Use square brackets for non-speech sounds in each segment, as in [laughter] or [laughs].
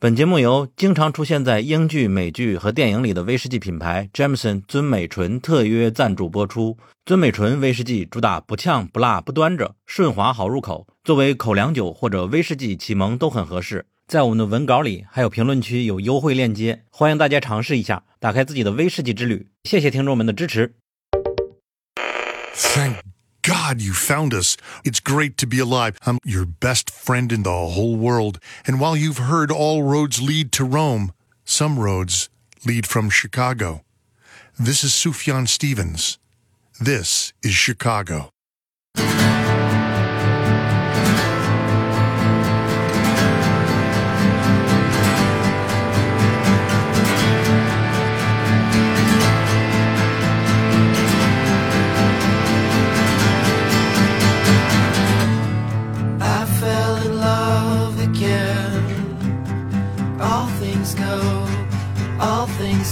本节目由经常出现在英剧、美剧和电影里的威士忌品牌 Jameson 尊美醇特约赞助播出。尊美醇威士忌主打不呛、不辣、不端着，顺滑好入口，作为口粮酒或者威士忌启蒙都很合适。在我们的文稿里还有评论区有优惠链接，欢迎大家尝试一下，打开自己的威士忌之旅。谢谢听众们的支持。God you found us. It's great to be alive. I'm your best friend in the whole world. And while you've heard all roads lead to Rome, some roads lead from Chicago. This is Sufjan Stevens. This is Chicago.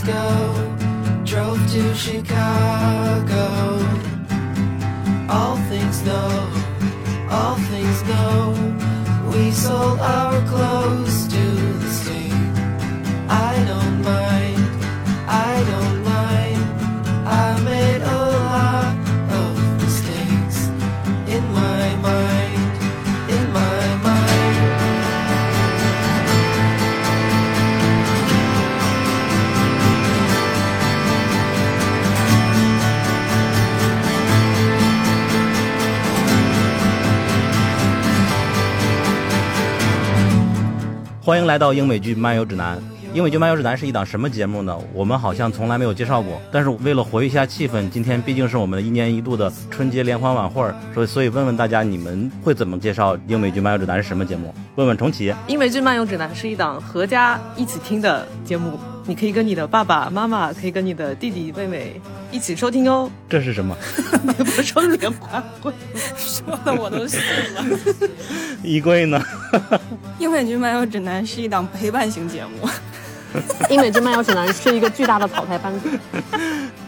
Drove to Chicago. All things know, all things know. We sold our clothes 欢迎来到英美剧漫游指南”。英美剧漫游指南是一档什么节目呢？我们好像从来没有介绍过。但是为了活跃一下气氛，今天毕竟是我们的一年一度的春节联欢晚会，所以所以问问大家，你们会怎么介绍英美剧漫游指南是什么节目？问问重启。英美剧漫游指南是一档合家一起听的节目，你可以跟你的爸爸妈妈，可以跟你的弟弟妹妹一起收听哦。这是什么？[laughs] 你不是说联欢会？说的我都信了。衣柜呢？英美剧漫游指南是一档陪伴型节目，[laughs] 英美剧漫游指南是一个巨大的草台班子。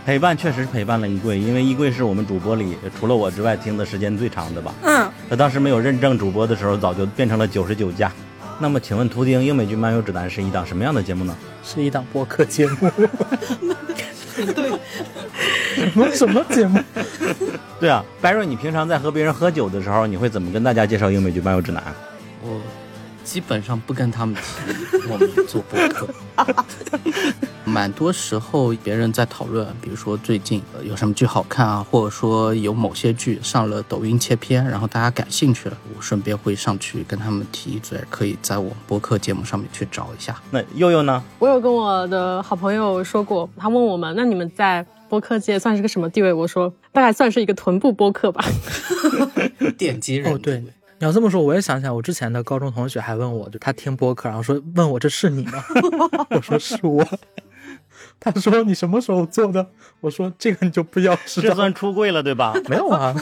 陪伴确实陪伴了衣柜，因为衣柜是我们主播里除了我之外听的时间最长的吧。嗯，他当时没有认证主播的时候，早就变成了九十九加。那么，请问图钉，英美剧漫游指南是一档什么样的节目呢？是一档播客节目。对，什么什么节目？对啊，白瑞，你平常在和别人喝酒的时候，你会怎么跟大家介绍英美剧漫游指南？我基本上不跟他们提 [laughs] 我们做播客，蛮多时候别人在讨论，比如说最近呃有什么剧好看啊，或者说有某些剧上了抖音切片，然后大家感兴趣了，我顺便会上去跟他们提一嘴，可以在我们播客节目上面去找一下。那悠悠呢？我有跟我的好朋友说过，他问我们，那你们在播客界算是个什么地位？我说大概算是一个臀部播客吧。[laughs] 奠基人哦，对，你要这么说，我也想起来，我之前的高中同学还问我，就他听播客，然后说问我这是你吗？[laughs] 我说是我。[laughs] 他说你什么时候做的？我说这个你就不要知道。这算出柜了对吧？没有啊，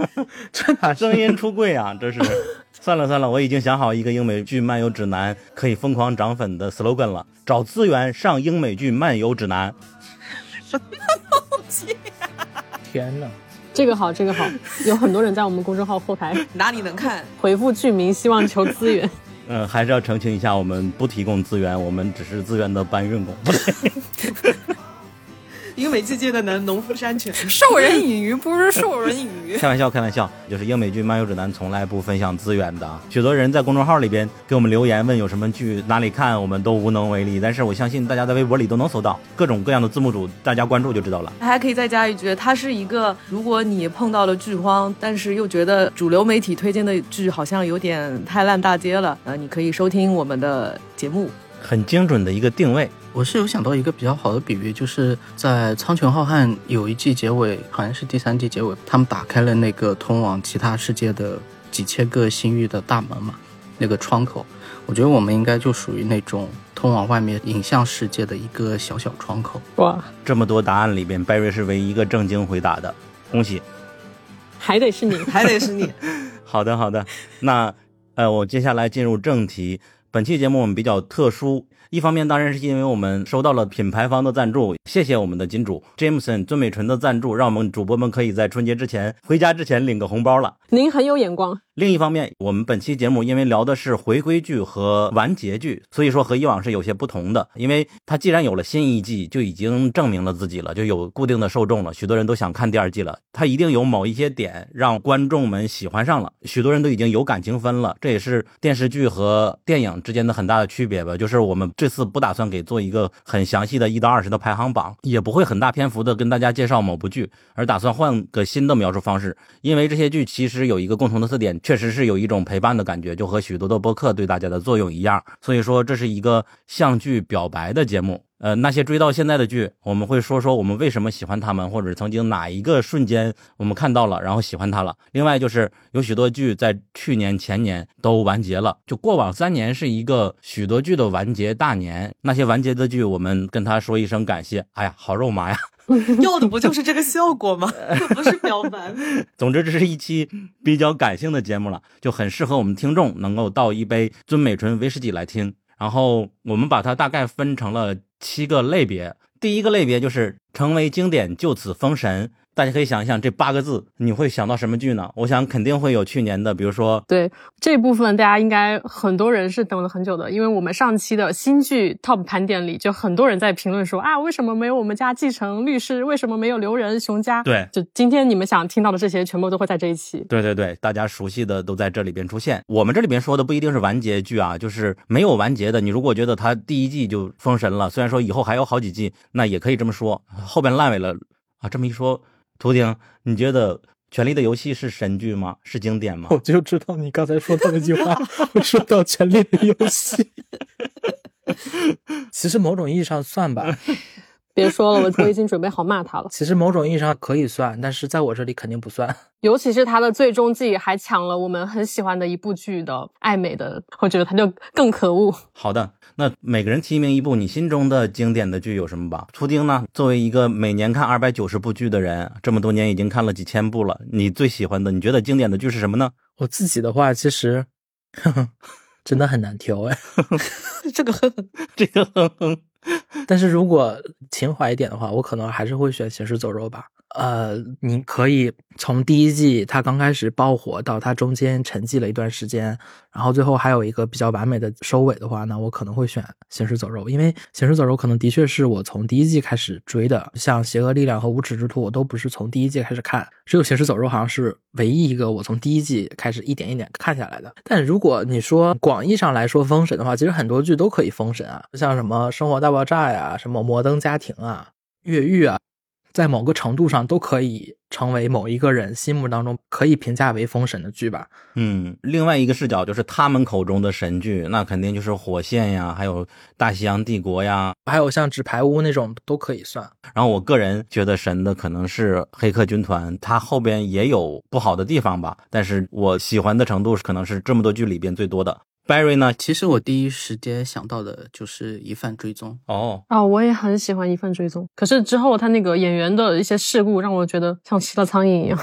[laughs] 这哪声音出柜啊，这是。算了算了，我已经想好一个英美剧漫游指南可以疯狂涨粉的 slogan 了：找资源上英美剧漫游指南。什么东西天哪！这个好，这个好，有很多人在我们公众号后台 [laughs] 哪里能看？回复剧名，希望求资源。嗯，[laughs] 还是要澄清一下，我们不提供资源，我们只是资源的搬运工。[laughs] 英美剧界的呢，农夫山泉。授人以鱼不如授人以渔。开玩笑，开玩笑，就是英美剧漫游指南从来不分享资源的啊。许多人在公众号里边给我们留言，问有什么剧哪里看，我们都无能为力。但是我相信大家在微博里都能搜到各种各样的字幕组，大家关注就知道了。还可以再加一句，它是一个如果你碰到了剧荒，但是又觉得主流媒体推荐的剧好像有点太烂大街了，呃，你可以收听我们的节目。很精准的一个定位。我是有想到一个比较好的比喻，就是在《苍穹浩瀚》有一季结尾，好像是第三季结尾，他们打开了那个通往其他世界的几千个星域的大门嘛，那个窗口。我觉得我们应该就属于那种通往外面影像世界的一个小小窗口。哇，这么多答案里边，拜瑞是唯一一个正经回答的，恭喜。还得是你。还得是你。好的，好的。那呃，我接下来进入正题。本期节目我们比较特殊，一方面当然是因为我们收到了品牌方的赞助，谢谢我们的金主 Jameson 尊美纯的赞助，让我们主播们可以在春节之前回家之前领个红包了。您很有眼光。另一方面，我们本期节目因为聊的是回归剧和完结剧，所以说和以往是有些不同的。因为它既然有了新一季，就已经证明了自己了，就有固定的受众了，许多人都想看第二季了。它一定有某一些点让观众们喜欢上了，许多人都已经有感情分了。这也是电视剧和电影之间的很大的区别吧。就是我们这次不打算给做一个很详细的一到二十的排行榜，也不会很大篇幅的跟大家介绍某部剧，而打算换个新的描述方式。因为这些剧其实有一个共同的特点，确实是有一种陪伴的感觉，就和许多的播客对大家的作用一样。所以说，这是一个向剧表白的节目。呃，那些追到现在的剧，我们会说说我们为什么喜欢他们，或者曾经哪一个瞬间我们看到了，然后喜欢他了。另外就是有许多剧在去年、前年都完结了，就过往三年是一个许多剧的完结大年。那些完结的剧，我们跟他说一声感谢。哎呀，好肉麻呀！[laughs] 要的不就是这个效果吗？[laughs] 这不是表白。[laughs] 总之，这是一期比较感性的节目了，就很适合我们听众能够倒一杯尊美纯威士忌来听。然后我们把它大概分成了七个类别。第一个类别就是成为经典，就此封神。大家可以想一想这八个字，你会想到什么剧呢？我想肯定会有去年的，比如说对这部分，大家应该很多人是等了很久的，因为我们上期的新剧 Top 盘点里，就很多人在评论说啊，为什么没有我们家继承律师？为什么没有刘人熊家？对，就今天你们想听到的这些，全部都会在这一期。对对对，大家熟悉的都在这里边出现。我们这里边说的不一定是完结剧啊，就是没有完结的。你如果觉得它第一季就封神了，虽然说以后还有好几季，那也可以这么说，后边烂尾了啊。这么一说。图钉，你觉得《权力的游戏》是神剧吗？是经典吗？我就知道你刚才说的那句话 [laughs] 会说到《权力的游戏》。[laughs] 其实某种意义上算吧。[laughs] 别说了，我我已经准备好骂他了。其实某种意义上可以算，但是在我这里肯定不算。尤其是他的最终季还抢了我们很喜欢的一部剧的爱美的，我觉得他就更可恶。好的，那每个人提名一部你心中的经典的剧有什么吧？图丁呢？作为一个每年看二百九十部剧的人，这么多年已经看了几千部了，你最喜欢的，你觉得经典的剧是什么呢？我自己的话，其实呵呵 [laughs] 真的很难挑哎。[laughs] 这个哼，这个哼哼。但是如果情怀一点的话，我可能还是会选《行尸走肉》吧。呃，你可以从第一季它刚开始爆火到它中间沉寂了一段时间，然后最后还有一个比较完美的收尾的话，那我可能会选《行尸走肉》，因为《行尸走肉》可能的确是我从第一季开始追的，像《邪恶力量》和《无耻之徒》我都不是从第一季开始看，只有《行尸走肉》好像是唯一一个我从第一季开始一点一点看下来的。但如果你说广义上来说封神的话，其实很多剧都可以封神啊，像什么《生活大爆炸》呀，什么《摩登家庭》啊，《越狱》啊。在某个程度上都可以成为某一个人心目当中可以评价为封神的剧吧。嗯，另外一个视角就是他们口中的神剧，那肯定就是《火线》呀，还有《大西洋帝国》呀，还有像《纸牌屋》那种都可以算。然后我个人觉得神的可能是《黑客军团》，它后边也有不好的地方吧，但是我喜欢的程度可能是这么多剧里边最多的。Barry 呢？其实我第一时间想到的就是《疑犯追踪》哦哦，我也很喜欢《疑犯追踪》，可是之后他那个演员的一些事故让我觉得像吃了苍蝇一样。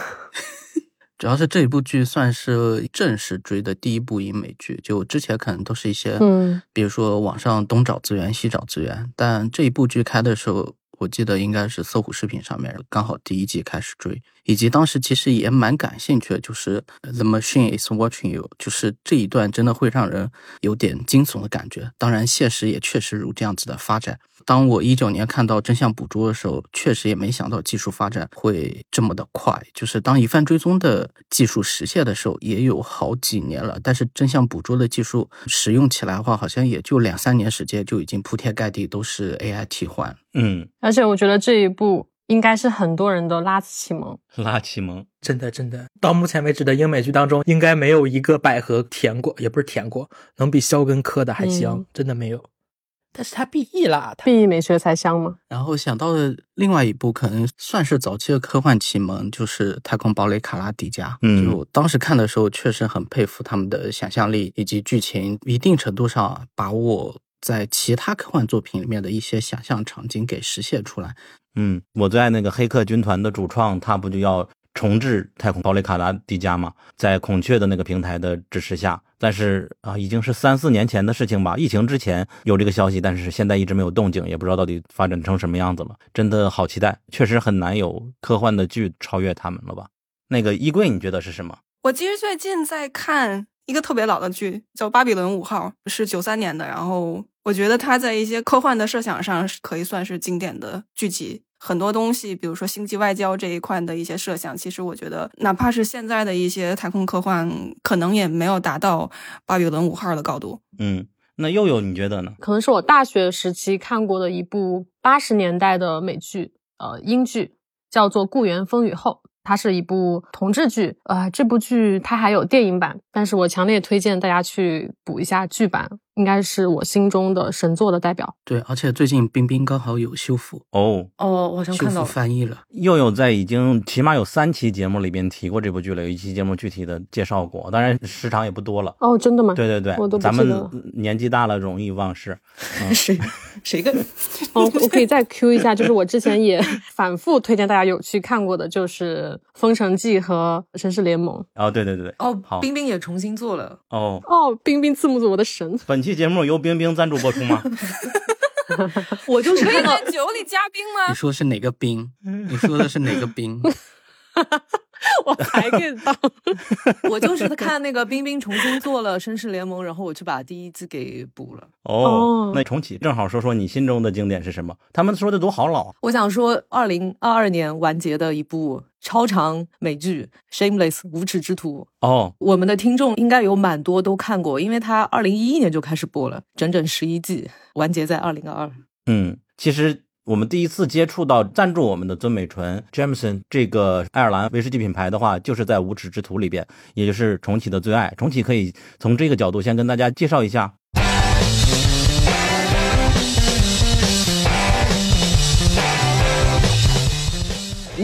[laughs] 主要是这一部剧算是正式追的第一部英美剧，就之前可能都是一些，嗯，比如说网上东找资源西找资源，但这一部剧开的时候。我记得应该是搜狐视频上面刚好第一季开始追，以及当时其实也蛮感兴趣的，就是 The machine is watching you，就是这一段真的会让人有点惊悚的感觉。当然，现实也确实如这样子的发展。当我一九年看到真相捕捉的时候，确实也没想到技术发展会这么的快。就是当疑犯追踪的技术实现的时候，也有好几年了，但是真相捕捉的技术使用起来的话，好像也就两三年时间就已经铺天盖地都是 AI 替换。嗯，而且我觉得这一部应该是很多人的拉启蒙。拉启蒙，真的真的，到目前为止的英美剧当中，应该没有一个百合甜过，也不是甜过，能比肖根科的还香，嗯真的没有。但是他 BE 啦，他 B E 美学才香吗？然后想到的另外一部可能算是早期的科幻启蒙，就是《太空堡垒卡拉迪加》。嗯就当时看的时候，确实很佩服他们的想象力以及剧情，一定程度上把我在其他科幻作品里面的一些想象场景给实现出来。嗯，我最爱那个黑客军团的主创，他不就要重置太空堡垒卡达迪迦吗，在孔雀的那个平台的支持下，但是啊，已经是三四年前的事情吧。疫情之前有这个消息，但是现在一直没有动静，也不知道到底发展成什么样子了。真的好期待，确实很难有科幻的剧超越他们了吧？那个衣柜，你觉得是什么？我其实最近在看一个特别老的剧，叫《巴比伦五号》，是九三年的。然后我觉得它在一些科幻的设想上可以算是经典的剧集。很多东西，比如说星际外交这一块的一些设想，其实我觉得，哪怕是现在的一些太空科幻，可能也没有达到《巴比伦五号》的高度。嗯，那佑佑你觉得呢？可能是我大学时期看过的一部八十年代的美剧，呃，英剧，叫做《故园风雨后》。它是一部同志剧，呃，这部剧它还有电影版，但是我强烈推荐大家去补一下剧版，应该是我心中的神作的代表。对，而且最近冰冰刚好有修复哦哦，我好像看到。翻译了。佑佑在已经起码有三期节目里边提过这部剧了，有一期节目具体的介绍过，当然时长也不多了。哦，真的吗？对对对我都，咱们年纪大了容易忘事。[laughs] 谁谁跟哦，我可以再 Q 一下，就是我之前也 [laughs] 反复推荐大家有去看过的，就是《封神记》和《绅士联盟》。哦，对对对，哦好，冰冰也重新做了。哦，哦，冰冰字幕组，我的神！本期节目由冰冰赞助播出吗？[laughs] 我就是可以看到在酒里加冰吗你吗？说是哪个冰？你说的是哪个冰？[laughs] 我才 get 到。[laughs] 我就是看那个冰冰重新做了《绅士联盟》，然后我去把第一季给补了。哦哦，那重启正好说说你心中的经典是什么？他们说的都好老啊。我想说，二零二二年完结的一部超长美剧《Shameless》无耻之徒，哦，我们的听众应该有蛮多都看过，因为它二零一一年就开始播了，整整十一季，完结在二零二二。嗯，其实我们第一次接触到赞助我们的尊美醇 Jameson 这个爱尔兰威士忌品牌的话，就是在《无耻之徒》里边，也就是重启的最爱。重启可以从这个角度先跟大家介绍一下。《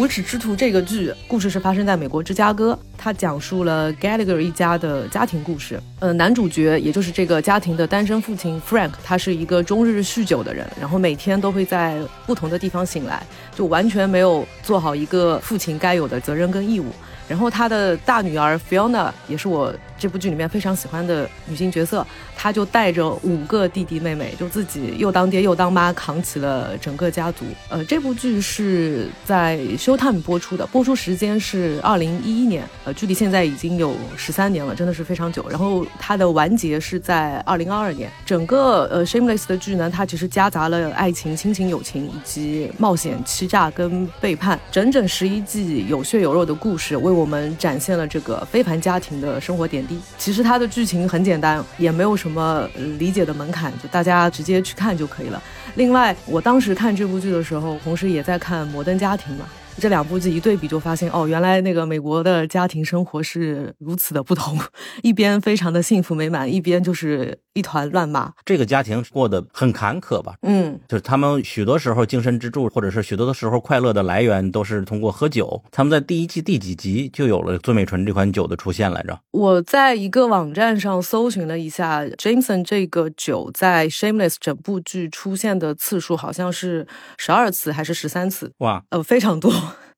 无耻之徒》这个剧故事是发生在美国芝加哥，它讲述了 Gallagher 一家的家庭故事。呃，男主角也就是这个家庭的单身父亲 Frank，他是一个终日酗酒的人，然后每天都会在不同的地方醒来，就完全没有做好一个父亲该有的责任跟义务。然后他的大女儿 Fiona 也是我这部剧里面非常喜欢的女性角色，她就带着五个弟弟妹妹，就自己又当爹又当妈，扛起了整个家族。呃，这部剧是在 Showtime 播出的，播出时间是二零一一年，呃，距离现在已经有十三年了，真的是非常久。然后它的完结是在二零二二年。整个呃 Shameless 的剧呢，它其实夹杂了爱情、亲情、友情以及冒险、欺诈跟背叛，整整十一季有血有肉的故事，为我们展现了这个非凡家庭的生活点滴。其实它的剧情很简单，也没有什么理解的门槛，就大家直接去看就可以了。另外，我当时看这部剧的时候，同时也在看《摩登家庭》嘛。这两部剧一对比，就发现哦，原来那个美国的家庭生活是如此的不同，一边非常的幸福美满，一边就是一团乱麻。这个家庭过得很坎坷吧？嗯，就是他们许多时候精神支柱，或者是许多的时候快乐的来源，都是通过喝酒。他们在第一季第几集就有了尊美醇这款酒的出现来着？我在一个网站上搜寻了一下，Jameson 这个酒在 Shameless 整部剧出现的次数好像是十二次还是十三次，哇，呃，非常多。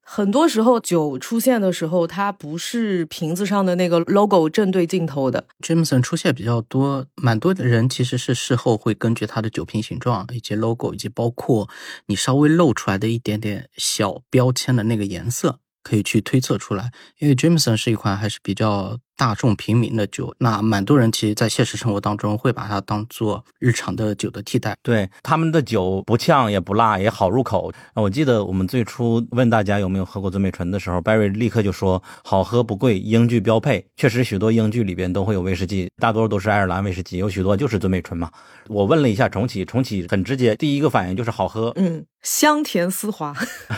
很多时候酒出现的时候，它不是瓶子上的那个 logo 正对镜头的，Jameson 出现比较多，蛮多的人其实是事后会根据它的酒瓶形状以及 logo，以及包括你稍微露出来的一点点小标签的那个颜色，可以去推测出来。因为 Jameson 是一款还是比较大众平民的酒，那蛮多人其实在现实生活当中会把它当做日常的酒的替代。对他们的酒不呛也不辣，也好入口。我记得我们最初问大家有没有喝过尊美醇的时候，Barry 立刻就说好喝不贵，英剧标配。确实，许多英剧里边都会有威士忌，大多数都是爱尔兰威士忌，有许多就是尊美醇嘛。我问了一下重启，重启很直接，第一个反应就是好喝。嗯，香甜丝滑。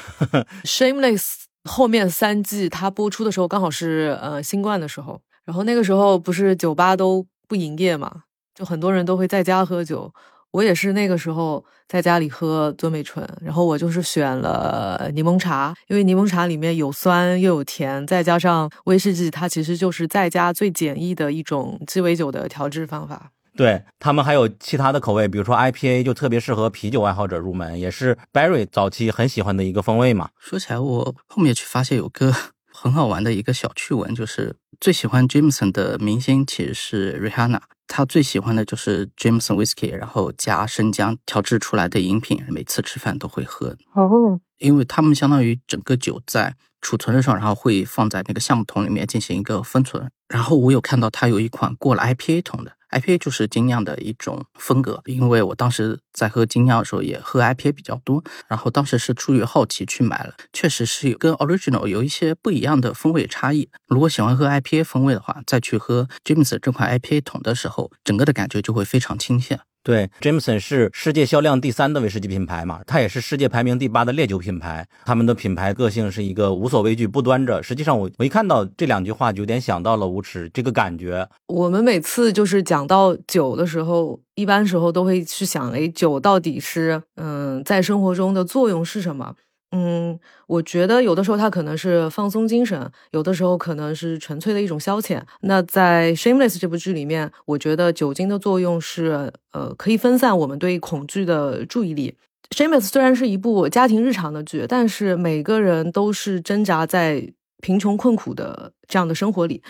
[laughs] Shameless 后面三季它播出的时候刚好是呃新冠的时候，然后那个时候不是酒吧都不营业嘛，就很多人都会在家喝酒。我也是那个时候在家里喝尊美醇，然后我就是选了柠檬茶，因为柠檬茶里面有酸又有甜，再加上威士忌，它其实就是在家最简易的一种鸡尾酒的调制方法。对他们还有其他的口味，比如说 IPA 就特别适合啤酒爱好者入门，也是 Barry 早期很喜欢的一个风味嘛。说起来，我后面去发现有个很好玩的一个小趣闻，就是最喜欢 Jameson 的明星其实是 Rihanna，她最喜欢的就是 Jameson Whisky，然后加生姜调制出来的饮品，每次吃饭都会喝。哦，因为他们相当于整个酒在储存的时候，然后会放在那个橡木桶里面进行一个封存。然后我有看到它有一款过了 IPA 桶的，IPA 就是精酿的一种风格。因为我当时在喝精酿的时候也喝 IPA 比较多，然后当时是出于好奇去买了，确实是有跟 Original 有一些不一样的风味差异。如果喜欢喝 IPA 风味的话，再去喝 James 这款 IPA 桶的时候，整个的感觉就会非常清新。对，Jameson 是世界销量第三的威士忌品牌嘛，它也是世界排名第八的烈酒品牌。他们的品牌个性是一个无所畏惧、不端着。实际上我，我一看到这两句话，就有点想到了无耻这个感觉。我们每次就是讲到酒的时候，一般时候都会去想，哎，酒到底是嗯，在生活中的作用是什么？嗯，我觉得有的时候它可能是放松精神，有的时候可能是纯粹的一种消遣。那在《Shameless》这部剧里面，我觉得酒精的作用是，呃，可以分散我们对恐惧的注意力。《Shameless》虽然是一部家庭日常的剧，但是每个人都是挣扎在贫穷困苦的这样的生活里。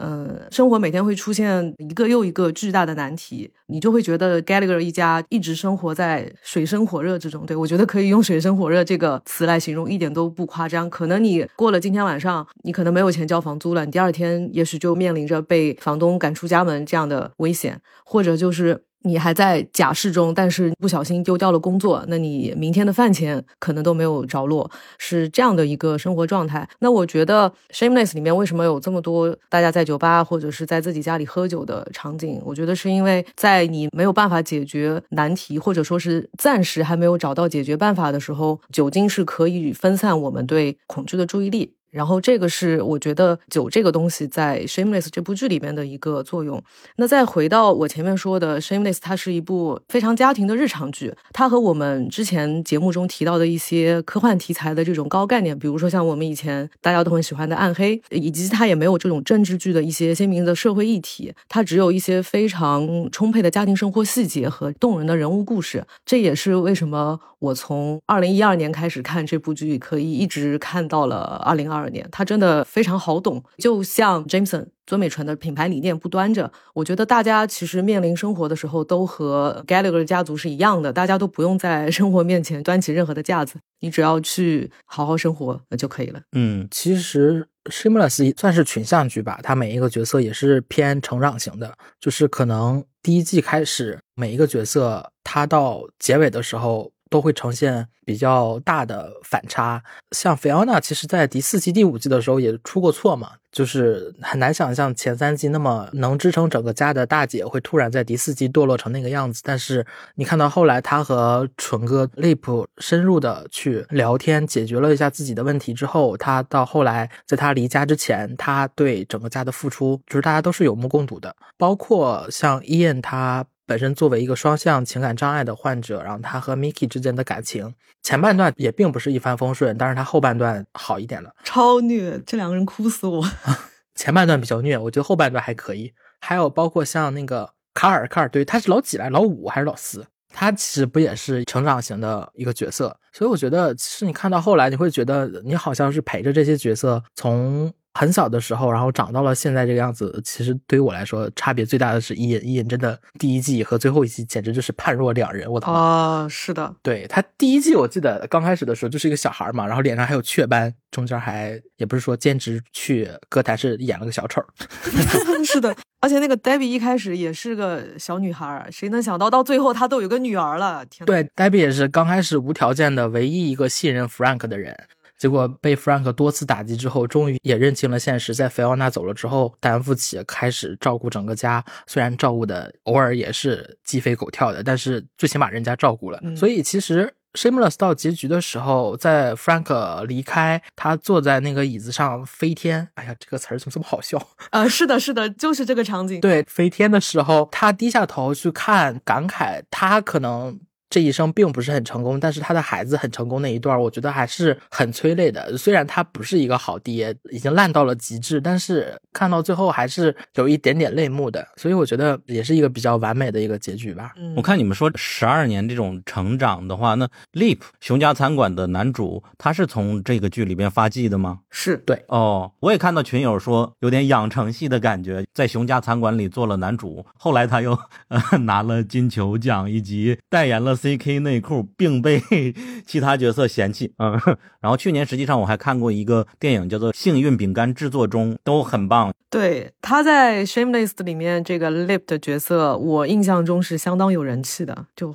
嗯，生活每天会出现一个又一个巨大的难题，你就会觉得 Gallagher 一家一直生活在水深火热之中。对我觉得可以用“水深火热”这个词来形容，一点都不夸张。可能你过了今天晚上，你可能没有钱交房租了，你第二天也许就面临着被房东赶出家门这样的危险，或者就是。你还在假释中，但是不小心丢掉了工作，那你明天的饭钱可能都没有着落，是这样的一个生活状态。那我觉得《Shameless》里面为什么有这么多大家在酒吧或者是在自己家里喝酒的场景？我觉得是因为在你没有办法解决难题，或者说是暂时还没有找到解决办法的时候，酒精是可以分散我们对恐惧的注意力。然后这个是我觉得酒这个东西在《Shameless》这部剧里面的一个作用。那再回到我前面说的，《Shameless》它是一部非常家庭的日常剧，它和我们之前节目中提到的一些科幻题材的这种高概念，比如说像我们以前大家都很喜欢的《暗黑》，以及它也没有这种政治剧的一些鲜明的社会议题，它只有一些非常充沛的家庭生活细节和动人的人物故事。这也是为什么我从二零一二年开始看这部剧，可以一直看到了二零二。二年，他真的非常好懂，就像 Jameson 尊美纯的品牌理念不端着。我觉得大家其实面临生活的时候，都和 Gallagher 家族是一样的，大家都不用在 [laughs] 生活面前端起任何的架子，你只要去好好生活就可以了。嗯，其实 Shameless 算是群像剧吧，它每一个角色也是偏成长型的，就是可能第一季开始每一个角色，他到结尾的时候。都会呈现比较大的反差，像菲奥娜，其实在第四季、第五季的时候也出过错嘛，就是很难想象前三季那么能支撑整个家的大姐会突然在第四季堕落成那个样子。但是你看到后来，她和纯哥 Lip 深入的去聊天，解决了一下自己的问题之后，她到后来在她离家之前，她对整个家的付出，就是大家都是有目共睹的，包括像伊恩他。本身作为一个双向情感障碍的患者，然后他和 Miki 之间的感情前半段也并不是一帆风顺，但是他后半段好一点了，超虐，这两个人哭死我。[laughs] 前半段比较虐，我觉得后半段还可以。还有包括像那个卡尔，卡尔对他是老几来，老五还是老四？他其实不也是成长型的一个角色，所以我觉得其实你看到后来，你会觉得你好像是陪着这些角色从。很小的时候，然后长到了现在这个样子，其实对于我来说，差别最大的是伊尹。伊恩真的第一季和最后一季简直就是判若两人。我操！啊，是的，对他第一季我记得刚开始的时候就是一个小孩嘛，然后脸上还有雀斑，中间还也不是说兼职去歌坛，是演了个小丑。[laughs] [laughs] 是的，而且那个 Debbie 一开始也是个小女孩，谁能想到到最后她都有个女儿了？天！对，Debbie 也是刚开始无条件的唯一一个信任 Frank 的人。结果被 Frank 多次打击之后，终于也认清了现实。在菲奥娜走了之后，担负起开始照顾整个家。虽然照顾的偶尔也是鸡飞狗跳的，但是最起码人家照顾了。所以其实 Shameless 到结局的时候，在 Frank 离开，他坐在那个椅子上飞天。哎呀，这个词儿怎么这么好笑？[laughs] 啊，是的，是的，就是这个场景。对，飞天的时候，他低下头去看，感慨他可能。这一生并不是很成功，但是他的孩子很成功那一段，我觉得还是很催泪的。虽然他不是一个好爹，已经烂到了极致，但是看到最后还是有一点点泪目的，所以我觉得也是一个比较完美的一个结局吧。嗯我看你们说十二年这种成长的话，那 Leap 熊家餐馆的男主他是从这个剧里边发迹的吗？是对哦，我也看到群友说有点养成系的感觉，在熊家餐馆里做了男主，后来他又、呃、拿了金球奖，以及代言了 CK 内裤，并被 [laughs] 其他角色嫌弃。嗯，[laughs] 然后去年实际上我还看过一个电影叫做《幸运饼干制作中》，都很棒。对，他在《Shameless》里面这个 Lip 的角色，我印象中是相当有人气的，就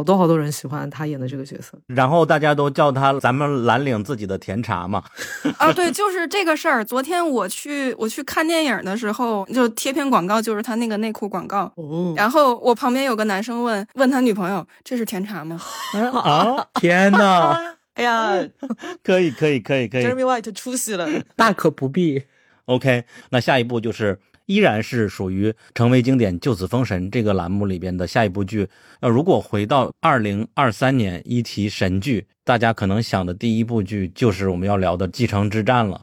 好多好多人喜欢他演的这个角色。然后大家都叫他咱们蓝领自己的甜茶嘛。[laughs] 啊，对，就是这个事儿。昨天我去我去看电影的时候，就贴片广告就是他那个内裤广告。哦，然后我旁边有个男生问问他女朋友：“这是甜茶吗啊，天呐，[laughs] 哎呀可以可以可以可以。，Jeremy White 出息了。[laughs] 大可不必。OK，那下一步就是依然是属于成为经典就此封神这个栏目里边的下一部剧。那如果回到二零二三年一提神剧，大家可能想的第一部剧就是我们要聊的《继承之战》了。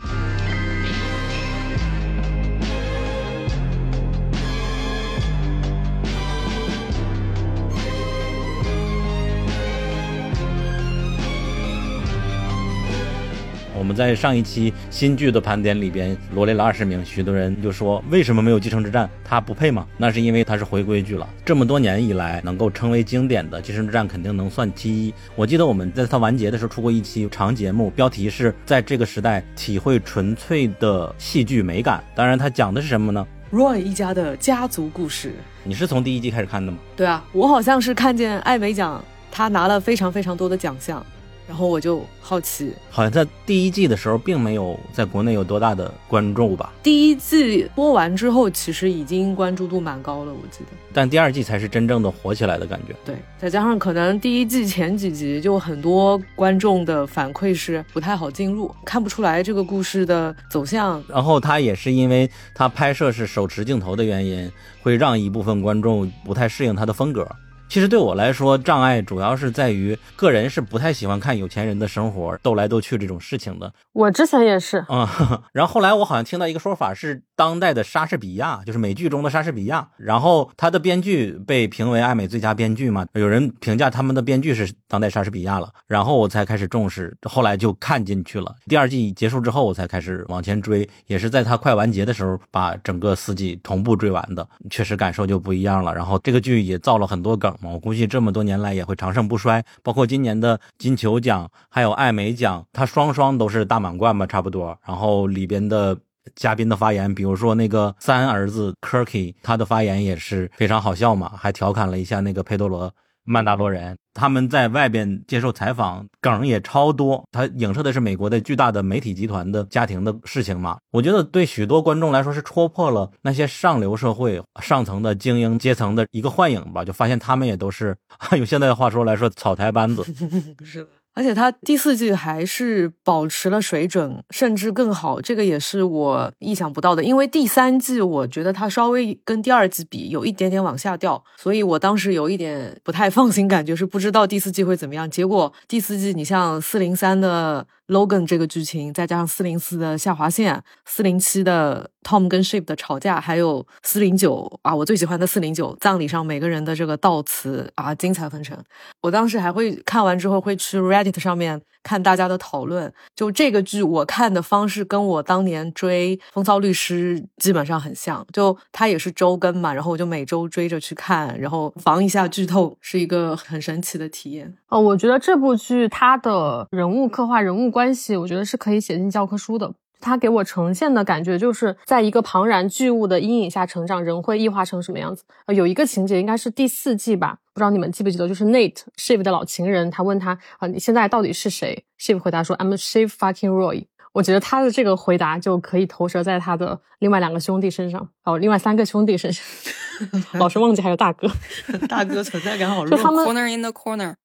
们在上一期新剧的盘点里边罗列了二十名，许多人就说为什么没有《继承之战》？它不配吗？那是因为它是回归剧了。这么多年以来能够称为经典的《继承之战》肯定能算其一。我记得我们在它完结的时候出过一期长节目，标题是在这个时代体会纯粹的戏剧美感。当然，它讲的是什么呢？Roy 一家的家族故事。你是从第一季开始看的吗？对啊，我好像是看见艾美奖，他拿了非常非常多的奖项，然后我就好奇，好像在第一季的时候并没有在国内有多大的关注吧，第一季播完之后，其实已经关注度蛮高了，我记得。但第二季才是真正的火起来的感觉。对，再加上可能第一季前几集就很多观众的反馈是不太好进入，看不出来这个故事的走向。然后他也是因为他拍摄是手持镜头的原因，会让一部分观众不太适应他的风格。其实对我来说，障碍主要是在于个人是不太喜欢看有钱人的生活斗来斗去这种事情的。我之前也是，嗯，[laughs] 然后后来我好像听到一个说法是当代的莎士比亚，就是美剧中的莎士比亚。然后他的编剧被评为艾美最佳编剧嘛，有人评价他们的编剧是当代莎士比亚了。然后我才开始重视，后来就看进去了。第二季结束之后，我才开始往前追，也是在它快完结的时候把整个四季同步追完的，确实感受就不一样了。然后这个剧也造了很多梗嘛，我估计这么多年来也会长盛不衰。包括今年的金球奖还有艾美奖，它双双都是大满贯吧，差不多。然后里边的。嘉宾的发言，比如说那个三儿子 Kirky，他的发言也是非常好笑嘛，还调侃了一下那个佩多罗曼达罗人。他们在外边接受采访，梗也超多。他影射的是美国的巨大的媒体集团的家庭的事情嘛。我觉得对许多观众来说是戳破了那些上流社会上层的精英阶层的一个幻影吧，就发现他们也都是 [laughs] 用现在的话说来说草台班子。[laughs] 是。而且它第四季还是保持了水准，甚至更好，这个也是我意想不到的。因为第三季我觉得它稍微跟第二季比有一点点往下掉，所以我当时有一点不太放心，感觉是不知道第四季会怎么样。结果第四季，你像四零三的 Logan 这个剧情，再加上四零四的下划线，四零七的 Tom 跟 Ship 的吵架，还有四零九啊，我最喜欢的四零九葬礼上每个人的这个悼词啊，精彩纷呈。我当时还会看完之后会去 Reddit 上面看大家的讨论。就这个剧，我看的方式跟我当年追《风骚律师》基本上很像，就它也是周更嘛，然后我就每周追着去看，然后防一下剧透，是一个很神奇的体验。哦，我觉得这部剧它的人物刻画、人物关系，我觉得是可以写进教科书的。它给我呈现的感觉就是在一个庞然巨物的阴影下成长，人会异化成什么样子？呃，有一个情节应该是第四季吧，不知道你们记不记得，就是 Nate Shiv 的老情人，他问他啊，你现在到底是谁？Shiv 回答说，I'm Shiv fucking Roy。我觉得他的这个回答就可以投射在他的另外两个兄弟身上，哦，另外三个兄弟身上，[laughs] 老是忘记还有大哥。[laughs] 大哥存在感好弱。就他们？Corner in the corner，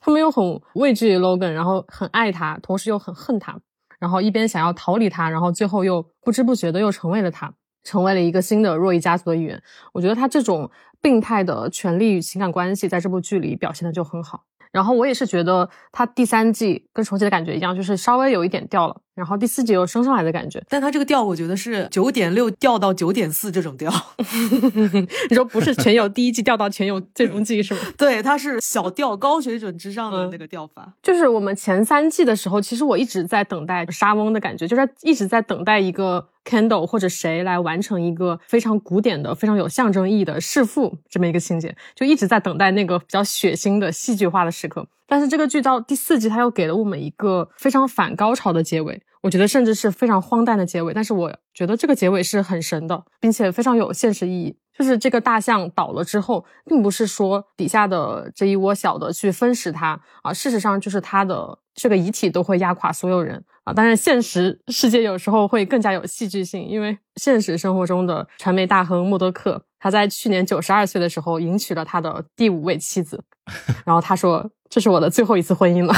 他们又很畏惧 Logan，然后很爱他，同时又很恨他，然后一边想要逃离他，然后最后又不知不觉的又成为了他，成为了一个新的若依家族的一员。我觉得他这种病态的权利与情感关系在这部剧里表现的就很好。然后我也是觉得他第三季跟重启的感觉一样，就是稍微有一点掉了，然后第四季又升上来的感觉。但它这个调，我觉得是九点六调到九点四这种调。[laughs] 你说不是全有第一季调到全有最终季是吗？[laughs] 对，它是小调高水准之上的那个调法。就是我们前三季的时候，其实我一直在等待沙翁的感觉，就是一直在等待一个 Candle 或者谁来完成一个非常古典的、非常有象征意义的弑父这么一个情节，就一直在等待那个比较血腥的戏剧化的时刻。但是这个剧到第四季，它又给了我们一个非常反高潮的结尾，我觉得甚至是非常荒诞的结尾。但是我觉得这个结尾是很神的，并且非常有现实意义。就是这个大象倒了之后，并不是说底下的这一窝小的去分食它啊，事实上就是它的这个遗体都会压垮所有人啊。当然，现实世界有时候会更加有戏剧性，因为现实生活中的传媒大亨默多克，他在去年九十二岁的时候迎娶了他的第五位妻子，[laughs] 然后他说：“这是我的最后一次婚姻了。”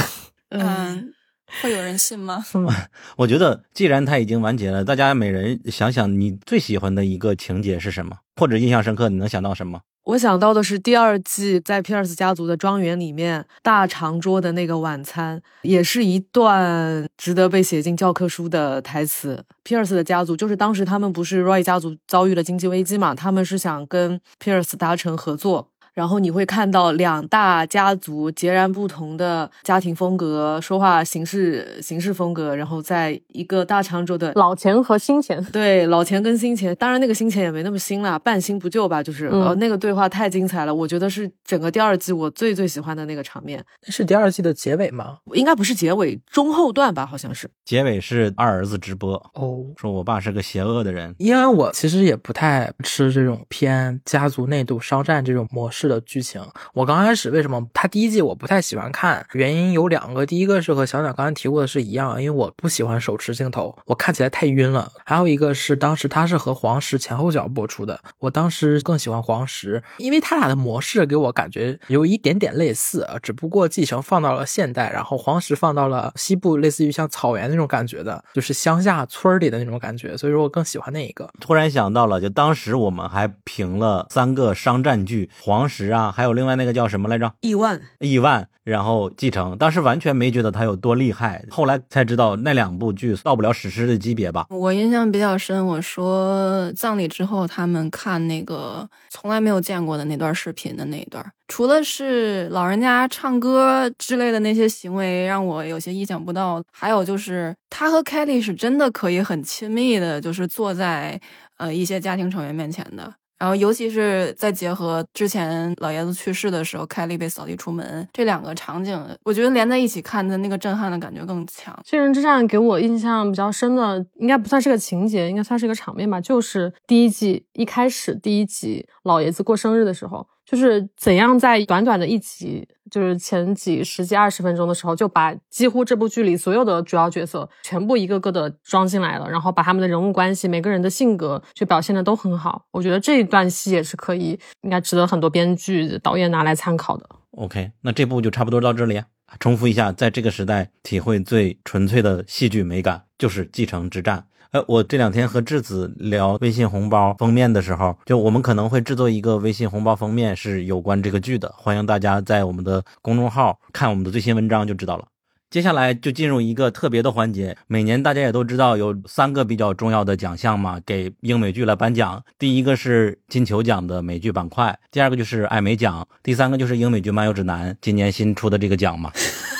嗯，会有人信吗？[laughs] 我觉得既然它已经完结了，大家每人想想你最喜欢的一个情节是什么，或者印象深刻，你能想到什么？我想到的是第二季在皮尔斯家族的庄园里面大长桌的那个晚餐，也是一段值得被写进教科书的台词。皮尔斯的家族就是当时他们不是 Roy 家族遭遇了经济危机嘛，他们是想跟皮尔斯达成合作。然后你会看到两大家族截然不同的家庭风格、说话形式、形式风格，然后在一个大长桌的老钱和新钱，对老钱跟新钱，当然那个新钱也没那么新啦，半新不旧吧，就是、嗯呃那个对话太精彩了，我觉得是整个第二季我最最喜欢的那个场面，是第二季的结尾吗？应该不是结尾，中后段吧，好像是。结尾是二儿子直播，哦，说我爸是个邪恶的人。因为我其实也不太吃这种偏家族内斗商战这种模式的剧情。我刚开始为什么他第一季我不太喜欢看，原因有两个，第一个是和小鸟刚才提过的是一样，因为我不喜欢手持镜头，我看起来太晕了。还有一个是当时他是和黄石前后脚播出的，我当时更喜欢黄石，因为他俩的模式给我感觉有一点点类似，只不过继承放到了现代，然后黄石放到了西部，类似于像草原那种感觉的，就是乡下村里的那种感觉，所以说我更喜欢那一个。突然想到了，就当时我们还评了三个商战剧，黄石啊，还有另外那个叫什么来着？亿万，亿万，然后继承。当时完全没觉得他有多厉害，后来才知道那两部剧到不了史诗的级别吧。我印象比较深，我说葬礼之后，他们看那个从来没有见过的那段视频的那一段，除了是老人家唱歌之类的那些行为让我有些意想不到，还有就是他和 Kelly 是真的可以很亲密的，就是坐在呃一些家庭成员面前的。然后，尤其是在结合之前老爷子去世的时候，凯莉被扫地出门这两个场景，我觉得连在一起看的那个震撼的感觉更强。《巨人之战》给我印象比较深的，应该不算是个情节，应该算是一个场面吧。就是第一季一开始第一集老爷子过生日的时候，就是怎样在短短的一集，就是前几十几二十分钟的时候，就把几乎这部剧里所有的主要角色全部一个个的装进来了，然后把他们的人物关系、每个人的性格就表现的都很好。我觉得这一段戏也是可以，应该值得很多编剧、导演拿来参考的。OK，那这部就差不多到这里啊。重复一下，在这个时代体会最纯粹的戏剧美感就是《继承之战》。呃，我这两天和质子聊微信红包封面的时候，就我们可能会制作一个微信红包封面是有关这个剧的，欢迎大家在我们的公众号看我们的最新文章就知道了。接下来就进入一个特别的环节。每年大家也都知道有三个比较重要的奖项嘛，给英美剧来颁奖。第一个是金球奖的美剧板块，第二个就是艾美奖，第三个就是英美剧漫游指南今年新出的这个奖嘛。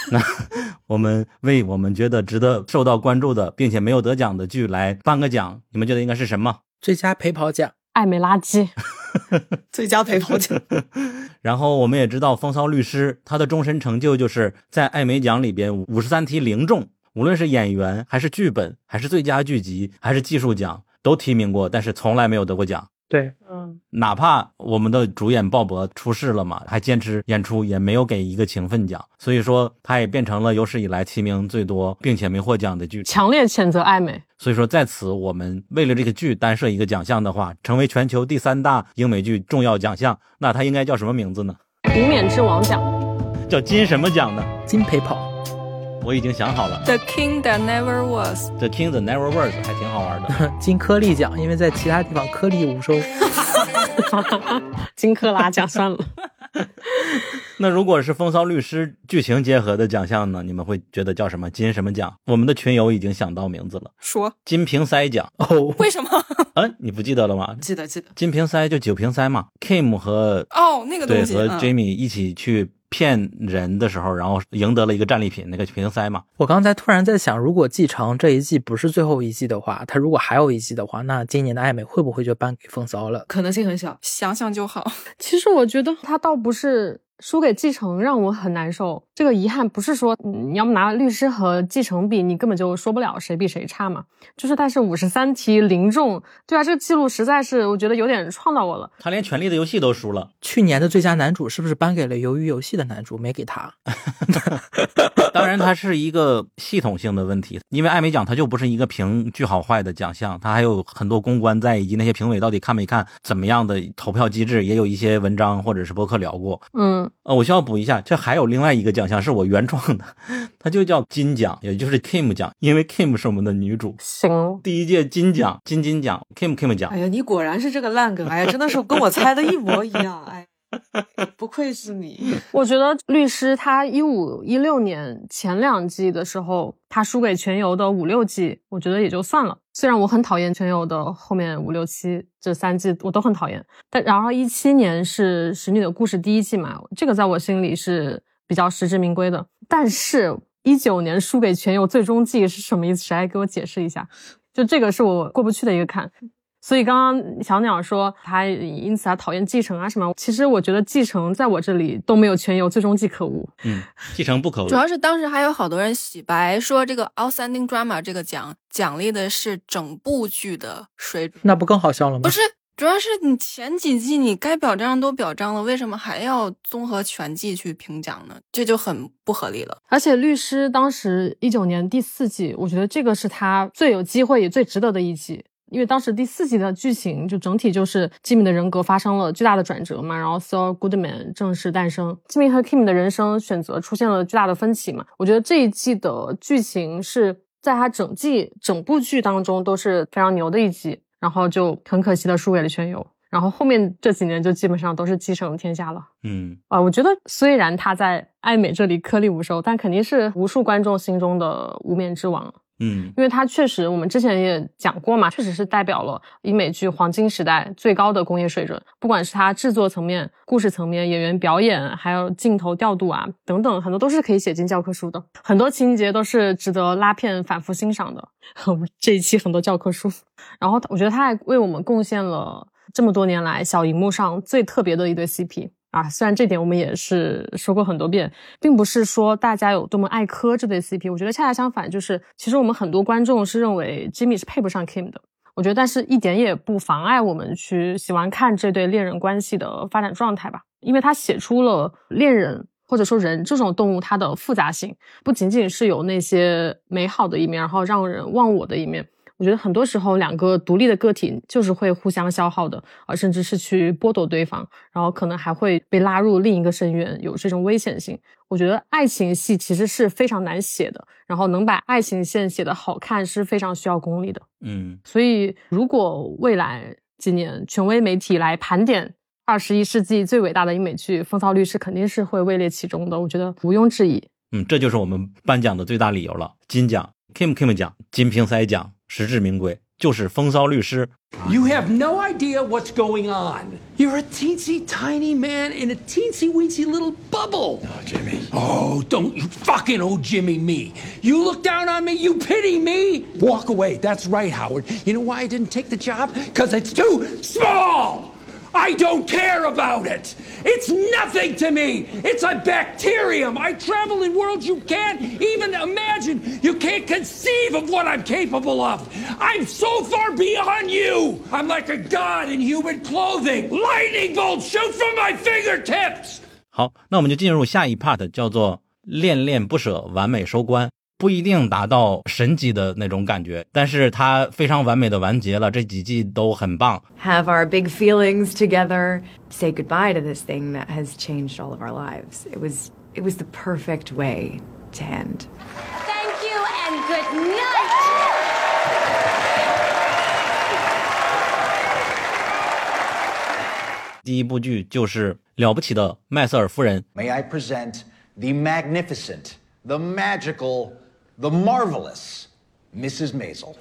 [laughs] 那我们为我们觉得值得受到关注的，并且没有得奖的剧来颁个奖，你们觉得应该是什么？最佳陪跑奖，艾美垃圾，[laughs] 最佳陪跑奖。[laughs] 然后我们也知道，风骚律师他的终身成就就是在艾美奖里边五十三题零中，无论是演员还是剧本，还是最佳剧集，还是技术奖都提名过，但是从来没有得过奖。对，嗯，哪怕我们的主演鲍勃出事了嘛，还坚持演出，也没有给一个情分奖，所以说他也变成了有史以来提名最多并且没获奖的剧。强烈谴责艾美。所以说在此，我们为了这个剧单设一个奖项的话，成为全球第三大英美剧重要奖项，那它应该叫什么名字呢？无冕之王奖。叫金什么奖呢？金陪跑。我已经想好了 The King That Never Was，，The King That Never Was 还挺好玩的。[laughs] 金颗粒奖，因为在其他地方颗粒无收。金克拉奖算了。[laughs] 那如果是《风骚律师》剧情结合的奖项呢？你们会觉得叫什么金什么奖？我们的群友已经想到名字了，说金瓶塞奖。哦，为什么？[laughs] 嗯，你不记得了吗？记得记得，金瓶塞就酒瓶塞嘛，Kim 和哦，那个东西对，和嗯 Jamie 一起去骗人的时候，然后赢得了一个战利品，那个瓶塞嘛。我刚才突然在想，如果继承这一季不是最后一季的话，他如果还有一季的话，那今年的艾美会不会就颁给风骚了？可能性很小。想想就好。其实我觉得他倒不是输给继承让我很难受，这个遗憾不是说嗯你要么拿律师和继承比，你根本就说不了谁比谁差嘛。就是他是五十三题零中，对啊，这个记录实在是我觉得有点创到我了。他连《权力的游戏》都输了。去年的最佳男主是不是颁给了《鱿鱼游戏》的男主，没给他？[laughs] 当然，它是一个系统性的问题，因为艾美奖它就不是一个评剧好坏的奖项，它还有很多公关在，以及那些评委到底看没看怎么样的投票机制，也有一些文章或者是博客聊过。嗯，呃，我需要补一下，这还有另外一个奖项是我原创的，它就叫金奖，也就是 Kim 奖，因为 Kim 是我们的女主。行，第一届金奖金金奖 Kim Kim 奖哎，呀，你果然是这个烂梗，哎呀，真的是跟我猜的一模一样，哎，不愧是你。[laughs] 我觉得律师他一五一六年前两季的时候，他输给全游的五六季，我觉得也就算了。虽然我很讨厌全友的后面五六七这三季，我都很讨厌。但然后一七年是《使女的故事》第一季嘛，这个在我心里是比较实至名归的。但是，一九年输给全友最终季是什么意思？谁来给我解释一下？就这个是我过不去的一个坎。所以刚刚小鸟说他因此他讨厌继承啊什么，其实我觉得继承在我这里都没有全游最终季可恶。嗯，继承不可恶主。要是当时还有好多人洗白，说这个 Outstanding Drama 这个奖奖励的是整部剧的水准，那不更好笑了吗？不是。主要是你前几季你该表彰都表彰了，为什么还要综合全季去评奖呢？这就很不合理了。而且律师当时一九年第四季，我觉得这个是他最有机会也最值得的一季。因为当时第四季的剧情就整体就是吉米的人格发生了巨大的转折嘛，然后 Saul Goodman 正式诞生，吉米和 Kim 的人生选择出现了巨大的分歧嘛。我觉得这一季的剧情是在他整季整部剧当中都是非常牛的一集，然后就很可惜的输给了全游，然后后面这几年就基本上都是继承天下了。嗯，啊、我觉得虽然他在艾美这里颗粒无收，但肯定是无数观众心中的无冕之王。嗯因为它确实，我们之前也讲过嘛，确实是代表了英美剧黄金时代最高的工业水准。不管是它制作层面、故事层面、演员表演，还有镜头调度啊等等，很多都是可以写进教科书的。很多情节都是值得拉片反复欣赏的。[laughs] 我们这一期很多教科书，然后我觉得它还为我们贡献了这么多年来小荧幕上最特别的一对 CP。啊，虽然这点我们也是说过很多遍，并不是说大家有多么爱磕这对 CP，我觉得恰恰相反，就是其实我们很多观众是认为 Jimmy 是配不上 Kim 的。我觉得，但是一点也不妨碍我们去喜欢看这对恋人关系的发展状态吧，因为他写出了恋人或者说人这种动物它的复杂性，不仅仅是有那些美好的一面，然后让人忘我的一面。我觉得很多时候，两个独立的个体就是会互相消耗的，啊，甚至是去剥夺对方，然后可能还会被拉入另一个深渊，有这种危险性。我觉得爱情戏其实是非常难写的，然后能把爱情线写得好看是非常需要功力的。嗯所以，如果未来几年权威媒体来盘点二十一世纪最伟大的英美剧，《风骚律师》肯定是会位列其中的，我觉得毋庸置疑。嗯，这就是我们颁奖的最大理由了。金奖、Kim Kim 奖、金瓶塞奖，实至名归，就是风骚律师。 You have no idea what's going on. You're a teensy tiny man in a teensy weensy little bubble. Oh, Jimmy. Oh, don't you fucking oh Jimmy me. You look down on me, you pity me. Walk away. That's right, Howard. You know why I didn't take the job? Because it's too small. I don't care about it. It's nothing to me. It's a bacterium. I travel in worlds you can't even imagine. You can't conceive of what I'm capable of. I'm so far beyond you. I'm like a god in human clothing. Lightning bolts shoot from my fingertips. 好，那我们就进入下一 part，叫做恋恋不舍，完美收官。 不一定达到神级的那种感觉，但是它非常完美的完结了，这几季都很棒。have our big feelings together, say goodbye to this thing that has changed all of our lives. It was it was the perfect way to end. Thank you and good night. 第一部剧就是《了不起的麦瑟尔夫人》。May I present the magnificent, the magical, the marvelous Mrs. Maisel.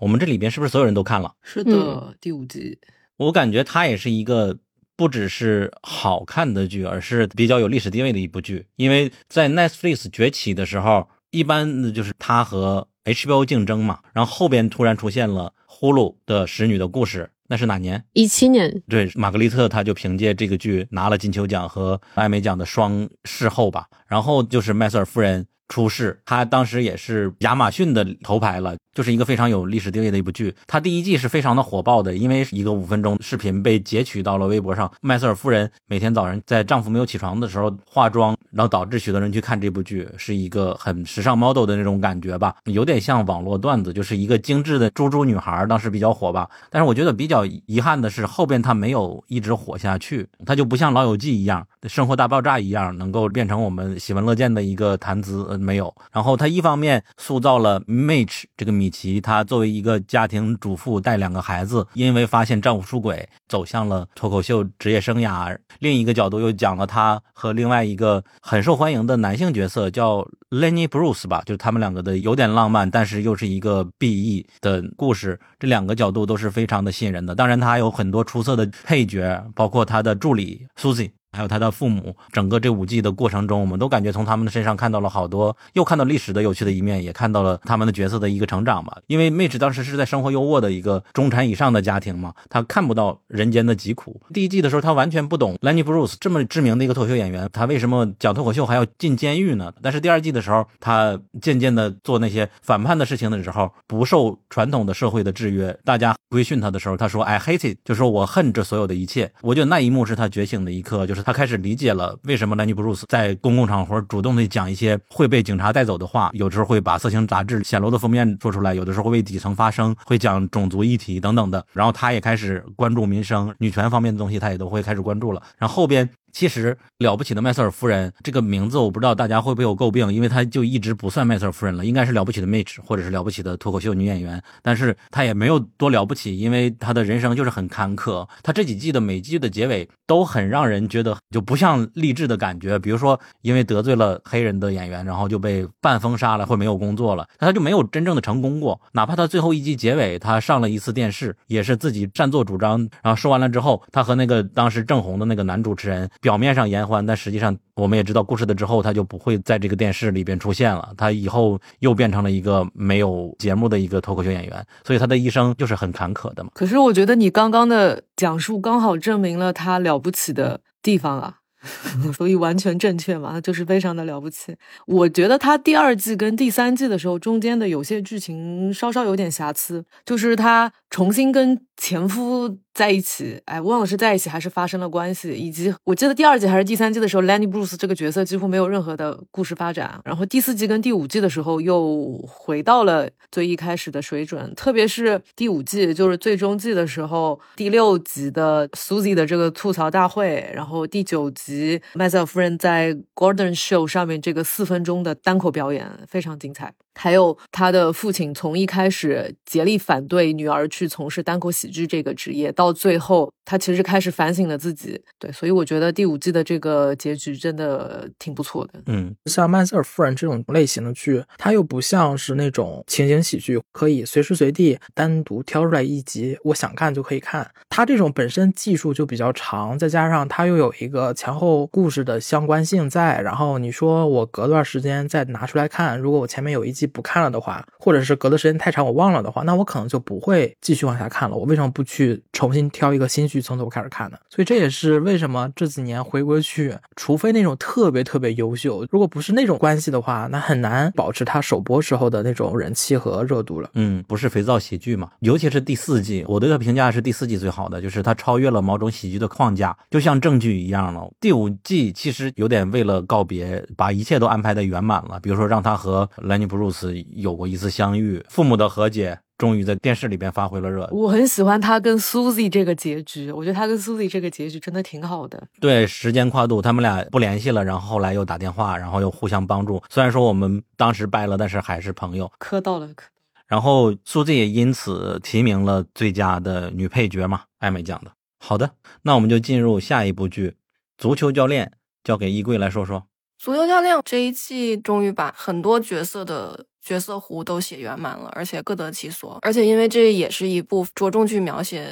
我们这里边是不是所有人都看了？是的，第五集。我感觉它也是一个不只是好看的剧，而是比较有历史地位的一部剧。因为在 Netflix 崛起的时候，一般就是它和 HBO 竞争嘛，然后后边突然出现了呼噜的使女的故事，那是哪年？一七年，对，玛格丽特她就凭借这个剧拿了金球奖和艾美奖的双视后吧。然后就是麦瑟尔夫人出世，她当时也是亚马逊的头牌了，就是一个非常有历史地位的一部剧。它第一季是非常的火爆的，因为一个五分钟视频被截取到了微博上。麦瑟尔夫人每天早晨在丈夫没有起床的时候化妆，然后导致许多人去看这部剧，是一个很时尚 model 的那种感觉吧，有点像网络段子，就是一个精致的猪猪女孩，当时比较火吧。但是我觉得比较遗憾的是，后边它没有一直火下去，它就不像《老友记》一样，《生活大爆炸》一样，能够变成我们喜闻乐见的一个谈资，呃，没有。然后它一方面塑造了 Mitch 这个米奇，她作为一个家庭主妇带两个孩子，因为发现丈夫出轨，走向了脱口秀职业生涯。另一个角度又讲了她和另外一个很受欢迎的男性角色叫 Lenny Bruce 吧，就是他们两个的有点浪漫，但是又是一个 BE 的故事。这两个角度都是非常的吸引人的。当然，他还有很多出色的配角，包括他的助理 Susie。还有他的父母，整个这五季的过程中，我们都感觉从他们的身上看到了好多，又看到历史的有趣的一面，也看到了他们的角色的一个成长吧。因为 Mitch 当时是在生活优渥的一个中产以上的家庭嘛，他看不到人间的疾苦。第一季的时候，他完全不懂 Lenny Bruce 这么知名的一个脱口秀演员，他为什么讲脱口秀还要进监狱呢？但是第二季的时候，他渐渐的做那些反叛的事情的时候，不受传统的社会的制约，大家规训他的时候，他说 I hate it，就说我恨这所有的一切。我觉得那一幕是他觉醒的一刻，就是他开始理解了为什么兰尼布鲁斯在公共场合主动的讲一些会被警察带走的话，有时候会把色情杂志显露的封面说出来，有的时候会为底层发声，会讲种族议题等等的。然后他也开始关注民生、女权方面的东西，他也都会开始关注了。然后后边。其实了不起的麦瑟尔夫人这个名字，我不知道大家会不会有诟病，因为她就一直不算麦瑟尔夫人了，应该是了不起的 Mitch 或者是了不起的脱口秀女演员，但是她也没有多了不起，因为她的人生就是很坎坷。她这几季的每季的结尾都很让人觉得就不像励志的感觉，比如说因为得罪了黑人的演员，然后就被半封杀了，或没有工作了，她就没有真正的成功过。哪怕她最后一季结尾，她上了一次电视，也是自己擅作主张，然后说完了之后，她和那个当时正红的那个男主持人。表面上言欢，但实际上我们也知道，故事的之后他就不会在这个电视里边出现了。他以后又变成了一个没有节目的一个脱口秀演员，所以他的一生就是很坎坷的嘛。可是我觉得你刚刚的讲述刚好证明了他了不起的地方啊。[laughs] 所以完全正确嘛，就是非常的了不起。我觉得他第二季跟第三季的时候，中间的有些剧情稍稍有点瑕疵，就是他重新跟前夫在一起，哎，忘了是在一起还是发生了关系，以及我记得第二季还是第三季的时候，Lenny Bruce 这个角色几乎没有任何的故事发展。然后第四季跟第五季的时候又回到了最一开始的水准，特别是第五季，就是最终季的时候，第六集的 Susie 的这个吐槽大会，然后第九集麦瑟尔夫人在 Gordon Show 上面这个四分钟的单口表演非常精彩。还有他的父亲从一开始竭力反对女儿去从事单口喜剧这个职业，到最后他其实开始反省了自己。对，所以我觉得第五季的这个结局真的挺不错的。嗯，像《曼瑟尔夫人》这种类型的剧，它又不像是那种情景喜剧，可以随时随地单独挑出来一集，我想看就可以看。它这种本身技术就比较长，再加上它又有一个前后故事的相关性在，然后你说我隔段时间再拿出来看，如果我前面有一集不看了的话，或者是隔的时间太长我忘了的话，那我可能就不会继续往下看了。我为什么不去重新挑一个新剧从头开始看的？所以这也是为什么这几年回归去，除非那种特别特别优秀，如果不是那种关系的话，那很难保持它首播时候的那种人气和热度了。嗯，不是肥皂喜剧嘛？尤其是第四季，我对它评价是第四季最好的，就是它超越了某种喜剧的框架，就像正剧一样了。第五季其实有点为了告别，把一切都安排的圆满了，比如说让他和兰尼布鲁斯有过一次相遇，父母的和解。终于在电视里边发挥了热。我很喜欢他跟 Susie 这个结局，我觉得他跟 Susie 这个结局真的挺好的。对，时间跨度，他们俩不联系了，然后后来又打电话，然后又互相帮助。虽然说我们当时掰了，但是还是朋友。磕到了，磕。然后苏子也因此提名了最佳的女配角嘛，艾美奖的。好的，那我们就进入下一部剧《足球教练》，交给衣柜来说说。足球教练这一季终于把很多角色的角色弧都写圆满了，而且各得其所。而且因为这也是一部着重去描写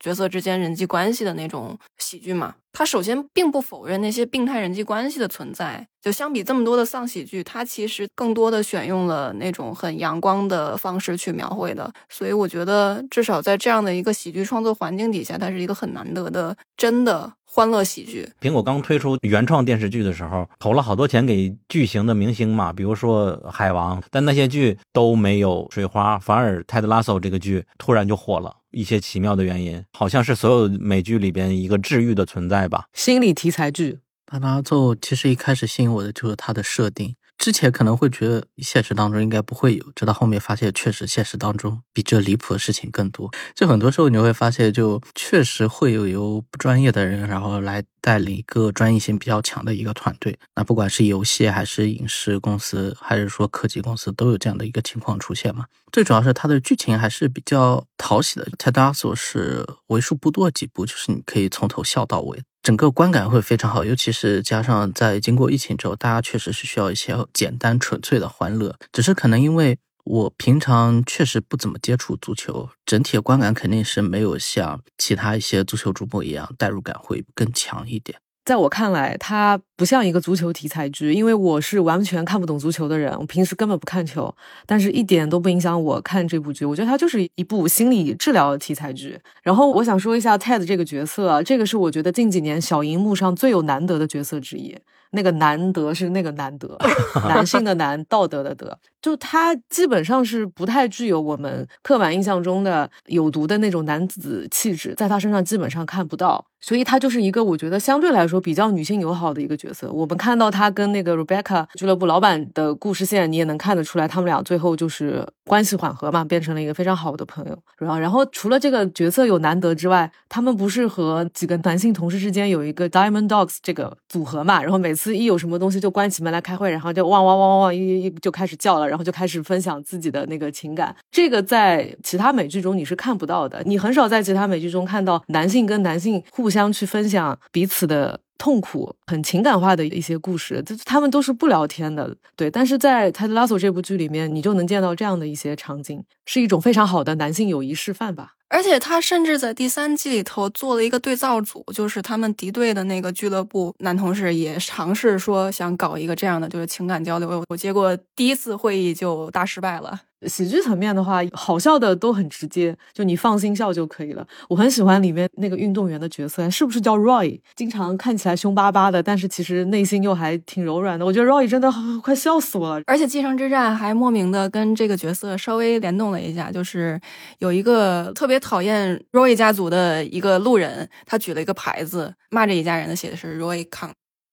角色之间人际关系的那种喜剧嘛，它首先并不否认那些病态人际关系的存在。就相比这么多的丧喜剧，它其实更多的选用了那种很阳光的方式去描绘的。所以我觉得，至少在这样的一个喜剧创作环境底下，它是一个很难得的真的欢乐喜剧。苹果刚推出原创电视剧的时候，投了好多钱给巨型的明星嘛，比如说《海王》，但那些剧都没有水花，反而《泰德拉索》这个剧突然就火了。一些奇妙的原因，好像是所有美剧里边一个治愈的存在吧。心理题材剧，巴拉奏其实一开始吸引我的就是它的设定。之前可能会觉得现实当中应该不会有，直到后面发现确实现实当中比这离谱的事情更多。就很多时候你会发现，就确实会有由不专业的人，然后来带领一个专业性比较强的一个团队。那不管是游戏还是影视公司，还是说科技公司，都有这样的一个情况出现嘛。最主要是它的剧情还是比较讨喜的。泰达索是为数不多几部，就是你可以从头笑到尾。整个观感会非常好，尤其是加上在经过疫情之后，大家确实是需要一些简单纯粹的欢乐。只是可能因为我平常确实不怎么接触足球，整体的观感肯定是没有像其他一些足球主播一样代入感会更强一点。在我看来，它不像一个足球题材剧，因为我是完全看不懂足球的人，我平时根本不看球，但是一点都不影响我看这部剧。我觉得它就是一部心理治疗题材剧。然后我想说一下 Ted 这个角色，这个是我觉得近几年小荧幕上最有难得的角色之一。那个难得是那个难得，[laughs] 男性的难，道德的德，就他基本上是不太具有我们刻板印象中的有毒的那种男子气质，在他身上基本上看不到，所以他就是一个我觉得相对来说比较女性友好的一个角色。我们看到他跟那个 Rebecca 俱乐部老板的故事线，你也能看得出来，他们俩最后就是关系缓和嘛，变成了一个非常好的朋友。然后，然后除了这个角色有难得之外，他们不是和几个男性同事之间有一个 Diamond Dogs 这个组合嘛？然后每次。一有什么东西就关起门来开会，然后就汪汪汪汪汪一一就开始叫了，然后就开始分享自己的那个情感。这个在其他美剧中你是看不到的，你很少在其他美剧中看到男性跟男性互相去分享彼此的痛苦、很情感化的一些故事。他们都是不聊天的，对。但是在《泰德拉索》这部剧里面，你就能见到这样的一些场景，是一种非常好的男性友谊示范吧。而且他甚至在第三季里头做了一个对照组，就是他们敌对的那个俱乐部男同事也尝试说想搞一个这样的，就是情感交流。我结果第一次会议就大失败了。喜剧层面的话，好笑的都很直接，就你放心笑就可以了。我很喜欢里面那个运动员的角色，是不是叫 Roy？经常看起来凶巴巴的，但是其实内心又还挺柔软的。我觉得 Roy 真的快笑死我了。而且《继承之战》还莫名的跟这个角色稍微联动了一下，就是有一个特别讨厌 Roy 家族的一个路人，他举了一个牌子骂这一家人的，写的是 Roy Kang。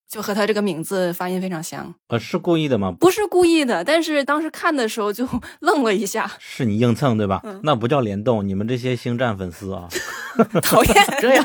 就和他这个名字发音非常像，呃，是故意的吗？不是故意的，但是当时看的时候就 [laughs] 愣了一下。是你硬蹭对吧？那不叫联动，你们这些星战粉丝啊，[laughs] 讨厌这样，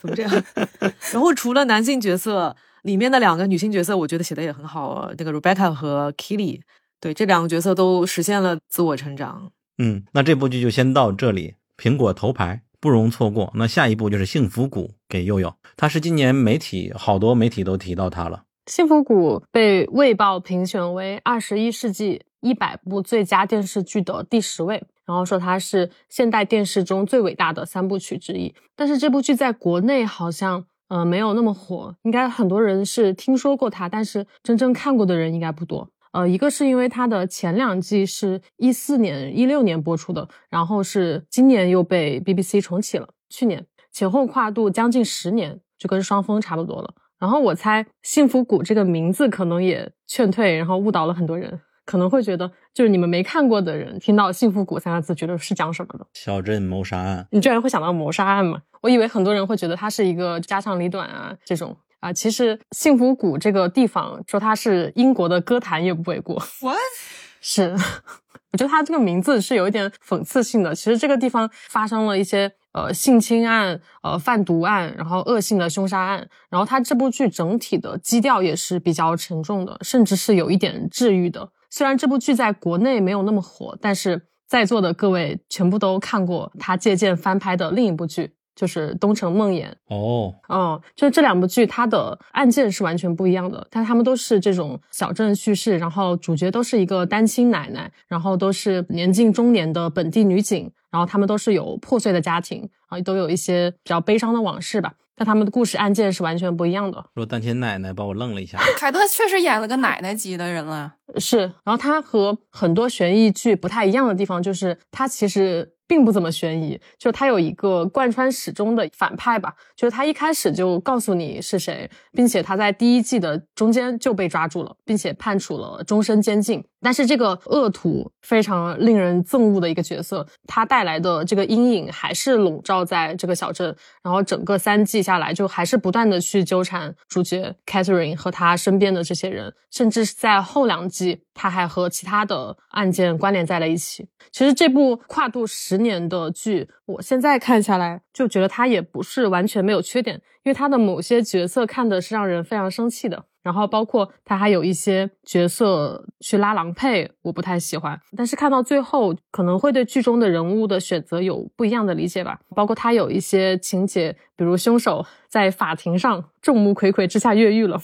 怎么这样？[laughs] 然后除了男性角色，里面的两个女性角色，我觉得写的也很好，那个 Rebecca 和 Kelly，对，这两个角色都实现了自我成长。嗯，那这部剧就先到这里，苹果头牌。不容错过。那下一步就是《幸福谷》给佑佑，他是今年媒体好多媒体都提到他了。《幸福谷》被《卫报》评选为二十一世纪一百部最佳电视剧的第十位，然后说它是现代电视中最伟大的三部曲之一。但是这部剧在国内好像呃没有那么火，应该很多人是听说过它，但是真正看过的人应该不多。呃，一个是因为它的前两季是一四年、一六年播出的，然后是今年又被 BBC 重启了，去年前后跨度将近十年，就跟双峰差不多了。然后我猜“幸福谷”这个名字可能也劝退，然后误导了很多人，可能会觉得就是你们没看过的人听到“幸福谷”三个字，觉得是讲什么的？小镇谋杀案？你居然会想到谋杀案吗？我以为很多人会觉得它是一个家长里短啊这种。啊，其实幸福谷这个地方说它是英国的歌坛也不为过。What？[laughs] 是，我觉得它这个名字是有一点讽刺性的。其实这个地方发生了一些呃性侵案、呃贩毒案，然后恶性的凶杀案。然后它这部剧整体的基调也是比较沉重的，甚至是有一点治愈的。虽然这部剧在国内没有那么火，但是在座的各位全部都看过他借鉴翻拍的另一部剧，就是《东城梦魇》。哦，哦，就这两部剧，它的案件是完全不一样的，但他们都是这种小镇叙事，然后主角都是一个单亲奶奶，然后都是年近中年的本地女警，然后他们都是有破碎的家庭，啊，都有一些比较悲伤的往事吧。但他们的故事案件是完全不一样的。说单亲奶奶把我愣了一下。[laughs] 凯特确实演了个奶奶级的人了。是，然后他和很多悬疑剧不太一样的地方，就是他其实并不怎么悬疑，就是他有一个贯穿始终的反派吧，就是他一开始就告诉你是谁，并且他在第一季的中间就被抓住了，并且判处了终身监禁。但是这个恶徒非常令人憎恶的一个角色，他带来的这个阴影还是笼罩在这个小镇，然后整个三季下来，就还是不断的去纠缠主角 Catherine 和他身边的这些人，甚至是在后两季，他还和其他的案件关联在了一起。其实这部跨度十年的剧，我现在看下来就觉得它也不是完全没有缺点，因为它的某些角色看的是让人非常生气的。然后包括他还有一些角色去拉郎配，我不太喜欢。但是看到最后，可能会对剧中的人物的选择有不一样的理解吧。包括他有一些情节，比如凶手在法庭上众目睽睽之下越狱了，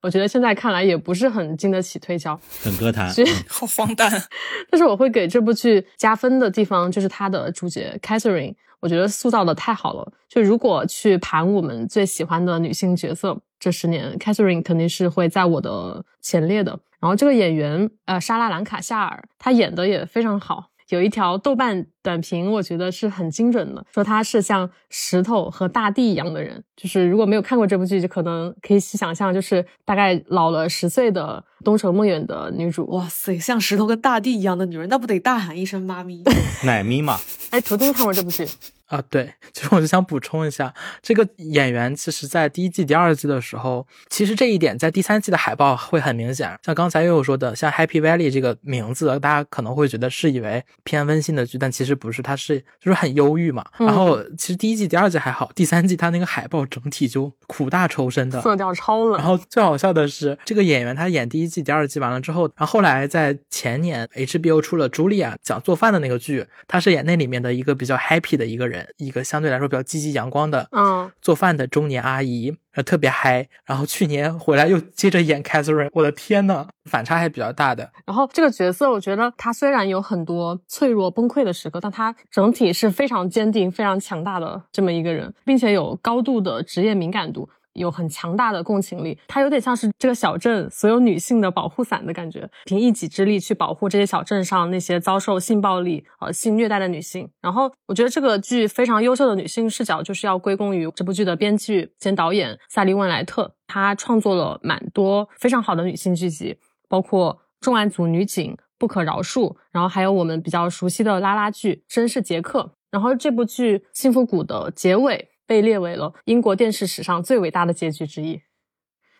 我觉得现在看来也不是很经得起推敲，很歌坛。所以 [laughs] 好荒诞。[laughs] 但是我会给这部剧加分的地方，就是他的主角 Catherine，我觉得塑造的太好了。就如果去盘我们最喜欢的女性角色。这十年，Catherine 肯定是会在我的前列的。然后这个演员，呃，莎拉兰卡夏尔，她演的也非常好。有一条豆瓣短评，我觉得是很精准的，说她是像石头和大地一样的人。就是如果没有看过这部剧，就可能可以想象，就是大概老了十岁的东城梦魇的女主。哇塞，像石头跟大地一样的女人，那不得大喊一声妈咪？[laughs] 奶咪嘛？[laughs] 哎，图图看过这部剧。[laughs] 啊，对，其实我就想补充一下，这个演员其实，在第一季、第二季的时候，其实这一点在第三季的海报会很明显。像刚才悠悠说的，像 Happy Valley 这个名字，大家可能会觉得是以为偏温馨的剧，但其实不是，他是就是很忧郁嘛。然后其实第一季、第二季还好，第三季他那个海报整体就苦大仇深的，色调超冷。然后最好笑的是，这个演员他演第一季、第二季完了之后，然后后来在前年 HBO 出了茱莉亚讲做饭的那个剧，他是演那里面的一个比较 happy 的一个人，一个相对来说比较积极阳光的，嗯，做饭的中年阿姨，呃，特别嗨。然后去年回来又接着演 Catherine，我的天呐，反差还比较大的。然后这个角色，我觉得他虽然有很多脆弱崩溃的时刻，但他整体是非常坚定、非常强大的这么一个人，并且有高度的职业敏感度。有很强大的共情力，她有点像是这个小镇所有女性的保护伞的感觉，凭一己之力去保护这些小镇上那些遭受性暴力、呃性虐待的女性。然后，我觉得这个剧非常优秀的女性视角，就是要归功于这部剧的编剧兼导演萨利·温莱特，她创作了蛮多非常好的女性剧集，包括《重案组女警》《不可饶恕》，然后还有我们比较熟悉的拉拉剧《绅士杰克》。然后这部剧《幸福谷》的结尾。被列为了英国电视史上最伟大的结局之一。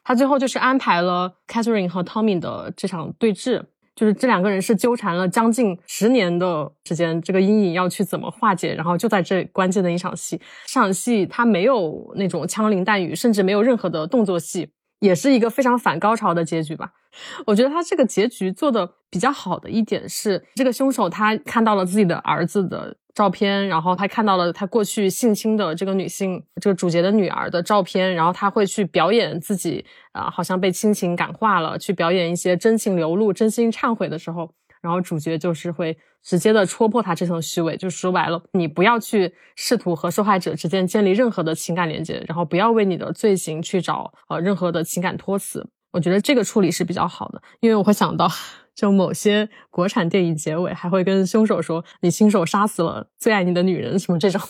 他最后就是安排了 Catherine 和 Tommy 的这场对峙，就是这两个人是纠缠了将近十年的时间，这个阴影要去怎么化解？然后就在这关键的一场戏，这场戏他没有那种枪林弹雨，甚至没有任何的动作戏，也是一个非常反高潮的结局吧。我觉得他这个结局做的比较好的一点是，这个凶手他看到了自己的儿子的。照片，然后他看到了他过去性侵的这个女性，这个主角的女儿的照片，然后他会去表演自己啊，好像被亲情感化了，去表演一些真情流露、真心忏悔的时候，然后主角就是会直接的戳破他这层虚伪，就说白了，你不要去试图和受害者之间建立任何的情感连接，然后不要为你的罪行去找呃任何的情感托词。我觉得这个处理是比较好的，因为我会想到。就某些国产电影结尾还会跟凶手说：“你亲手杀死了最爱你的女人。”什么这种。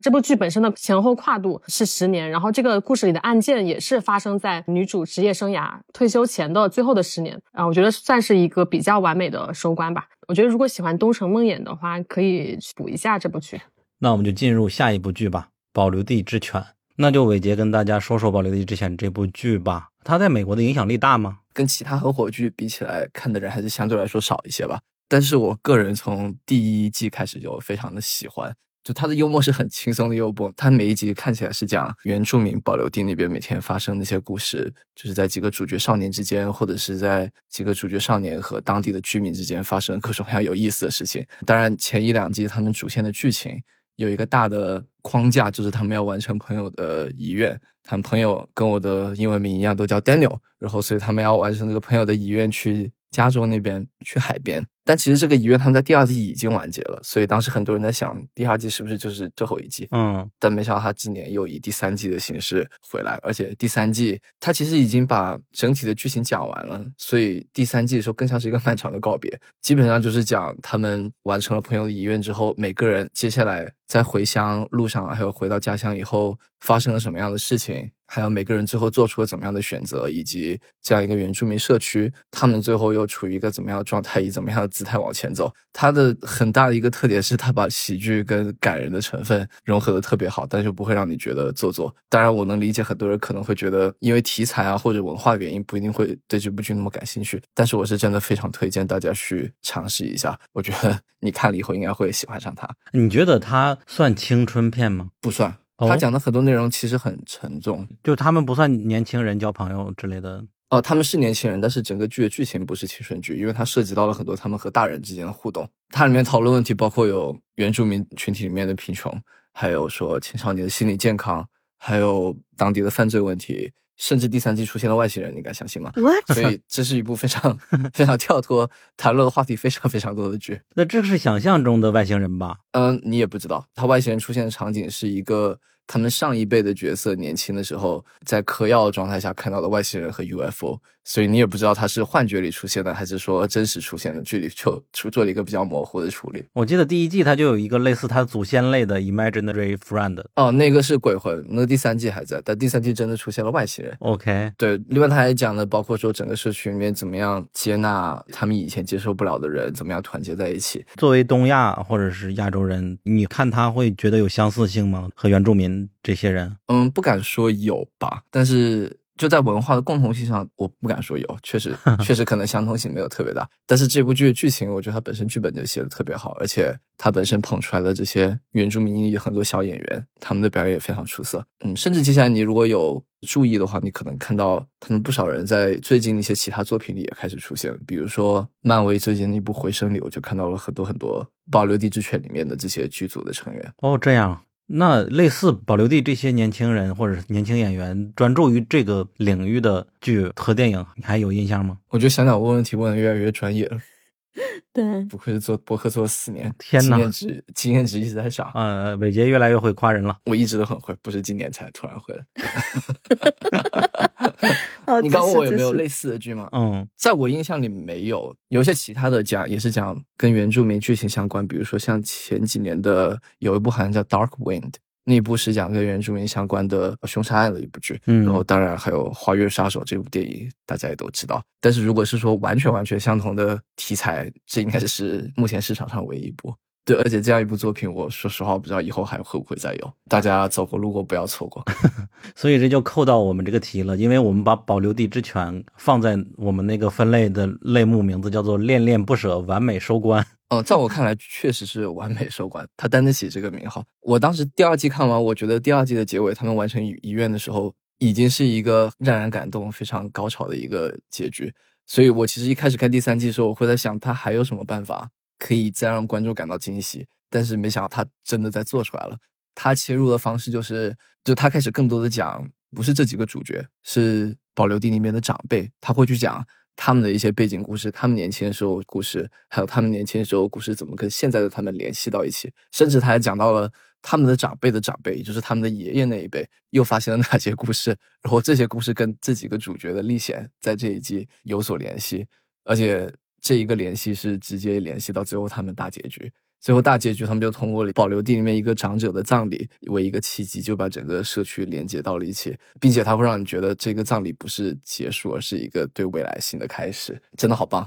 这部剧本身的前后跨度是十年，然后这个故事里的案件也是发生在女主职业生涯退休前的最后的十年啊，我觉得算是一个比较完美的收官吧。我觉得如果喜欢《东城梦魇》的话，可以补一下这部剧。那我们就进入下一部剧吧，《保留地之犬》。那就伟杰跟大家说说《保留地之犬》这部剧吧。他在美国的影响力大吗？跟其他合伙剧比起来，看的人还是相对来说少一些吧。但是我个人从第一季开始就非常的喜欢，就他的幽默是很轻松的幽默，他每一集看起来是讲原住民保留地那边每天发生那些故事，就是在几个主角少年之间，或者是在几个主角少年和当地的居民之间发生各种各样有意思的事情。当然，前一两季他们主线的剧情有一个大的框架，就是他们要完成朋友的遗愿。他们朋友跟我的英文名一样，都叫 Daniel，然后所以他们要完成这个朋友的遗愿，去加州那边去海边。但其实这个遗愿他们在第二季已经完结了，所以当时很多人在想，第二季是不是就是最后一季？嗯，但没想到他今年又以第三季的形式回来，而且第三季他其实已经把整体的剧情讲完了，所以第三季的时候更像是一个 [laughs] 漫长的告别，基本上就是讲他们完成了朋友的遗愿之后，每个人接下来在回乡路上，还有回到家乡以后发生了什么样的事情。还有每个人最后做出了怎么样的选择，以及这样一个原住民社区，他们最后又处于一个怎么样的状态，以怎么样的姿态往前走。它的很大的一个特点是，它把喜剧跟感人的成分融合的特别好，但是不会让你觉得做作。当然，我能理解很多人可能会觉得，因为题材啊或者文化原因，不一定会对这部剧那么感兴趣。但是我是真的非常推荐大家去尝试一下，我觉得你看了以后应该会喜欢上它。你觉得它算青春片吗？不算。哦他讲的很多内容其实很沉重，就他们不算年轻人交朋友之类的。哦，他们是年轻人，但是整个剧的剧情不是青春剧，因为它涉及到了很多他们和大人之间的互动。它里面讨论问题包括有原住民群体里面的贫穷，还有说青少年的心理健康，还有当地的犯罪问题，甚至第三季出现了外星人，你敢相信吗 What？所以这是一部非常非常跳脱谈论的话题非常非常多的剧。那这是想象中的外星人吧？嗯，你也不知道，他外星人出现的场景是一个他们上一辈的角色年轻的时候在嗑药的状态下看到的外星人和 UFO，所以你也不知道他是幻觉里出现的，还是说真实出现的，剧里就出做了一个比较模糊的处理。我记得第一季他就有一个类似他祖先类的 imaginary friend。哦，那个是鬼魂，那个第三季还在，但第三季真的出现了外星人。OK，对，另外他还讲了，包括说整个社区里面怎么样接纳他们以前接受不了的人，怎么样团结在一起。作为东亚或者是亚洲人，你看他会觉得有相似性吗？和原住民这些人？嗯，不敢说有吧，但是就在文化的共同性上，我不敢说有，确实 [laughs] 确实可能相同性没有特别大。但是这部剧的剧情，我觉得它本身剧本就写的特别好，而且它本身捧出来的这些原住民裔很多小演员，他们的表演也非常出色。嗯，甚至接下来你如果有注意的话，你可能看到他们不少人在最近的一些其他作品里也开始出现，比如说漫威最近的一部《回声》里，我就看到了很多很多《保留地之犬》里面的这些剧组的成员。哦，这样。那类似保留地这些年轻人或者是年轻演员专注于这个领域的剧和电影，你还有印象吗？我觉得想想问问题问的越来越专业了。[laughs] 对，不愧是做博客做了四年，天哪经验值经验值一直在涨。呃，伟杰越来越会夸人了。我一直都很会，不是今年才突然会的。[laughs] 哦你刚问我有没有类似的剧吗？嗯，在我印象里没有，有一些其他的讲也是讲跟原住民剧情相关，比如说像前几年的有一部好像叫《Dark Wind》，那一部是讲跟原住民相关的凶杀案的一部剧。嗯然后当然还有《花月杀手》这部电影，大家也都知道。但是如果是说完全完全相同的题材，这应该是目前市场上唯一一部。对，而且这样一部作品，我说实话，我不知道以后还会不会再有。大家走过路过不要错过。[laughs] 所以这就扣到我们这个题了，因为我们把保留地之犬放在我们那个分类的类目名字叫做“恋恋不舍，完美收官哦，在我看来，确实是完美收官，他担得起这个名号。我当时第二季看完，我觉得第二季的结尾，他们完成遗遗愿的时候，已经是一个让人感动、非常高潮的一个结局。所以我其实一开始看第三季的时候，我会在想，他还有什么办法可以再让观众感到惊喜？但是没想到他真的在做出来了。他切入的方式就是，就他开始更多的讲，不是这几个主角，是保留地里面的长辈，他会去讲他们的一些背景故事，他们年轻的时候故事，还有他们年轻的时候故事怎么跟现在的他们联系到一起，甚至他还讲到了他们的长辈的长辈，也就是他们的爷爷那一辈又发现了哪些故事，然后这些故事跟这几个主角的历险在这一季有所联系，而且这一个联系是直接联系到最后他们大结局。最后大结局，他们就通过保留地里面一个长者的葬礼为一个契机，就把整个社区连接到了一起，并且它会让你觉得这个葬礼不是结束，而是一个对未来新的开始，真的好棒，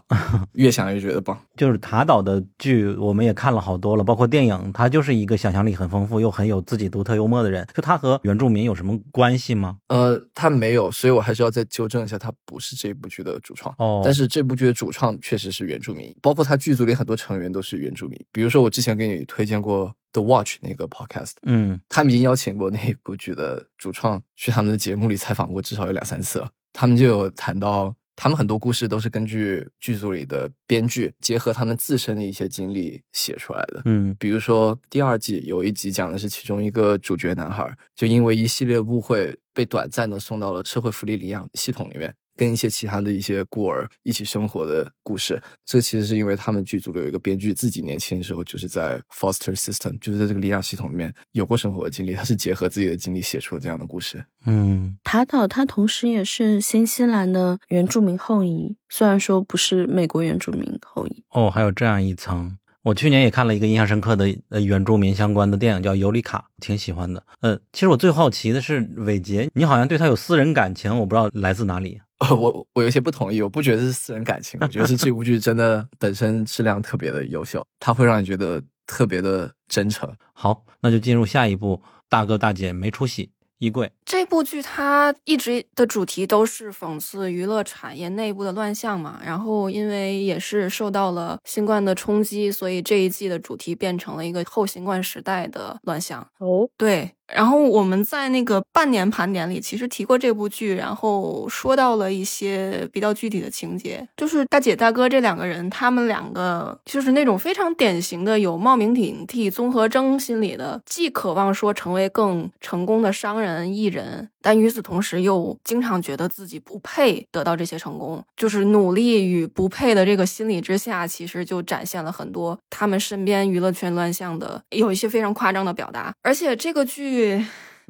越想越觉得棒。”。就是塔岛的剧，我们也看了好多了，包括电影，他就是一个想象力很丰富又很有自己独特幽默的人。就他和原住民有什么关系吗？呃，他没有，所以我还是要再纠正一下，他不是这部剧的主创。哦但是这部剧的主创确实是原住民，包括他剧组里很多成员都是原住民。比如说我之前给你推荐过 The Watch 那个 podcast，嗯，他们已经邀请过那部剧的主创去他们的节目里采访过，至少有两三次了。他们就有谈到，他们很多故事都是根据剧组里的编剧结合他们自身的一些经历写出来的。嗯比如说第二季有一集讲的是其中一个主角男孩，就因为一系列误会被短暂的送到了社会福利领养系统里面，跟一些其他的一些孤儿一起生活的故事。这其实是因为他们剧组里有一个编剧自己年轻的时候就是在 foster system，就是在这个领养系统里面有过生活的经历，他是结合自己的经历写出了这样的故事。嗯，塔岛他同时也是新西兰的原住民后裔，虽然说不是美国原住民后裔。哦，还有这样一层。我去年也看了一个印象深刻的呃原住民相关的电影，叫《尤里卡》，挺喜欢的。呃，其实我最好奇的是伟杰，你好像对他有私人感情，我不知道来自哪里。呃，我我有些不同意，我不觉得是私人感情，我觉得是这部剧真的 [laughs] 本身质量特别的优秀，它会让你觉得特别的真诚。好，那就进入下一步，大哥大姐没出息，衣柜。这部剧它一直的主题都是讽刺娱乐产业内部的乱象嘛，然后因为也是受到了新冠的冲击，所以这一季的主题变成了一个后新冠时代的乱象。哦，对，然后我们在那个半年盘点里其实提过这部剧，然后说到了一些比较具体的情节，就是大姐大哥这两个人，他们两个就是那种非常典型的有冒名顶替、综合征心理的，既渴望说成为更成功的商人、艺人。但与此同时，又经常觉得自己不配得到这些成功，就是努力与不配的这个心理之下，其实就展现了很多他们身边娱乐圈乱象的有一些非常夸张的表达。而且这个剧去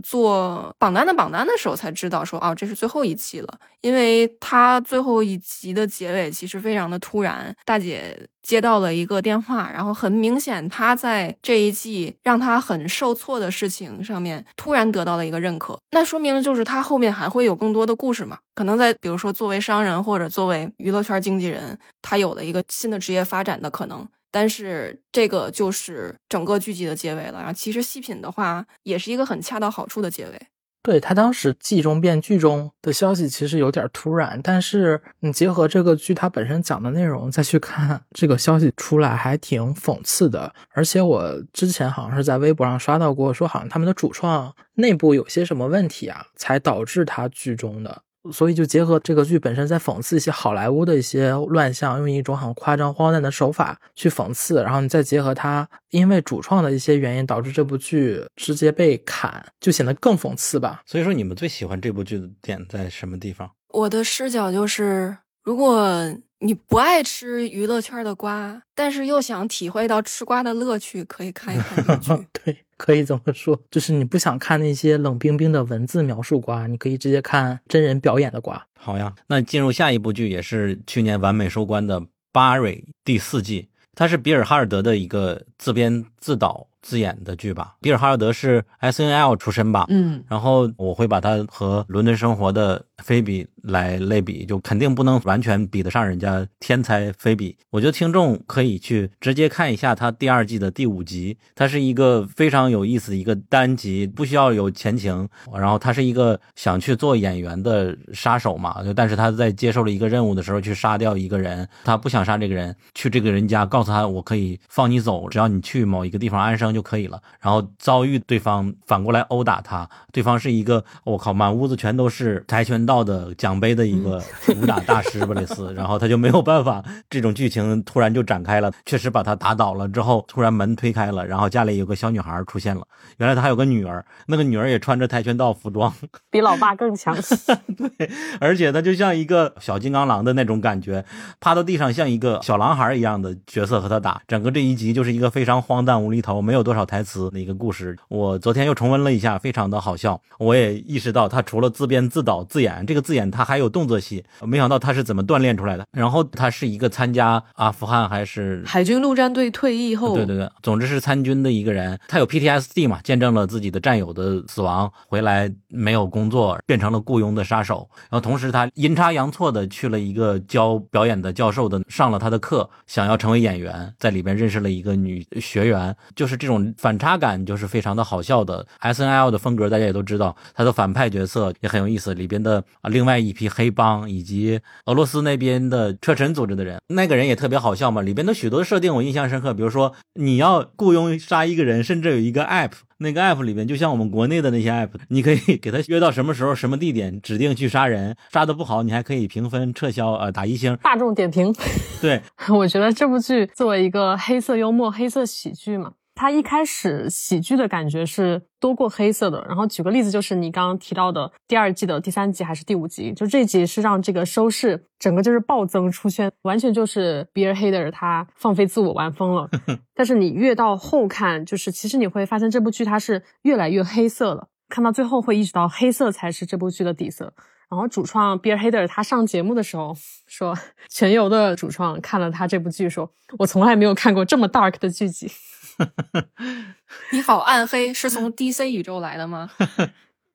做榜单的榜单的时候才知道说，哦，这是最后一期了，因为他最后一集的结尾其实非常的突然，大姐。接到了一个电话，然后很明显，她在这一季让她很受挫的事情上面突然得到了一个认可，那说明就是他后面还会有更多的故事嘛？可能在比如说作为商人或者作为娱乐圈经纪人，他有了一个新的职业发展的可能。但是这个就是整个剧集的结尾了。然后其实细品的话，也是一个很恰到好处的结尾。对他当时季中变剧中的消息其实有点突然，但是你结合这个剧它本身讲的内容再去看这个消息出来，还挺讽刺的。而且我之前好像是在微博上刷到过，说好像他们的主创内部有些什么问题啊，才导致他剧中的。所以就结合这个剧本身在讽刺一些好莱坞的一些乱象，用一种很夸张荒诞的手法去讽刺，然后你再结合它因为主创的一些原因导致这部剧直接被砍，就显得更讽刺吧。所以说，你们最喜欢这部剧的点在什么地方？我的视角就是，如果你不爱吃娱乐圈的瓜，但是又想体会到吃瓜的乐趣，可以看一看这剧。[laughs] 对。可以这么说，就是你不想看那些冷冰冰的文字描述瓜，你可以直接看真人表演的瓜。好呀，那进入下一部剧，也是去年完美收官的《巴瑞》第四季，它是比尔·哈尔德的一个自编自导自演的剧吧。比尔·哈尔德是 S N L 出身吧？嗯，然后我会把他和《伦敦生活》的菲比来类比，就肯定不能完全比得上人家天才菲比。我觉得听众可以去直接看一下他第二季的第五集，它是一个非常有意思的一个单集，不需要有前情。然后他是一个想去做演员的杀手嘛，就但是他在接受了一个任务的时候去杀掉一个人，他不想杀这个人，去这个人家告诉他我可以放你走，只要你去某一个地方安生就可以了。然后遭遇对方反过来殴打他，对方是一个我靠满屋子全都是跆拳道的奖杯的一个 [laughs] 武打大师吧类似，[laughs] 然后他就没有办法，这种剧情突然就展开了，确实把他打倒了之后，突然门推开了，然后家里有个小女孩出现了，原来他还有个女儿，那个女儿也穿着跆拳道服装，比老爸更强。[laughs] 对，而且他就像一个小金刚狼的那种感觉，趴到地上像一个小狼孩一样的角色和他打，整个这一集就是一个非常荒诞无厘头、没有多少台词的一个故事。我昨天又重温了一下，非常的好笑。我也意识到他除了自编自导自演，这个自演他还有动作戏，没想到他是怎么锻炼出来的。然后他是一个参加阿富汗还是海军陆战队退役后，对对对，总之是参军的一个人，他有 PTSD 嘛，见证了自己的战友的死亡，回来没有工作，变成了雇佣的杀手。然后同时他阴差阳错的去了一个教表演的教授的，上了他的课，想要成为演员，在里边认识了一个女学员，就是这这种反差感就是非常的好笑的。S N L 的风格大家也都知道，他的反派角色也很有意思，里边的啊另外一批黑帮以及俄罗斯那边的车臣组织的人，那个人也特别好笑嘛。里边的许多设定我印象深刻，比如说你要雇佣杀一个人，甚至有一个 app，那个 app 里面就像我们国内的那些 app，你可以 [laughs] 给他约到什么时候、什么地点，指定去杀人，杀的不好你还可以评分撤销，呃打一星。大众点评。对，[laughs] 我觉得这部剧作为一个黑色幽默、黑色喜剧嘛，它一开始喜剧的感觉是多过黑色的。然后举个例子，就是你刚刚提到的第二季的第三集还是第五集，就这集是让这个收视整个就是暴增出圈，完全就是 Bill Hader 他放飞自我玩疯了。[laughs] 但是你越到后看，就是其实你会发现这部剧它是越来越黑色了，看到最后会意识到黑色才是这部剧的底色。然后主创 Bill Hader 他上节目的时候说，全游的主创看了他这部剧，说我从来没有看过这么 dark 的剧集。[laughs] 你好暗黑，是从 [laughs] DC 宇宙来的吗？[laughs]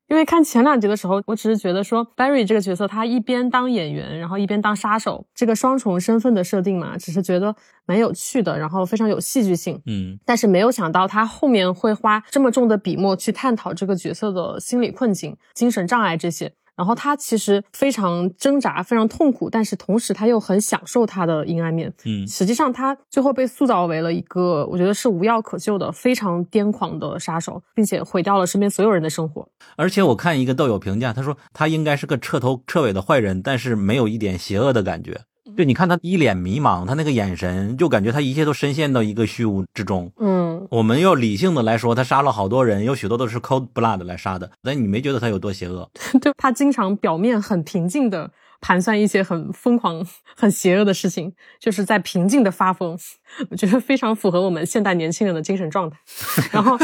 因为看前两集的时候，我只是觉得说 Barry 这个角色他一边当演员，然后一边当杀手，这个双重身份的设定嘛，只是觉得蛮有趣的，然后非常有戏剧性。嗯，但是没有想到他后面会花这么重的笔墨去探讨这个角色的心理困境、精神障碍这些。然后他其实非常挣扎，非常痛苦，但是同时他又很享受他的阴暗面。嗯实际上他最后被塑造为了一个我觉得是无药可救的非常癫狂的杀手，并且毁掉了身边所有人的生活。而且我看一个豆友评价，他说他应该是个彻头彻尾的坏人，但是没有一点邪恶的感觉。就你看他一脸迷茫，他那个眼神，就感觉他一切都深陷到一个虚无之中。嗯，我们要理性的来说，他杀了好多人，有许多都是 cold blood 来杀的，但你没觉得他有多邪恶？[laughs] 对他经常表面很平静的盘算一些很疯狂、[laughs] 很邪恶的事情，就是在平静的发疯。[laughs] 我觉得非常符合我们现代年轻人的精神状态。然后，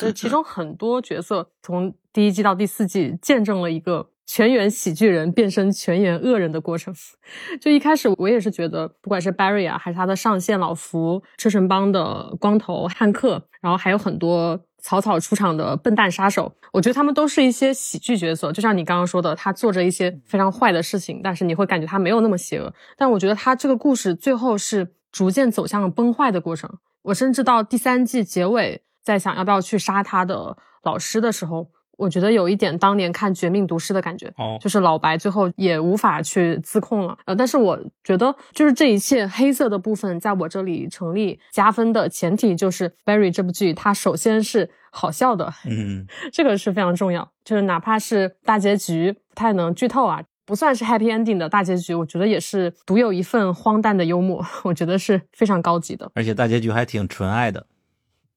这其中很多角色从第一季到第四季，见证了一个全员喜剧人变身全员恶人的过程。[laughs] 就一开始我也是觉得，不管是 Barry 啊，还是他的上线老福、车神帮的光头汉克，然后还有很多草草出场的笨蛋杀手，我觉得他们都是一些喜剧角色。就像你刚刚说的，他做着一些非常坏的事情，但是你会感觉他没有那么邪恶。但我觉得他这个故事最后是逐渐走向了崩坏的过程。我甚至到第三季结尾，在想要不要去杀他的老师的时候，我觉得有一点当年看《绝命毒师》的感觉，哦就是老白最后也无法去自控了。呃，但是我觉得，就是这一切黑色的部分，在我这里成立加分的前提，就是《Barry》这部剧，它首先是好笑的，嗯，[laughs] 这个是非常重要。就是哪怕是大结局不太能剧透啊，不算是 happy ending 的大结局，我觉得也是独有一份荒诞的幽默，[laughs] 我觉得是非常高级的。而且大结局还挺纯爱的。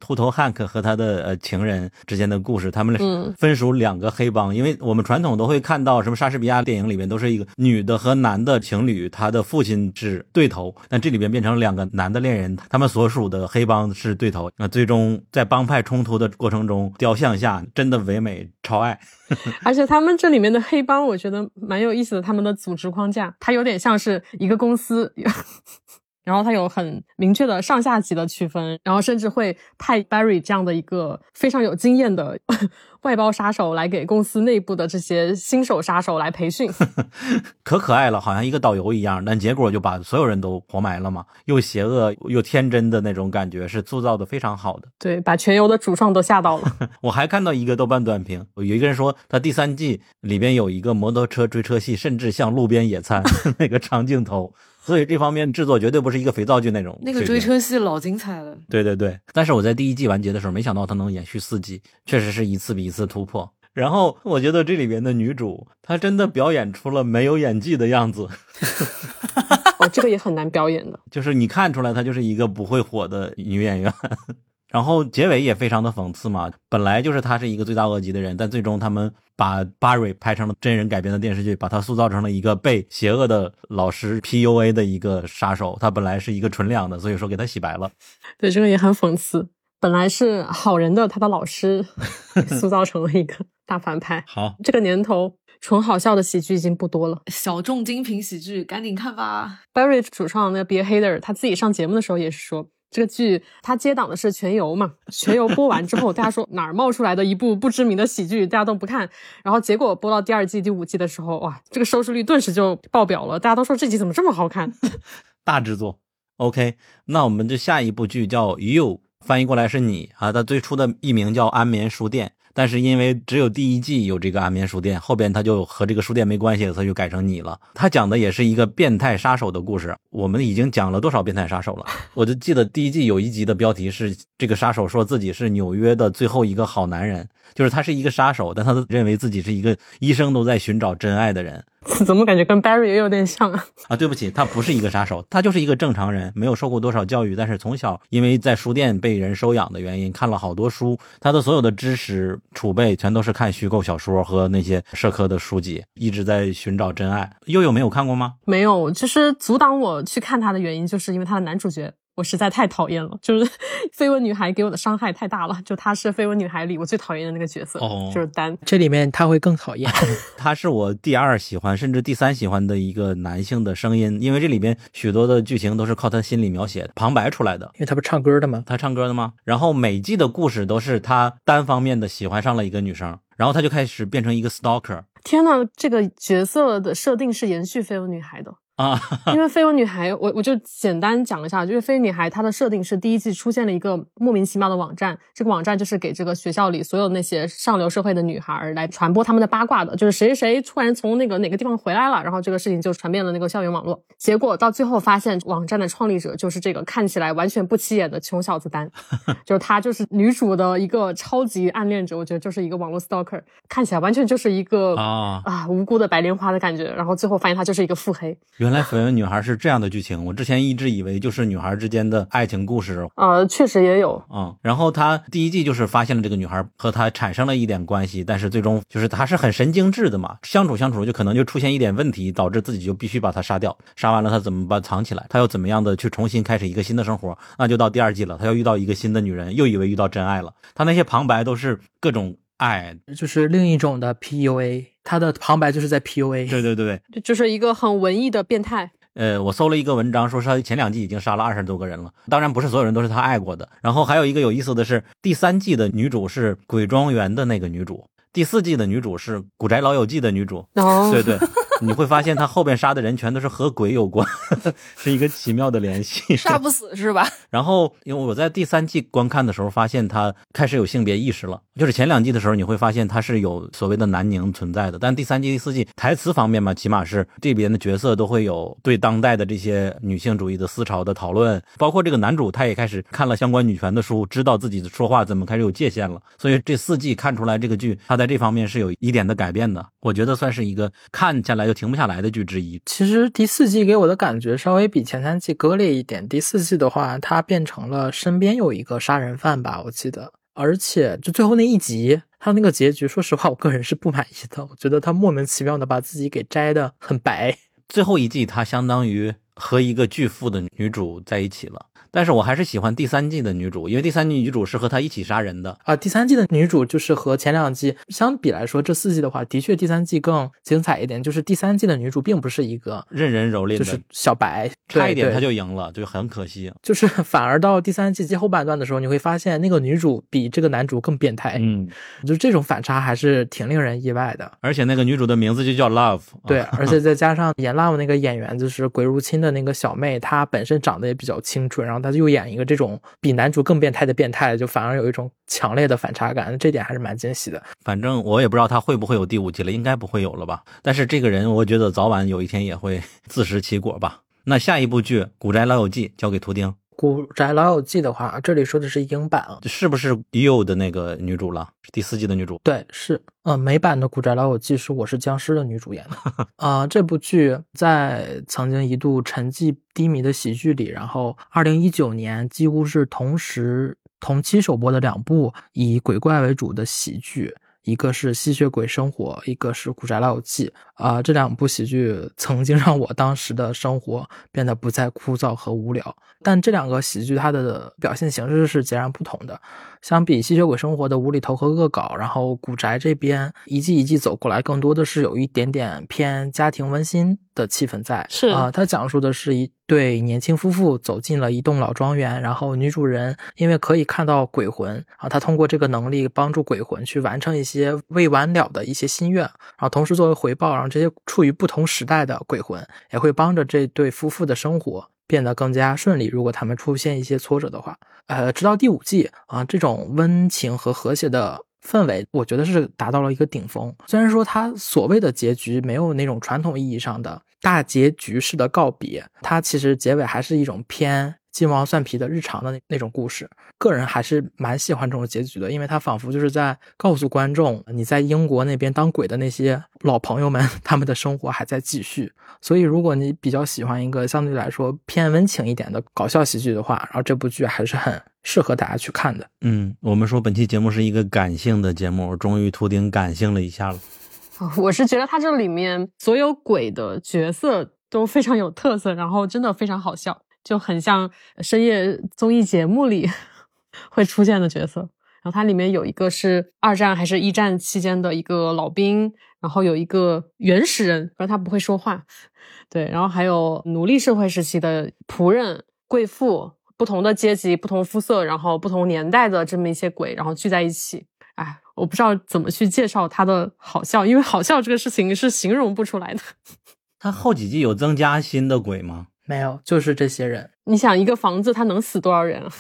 秃头汉克和他的呃情人之间的故事，他们嗯 [laughs] 分属两个黑帮，因为我们传统都会看到什么莎士比亚电影里面都是一个女的和男的情侣，他的父亲是对头，但这里边变成两个男的恋人，他们所属的黑帮是对头，那最终在帮派冲突的过程中雕像下真的唯美超爱。[laughs] 而且他们这里面的黑帮，我觉得蛮有意思的。他们的组织框架，它有点像是一个公司，然后它有很明确的上下级的区分，然后甚至会派 Barry 这样的一个非常有经验的外包杀手来给公司内部的这些新手杀手来培训。[laughs] 可可爱了，好像一个导游一样，但结果就把所有人都活埋了嘛，又邪恶又天真的那种感觉是塑造的非常好的。对，把全游的主创都吓到了。[laughs] 我还看到一个豆瓣短评，有一个人说他第三季里边有一个摩托车追车戏，甚至像路边野餐 [laughs] 那个长镜头，所以这方面制作绝对不是一个肥皂剧那种。那个追，车戏老精彩了。对对对。但是我在第一季完结的时候，没想到它能延续四季，确实是一次比一次突破。然后我觉得这里边的女主，她真的表演出了没有演技的样子，[laughs] 哦，这个也很难表演的。[laughs] 就是你看出来她就是一个不会火的女演员。然后结尾也非常的讽刺嘛，本来就是他是一个罪大恶极的人，但最终他们把巴瑞拍成了真人改编的电视剧，把他塑造成了一个被邪恶的老师 PUA 的一个杀手。他本来是一个纯良的，所以说给他洗白了。对，这个也很讽刺。本来是好人的他的老师，[laughs] 塑造成了一个大反派。[laughs] 好，这个年头纯好笑的喜剧已经不多了。小众精品喜剧，赶紧看吧。Barry 主创那个 Bill Hader 他自己上节目的时候也是说，这个剧它接档的是全游嘛，全游播完之后，[laughs] 大家说哪儿冒出来的一部不知名的喜剧，大家都不看。然后结果播到第二季、第五季的时候，哇，这个收视率顿时就爆表了，大家都说这集怎么这么好看？[laughs] 大制作。OK，那我们就下一部剧叫《You》，翻译过来是你啊。它最初的译名叫安眠书店。但是因为只有第一季有这个安眠书店，后边他就和这个书店没关系了，他就改成你了。他讲的也是一个变态杀手的故事。我们已经讲了多少变态杀手了？[laughs] 我就记得第一季有一集的标题是这个杀手说自己是纽约的最后一个好男人，就是他是一个杀手，但他认为自己是一个一生都在寻找真爱的人。[laughs] 怎么感觉跟 Barry 也有点像啊？[laughs] 啊，对不起，他不是一个杀手，他就是一个正常人，没有受过多少教育，但是从小因为在书店被人收养的原因，看了好多书，他的所有的知识储备全都是看虚构小说和那些社科的书籍，一直在寻找真爱。悠悠没有看过吗？没有，其实阻挡我去看他的原因，就是因为他的男主角。我实在太讨厌了，就是 [laughs] 绯闻女孩给我的伤害太大了。就她是绯闻女孩里我最讨厌的那个角色，哦、就是丹。这里面他会更讨厌，[laughs] 他是我第二喜欢，甚至第三喜欢的一个男性的声音，因为这里边许多的剧情都是靠他心理描写旁白出来的。因为他不是唱歌的吗？他唱歌的吗？然后每季的故事都是他单方面的喜欢上了一个女生，然后他就开始变成一个 stalker。天呐，这个角色的设定是延续绯闻女孩的。啊，因为绯闻女孩，我我就简单讲一下，就是绯闻女孩她的设定是第一季出现了一个莫名其妙的网站，这个网站就是给这个学校里所有那些上流社会的女孩来传播他们的八卦的，就是谁谁突然从那个哪个地方回来了，然后这个事情就传遍了那个校园网络。结果到最后发现，网站的创立者就是这个看起来完全不起眼的穷小子丹，[laughs] 就是他就是女主的一个超级暗恋者，我觉得就是一个网络 stalker，看起来完全就是一个啊啊无辜的白莲花的感觉，然后最后发现他就是一个腹黑。原来绯闻女孩是这样的剧情，我之前一直以为就是女孩之间的爱情故事。啊，确实也有。嗯，然后他第一季就是发现了这个女孩和他产生了一点关系，但是最终就是他是很神经质的嘛，相处相处就可能就出现一点问题，导致自己就必须把她杀掉。杀完了他怎么把藏起来？他要怎么样的去重新开始一个新的生活？那就到第二季了，他要遇到一个新的女人，又以为遇到真爱了。他那些旁白都是各种爱，就是另一种的 PUA。他的旁白就是在 PUA。对对对对，就是一个很文艺的变态。呃，我搜了一个文章，说他前两季已经杀了二十多个人了。当然不是所有人都是他爱过的。然后还有一个有意思的是，第三季的女主是《鬼庄园》的那个女主，第四季的女主是《古宅老友记》的女主。哦，对对，你会发现他后边杀的人全都是和鬼有关，[laughs] 是一个奇妙的联系。杀不死是吧？[laughs] 然后，因为我在第三季观看的时候，发现他开始有性别意识了。就是前两季的时候，你会发现他是有所谓的男凝存在的，但第三季、第四季台词方面嘛，起码是这边的角色都会有对当代的这些女性主义的思潮的讨论，包括这个男主他也开始看了相关女权的书，知道自己的说话怎么开始有界限了。所以这四季看出来，这个剧他在这方面是有一点的改变的。我觉得算是一个看下来就停不下来的剧之一。其实第四季给我的感觉稍微比前三季割裂一点。第四季的话，它变成了身边有一个杀人犯吧，我记得。而且就最后那一集，他那个结局，说实话，我个人是不满意的。我觉得他莫名其妙的把自己给摘的很白。最后一季，他相当于和一个巨富的女主在一起了。但是我还是喜欢第三季的女主，因为第三季女主是和他一起杀人的啊。第三季的女主就是和前两季相比来说，这四季的话，的确第三季更精彩一点。就是第三季的女主并不是一个任人蹂躏的，就是小白，差一点她就赢了，就很可惜。就是反而到第三季后半段的时候，你会发现那个女主比这个男主更变态。嗯，就这种反差还是挺令人意外的。而且那个女主的名字就叫 Love，对，而且再加上演 Love 那个演员就是《鬼入侵》的那个小妹，她本身长得也比较清纯，然后他就演一个这种。比男主更变态的变态，就反而有一种强烈的反差感，这点还是蛮惊喜的。反正我也不知道他会不会有第五季了，应该不会有了吧？但是这个人，我觉得早晚有一天也会 [laughs] 自食其果吧。那下一部剧《古宅老友记》交给图钉。《古宅老友记》的话，这里说的是英版啊，是不是 You 的那个女主了？第四季的女主？对，是。呃，美版的《古宅老友记》是我是僵尸的女主演的。[laughs] 啊，这部剧在曾经一度沉寂低迷的喜剧里，然后二零一九年几乎是同时同期首播的两部以鬼怪为主的喜剧。一个是《吸血鬼生活》，一个是《古宅老友记》啊、这两部喜剧曾经让我当时的生活变得不再枯燥和无聊。但这两个喜剧它的表现形式是截然不同的。相比《吸血鬼生活》的无厘头和恶搞，然后《古宅》这边一季一季走过来，更多的是有一点点偏家庭温馨的气氛在。是啊、呃，它讲述的是一对年轻夫妇走进了一栋老庄园，然后女主人因为可以看到鬼魂啊，她通过这个能力帮助鬼魂去完成一些未完了的一些心愿，然后同时作为回报，然后这些处于不同时代的鬼魂也会帮着这对夫妇的生活变得更加顺利。如果他们出现一些挫折的话，呃，直到第五季啊，这种温情和和谐的氛围，我觉得是达到了一个顶峰。虽然说它所谓的结局没有那种传统意义上的大结局式的告别，它其实结尾还是一种偏鸡毛蒜皮的日常的那那种故事。个人还是蛮喜欢这种结局的，因为它仿佛就是在告诉观众，你在英国那边当鬼的那些老朋友们，[laughs] 他们的生活还在继续。所以，如果你比较喜欢一个相对来说偏温情一点的搞笑喜剧的话，然后这部剧还是很适合大家去看的。嗯，我们说本期节目是一个感性的节目，终于秃顶感性了一下了。[laughs] 我是觉得它这里面所有鬼的角色都非常有特色，然后真的非常好笑，就很像深夜综艺节目里 [laughs] 会出现的角色。然后它里面有一个是二战还是一战期间的一个老兵，然后有一个原始人，而他不会说话，对，然后还有奴隶社会时期的仆人、贵妇，不同的阶级、不同肤色，然后不同年代的这么一些鬼，然后聚在一起。哎，我不知道怎么去介绍它的好笑，因为好笑这个事情是形容不出来的。[laughs] 它后几季有增加新的鬼吗？没有，就是这些人。你想一个房子它能死多少人啊？[laughs]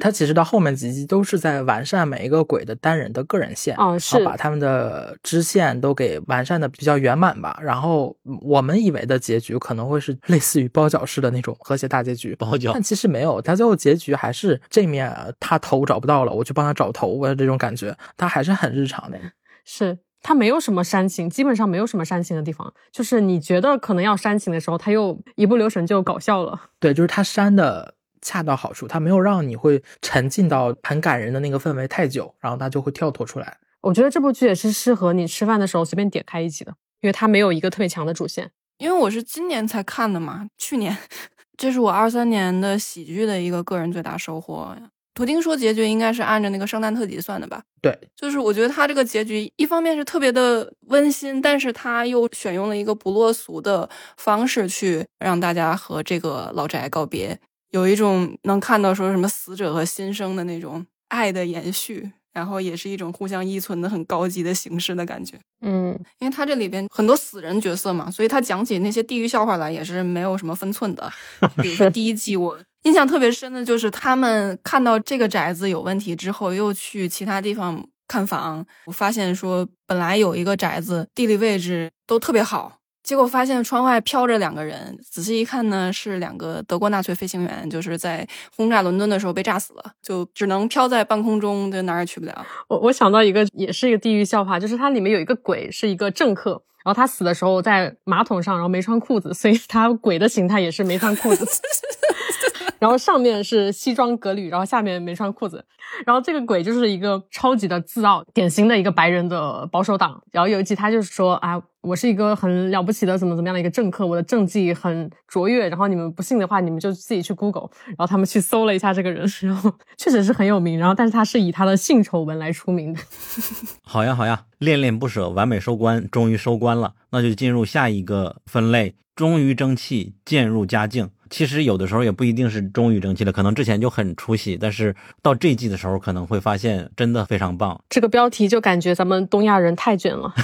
它其实到后面几集都是在完善每一个鬼的单人的个人线，哦，是把他们的支线都给完善的比较圆满吧。然后我们以为的结局可能会是类似于包饺式的那种和谐大结局，包饺，但其实没有，他最后结局还是这面他头找不到了，我去帮他找头的这种感觉，他还是很日常的。[laughs] 是它没有什么煽情，基本上没有什么煽情的地方，就是你觉得可能要煽情的时候，它又一不留神就搞笑了。对，就是它煽的。恰到好处，它没有让你会沉浸到很感人的那个氛围太久，然后它就会跳脱出来。我觉得这部剧也是适合你吃饭的时候随便点开一集的，因为它没有一个特别强的主线。因为我是今年才看的嘛，去年，[laughs] 这是我二三年的喜剧的一个个人最大收获。图丁说结局应该是按照那个圣诞特辑算的吧？对，就是我觉得他这个结局一方面是特别的温馨，但是他又选用了一个不落俗的方式去让大家和这个老宅告别。有一种能看到说什么死者和新生的那种爱的延续，然后也是一种互相依存的很高级的形式的感觉。嗯，因为他这里边很多死人角色嘛，所以他讲起那些地狱笑话来也是没有什么分寸的。比如说 [laughs] 第一季，我印象特别深的就是他们看到这个宅子有问题之后，又去其他地方看房，我发现说本来有一个宅子地理位置都特别好。结果发现窗外飘着两个人，仔细一看呢，是两个德国纳粹飞行员，就是在轰炸伦敦的时候被炸死了，就只能飘在半空中，就哪儿也去不了。我我想到一个，也是一个地狱笑话，就是它里面有一个鬼是一个政客，然后他死的时候在马桶上，然后没穿裤子，所以他鬼的形态也是没穿裤子。[laughs] 然后上面是西装革履，然后下面没穿裤子。然后这个鬼就是一个超级的自傲，典型的一个白人的保守党。然后有一集他就是说啊，我是一个很了不起的怎么怎么样的一个政客，我的政绩很卓越。然后你们不信的话，你们就自己去 Google。然后他们去搜了一下这个人，然后确实是很有名。然后但是他是以他的性丑闻来出名的。[laughs] 好呀好呀，恋恋不舍，完美收官，终于收官了。那就进入下一个分类，终于争气，渐入佳境。其实有的时候也不一定是终于争气了，可能之前就很出戏，但是到这季的时候可能会发现真的非常棒。这个标题就感觉咱们东亚人太卷了。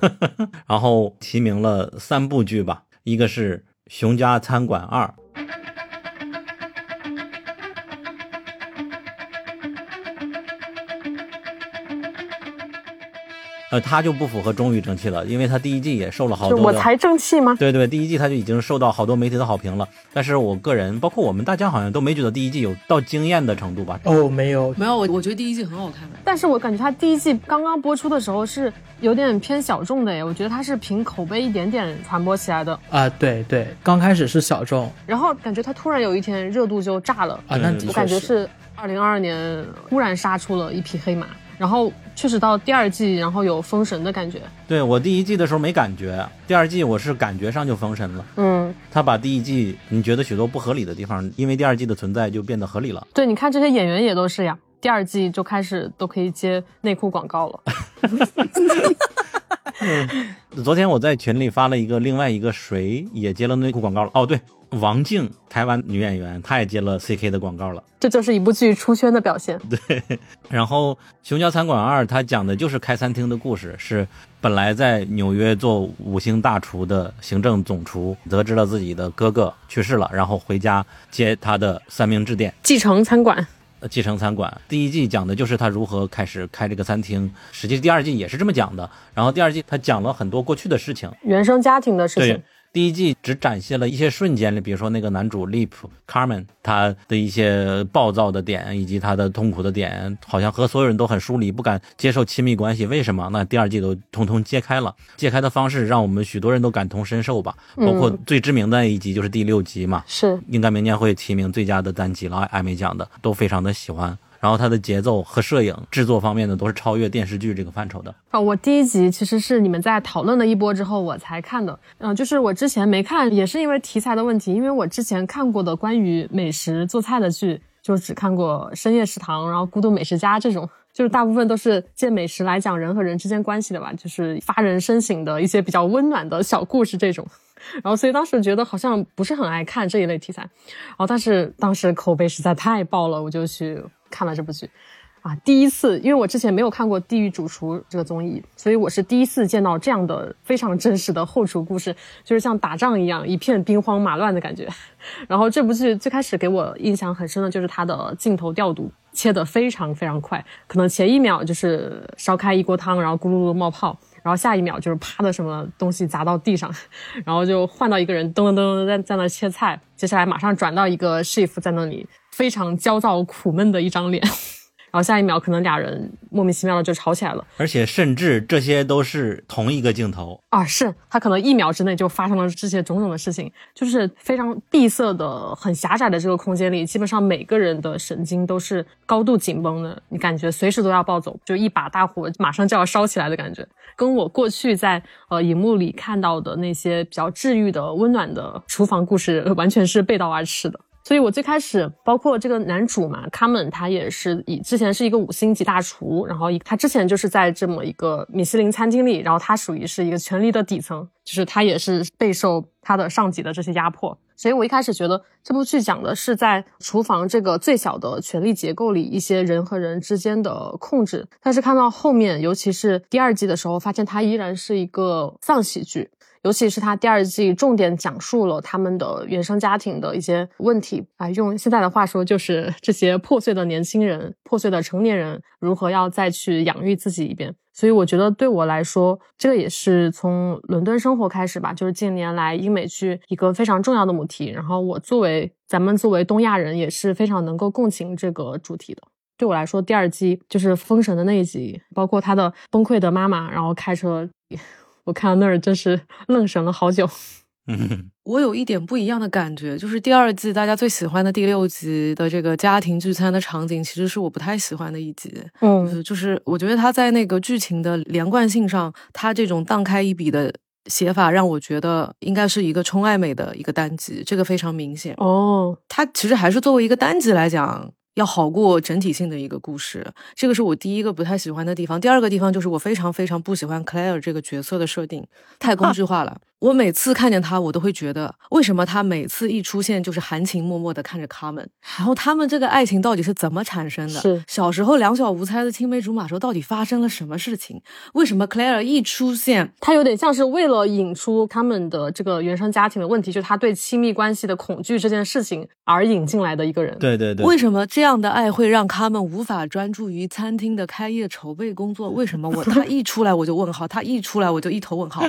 [laughs] 然后提名了三部剧吧，一个是《熊家餐馆二》。呃，他就不符合终于争气了，因为他第一季也受了好多。我才正气吗？对对，第一季他就已经受到好多媒体的好评了。但是我个人，包括我们大家好像都没觉得第一季有到惊艳的程度吧？哦，没有，没有，我我觉得第一季很好看的。但是我感觉他第一季刚刚播出的时候是有点偏小众的耶，我觉得他是凭口碑一点点传播起来的。啊，对对，刚开始是小众，然后感觉他突然有一天热度就炸了。啊，那我感觉是二零二二年忽然杀出了一匹黑马。然后确实到第二季，然后有封神的感觉。对我第一季的时候没感觉，第二季我是感觉上就封神了。嗯，他把第一季你觉得许多不合理的地方，因为第二季的存在就变得合理了。对，你看这些演员也都是呀，第二季就开始都可以接内裤广告了。[laughs] 昨天我在群里发了一个，另外一个谁也接了内裤广告了？哦，对，王静，台湾女演员，她也接了 CK 的广告了。这就是一部剧出圈的表现。[laughs] 对，然后《熊猫餐馆二》它讲的就是开餐厅的故事，是本来在纽约做五星大厨的行政总厨，得知了自己的哥哥去世了，然后回家接他的三明治店，继承餐馆。呃，继承餐馆第一季讲的就是他如何开始开这个餐厅，实际第二季也是这么讲的。然后第二季他讲了很多过去的事情，原生家庭的事情对。第一季只展现了一些瞬间里，比如说那个男主 Leap Carmen 他的一些暴躁的点，以及他的痛苦的点，好像和所有人都很疏离，不敢接受亲密关系。为什么？那第二季都通通揭开了，揭开的方式让我们许多人都感同身受吧。包括嗯最知名的一集就是第六集嘛，是应该明年会提名最佳的单集了，艾美奖的都非常的喜欢。然后它的节奏和摄影制作方面呢，都是超越电视剧这个范畴的。啊，我第一集其实是你们在讨论了一波之后我才看的，嗯、就是我之前没看，也是因为题材的问题，因为我之前看过的关于美食做菜的剧，就只看过《深夜食堂》，然后《孤独美食家》这种，就是大部分都是借美食来讲人和人之间关系的吧，就是发人深省的一些比较温暖的小故事这种。然后，所以当时觉得好像不是很爱看这一类题材，然后但是当时口碑实在太爆了，我就去看了这部剧。啊，第一次，因为我之前没有看过《地狱主厨》这个综艺，所以我是第一次见到这样的非常真实的后厨故事，就是像打仗一样，一片兵荒马乱的感觉。[laughs] 然后这部剧最开始给我印象很深的就是它的镜头调度切得非常非常快，可能前一秒就是烧开一锅汤，然后咕噜噜冒泡，然后下一秒就是啪的什么东西砸到地上，然后就换到一个人噔噔噔噔在在那切菜，接下来马上转到一个 shift 在那里非常焦躁苦闷的一张脸。然后下一秒可能俩人莫名其妙的就吵起来了而且甚至这些都是同一个镜头，啊！是他可能一秒之内就发生了这些种种的事情，就是非常闭塞的、很狭窄的这个空间里，基本上每个人的神经都是高度紧绷的，你感觉随时都要暴走，就一把大火马上就要烧起来的感觉，跟我过去在呃荧幕里看到的那些比较治愈的、温暖的厨房故事完全是背道而驰的。所以我最开始，包括这个男主嘛，卡门他也是以之前是一个五星级大厨，然后他之前就是在这么一个米其林餐厅里，然后他属于是一个权力的底层，就是他也是备受他的上级的这些压迫。所以我一开始觉得这部剧讲的是在厨房这个最小的权力结构里，一些人和人之间的控制。但是看到后面，尤其是第二季的时候，发现它依然是一个丧喜剧。尤其是他第二季重点讲述了他们的原生家庭的一些问题啊，用现在的话说，就是这些破碎的年轻人、破碎的成年人如何要再去养育自己一遍。所以我觉得对我来说，这个也是从伦敦生活开始吧，就是近年来英美剧一个非常重要的母题。然后我作为咱们作为东亚人，也是非常能够共情这个主题的。对我来说，第二季就是封神的那一集，包括他的崩溃的妈妈，然后开车。我看到那儿真是 [laughs] 愣神了好久。嗯，[laughs] 我有一点不一样的感觉，就是第二季大家最喜欢的第六集的这个家庭聚餐的场景，其实是我不太喜欢的一集。嗯，就是我觉得他在那个剧情的连贯性上，他这种荡开一笔的写法，让我觉得应该是一个冲爱美的一个单集，这个非常明显。哦，它其实还是作为一个单集来讲。要好过整体性的一个故事，这个是我第一个不太喜欢的地方。第二个地方就是我非常非常不喜欢 Claire 这个角色的设定，太工具化了。我每次看见他，我都会觉得，为什么他每次一出现就是含情脉脉的看着 Carmen，然后他们这个爱情到底是怎么产生的？是小时候两小无猜的青梅竹马时候，到底发生了什么事情？为什么 Claire 一出现，他有点像是为了引出他们的这个原生家庭的问题，就是他对亲密关系的恐惧这件事情而引进来的一个人？对对对。为什么这这样的爱会让他们无法专注于餐厅的开业筹备工作？为什么我他一出来我就问号，他一出来我就一头问号？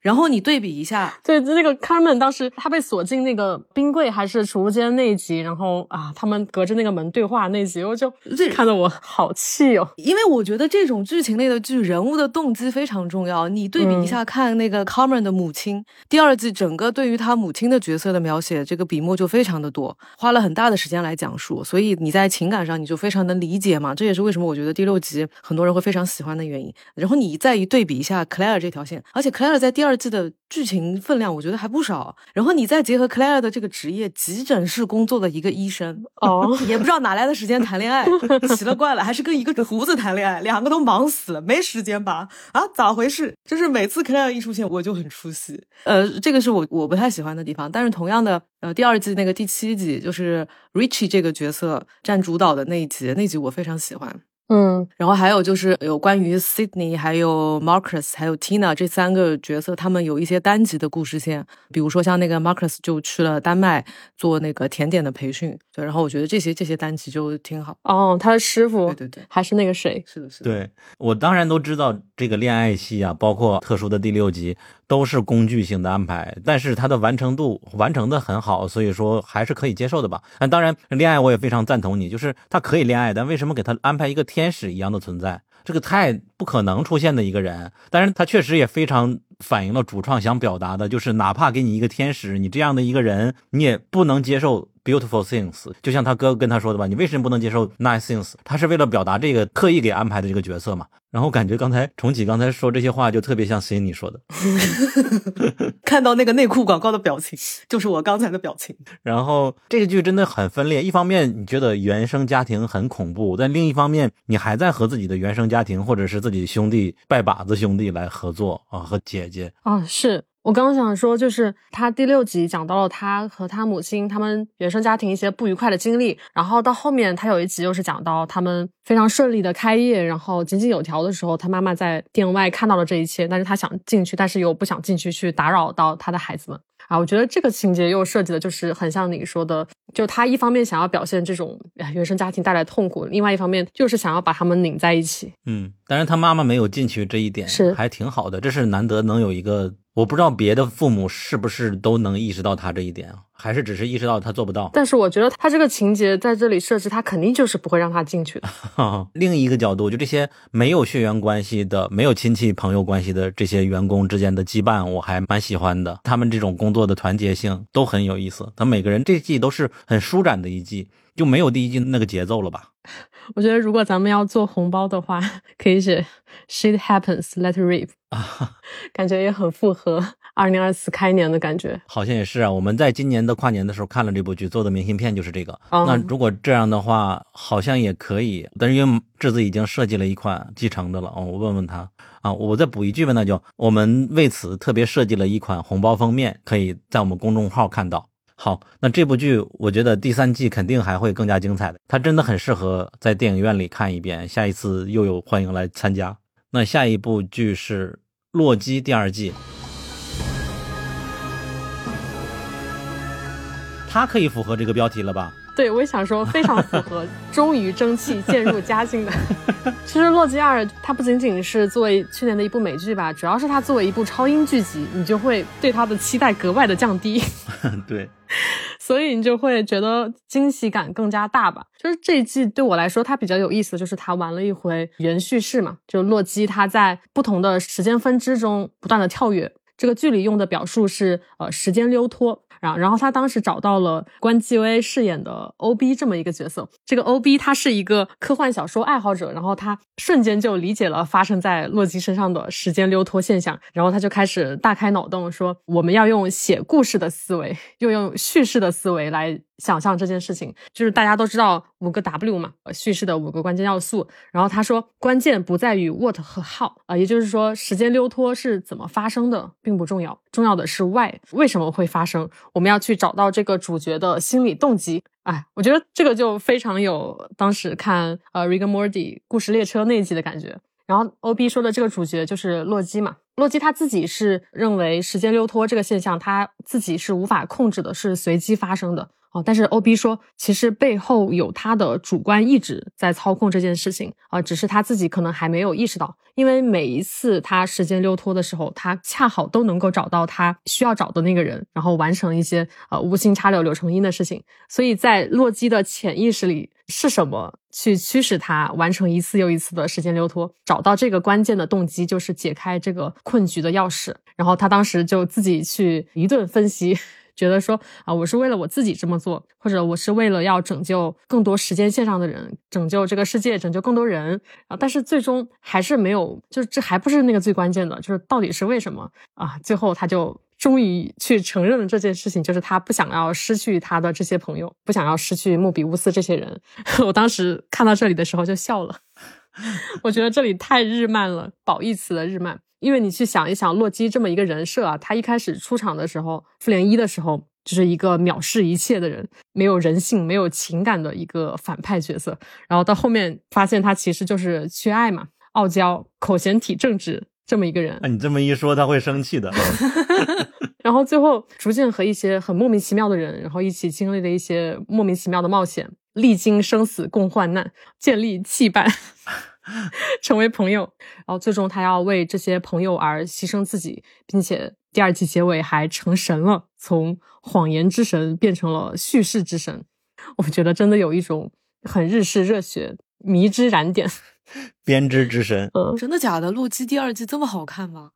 然后你对比一下，对那个 Carmen 当时他被锁进那个冰柜还是储物间那一集，然后啊，他们隔着那个门对话那集，我就看得我好气哦。因为我觉得这种剧情类的剧，人物的动机非常重要。你对比一下，看那个 Carmen 的母亲，第二季整个对于他母亲的角色的描写，这个笔墨就非常的多，花了很大的时间来讲述，所以你在情感上你就非常能理解嘛。这也是为什么我觉得第六集很多人会非常喜欢的原因。然后你再一对比一下 Claire 这条线，而且 Claire 在第二。二季的剧情分量，我觉得还不少。然后你再结合 Claire 的这个职业，急诊室工作的一个医生，哦，也不知道哪来的时间谈恋爱，[laughs] 奇了怪了，还是跟一个厨子谈恋爱，两个都忙死了，没时间吧？啊，咋回事？就是每次 Claire 一出现，我就很出戏。呃，这个是我我不太喜欢的地方。但是同样的，呃，第二季那个第七集，就是 Richie 这个角色占主导的那一集，那集我非常喜欢。嗯，然后还有就是有关于 Sydney、还有 Marcus、还有 Tina 这三个角色，他们有一些单集的故事线，比如说像那个 Marcus 就去了丹麦做那个甜点的培训，对，然后我觉得这些这些单集就挺好。哦，他的师傅，对对对，还是那个谁？是的，是的。对我当然都知道这个恋爱戏啊，包括特殊的第六集都是工具性的安排，但是它的完成度完成的很好，所以说还是可以接受的吧。那当然，恋爱我也非常赞同你，就是他可以恋爱，但为什么给他安排一个天使一样的存在？这个太不可能出现的一个人，但是他确实也非常反映了主创想表达的，就是哪怕给你一个天使，你这样的一个人，你也不能接受 beautiful things。就像他哥跟他说的吧，你为什么不能接受 nice things？他是为了表达这个特意给安排的这个角色嘛。然后感觉刚才重启刚才说这些话，就特别像 Cindy 说的。[laughs] 看到那个内裤广告的表情，就是我刚才的表情。然后这个剧真的很分裂，一方面你觉得原生家庭很恐怖，但另一方面你还在和自己的原生家庭或者是自己兄弟拜把子兄弟来合作啊，和姐姐。啊，是我刚刚想说，就是他第六集讲到了他和他母亲他们原生家庭一些不愉快的经历，然后到后面他有一集又是讲到他们非常顺利的开业，然后井井有条的时候，他妈妈在店外看到了这一切，但是他想进去，但是又不想进去去打扰到他的孩子们。啊，我觉得这个情节又设计的就是很像你说的，就他一方面想要表现这种哎原生家庭带来痛苦，另外一方面就是想要把他们拧在一起。嗯，但是他妈妈没有进去这一点是还挺好的，这是难得能有一个，我不知道别的父母是不是都能意识到他这一点啊，还是只是意识到他做不到。但是我觉得他这个情节在这里设置，他肯定就是不会让他进去的。[laughs] 另一个角度，就这些没有血缘关系的、没有亲戚朋友关系的这些员工之间的羁绊，我还蛮喜欢的。他们这种工作的团结性都很有意思。他每个人这季都是很舒展的一季，就没有第一季那个节奏了吧？[laughs] 我觉得如果咱们要做红包的话，可以写 “shit happens, let it rip”，[laughs] 感觉也很符合二零二四开年的感觉。好像也是啊。我们在今年的跨年的时候看了这部剧，做的明信片就是这个。哦那如果这样的话，好像也可以。但是因为智子已经设计了一款继承的了，哦，我问问他啊，我再补一句吧，那就我们为此特别设计了一款红包封面，可以在我们公众号看到。好，那这部剧我觉得第三季肯定还会更加精彩的，它真的很适合在电影院里看一遍。下一次又有欢迎来参加。那下一部剧是《洛基》第二季，它可以符合这个标题了吧？对，我也想说，非常符合，[laughs] 终于争气渐入佳境的。其实《洛基二》它不仅仅是作为去年的一部美剧吧，主要是它作为一部超英剧集，你就会对它的期待格外的降低。[laughs] 对，所以你就会觉得惊喜感更加大吧。就是这一季对我来说，它比较有意思的就是它玩了一回原叙事嘛，就洛基他在不同的时间分支中不断的跳跃。这个剧里用的表述是呃时间溜脱。然后，然后他当时找到了关继威饰演的 O.B 这么一个角色。这个 O.B 他是一个科幻小说爱好者，然后他瞬间就理解了发生在洛基身上的时间溜脱现象，然后他就开始大开脑洞，说我们要用写故事的思维，又用叙事的思维来想象这件事情。就是大家都知道五个 W 嘛，叙事的五个关键要素。然后他说，关键不在于 what 和 how 啊、也就是说，时间溜脱是怎么发生的并不重要，重要的是 why 为什么会发生。我们要去找到这个主角的心理动机。哎，我觉得这个就非常有当时看呃《Rick and Morty》故事列车那一集的感觉。然后 O B 说的这个主角就是洛基嘛，洛基他自己是认为时间溜脱这个现象他自己是无法控制的，是随机发生的。但是 O B 说，其实背后有他的主观意志在操控这件事情啊、只是他自己可能还没有意识到。因为每一次他时间溜脱的时候，他恰好都能够找到他需要找的那个人，然后完成一些呃无心插柳柳成荫的事情。所以在洛基的潜意识里，是什么去驱使他完成一次又一次的时间溜脱？找到这个关键的动机，就是解开这个困局的钥匙。然后他当时就自己去一顿分析。觉得说啊，我是为了我自己这么做，或者我是为了要拯救更多时间线上的人，拯救这个世界，拯救更多人啊。但是最终还是没有，就是这还不是那个最关键的，就是到底是为什么啊？最后他就终于去承认了这件事情，就是他不想要失去他的这些朋友，不想要失去莫比乌斯这些人。[laughs] 我当时看到这里的时候就笑了。[laughs] 我觉得这里太日漫了，褒义词的日漫。因为你去想一想，洛基这么一个人设啊，他一开始出场的时候，复联一的时候，就是一个藐视一切的人，没有人性、没有情感的一个反派角色。然后到后面发现他其实就是缺爱嘛，傲娇、口嫌体正直这么一个人。那你这么一说，他会生气的。[laughs] 然后最后逐渐和一些很莫名其妙的人，然后一起经历了一些莫名其妙的冒险，历经生死共患难，建立羁绊。[laughs] 成为朋友，然后最终他要为这些朋友而牺牲自己，并且第二季结尾还成神了，从谎言之神变成了叙事之神。我觉得真的有一种很日式热血迷之燃点。编织之神，嗯，真的假的？洛基第二季这么好看吗？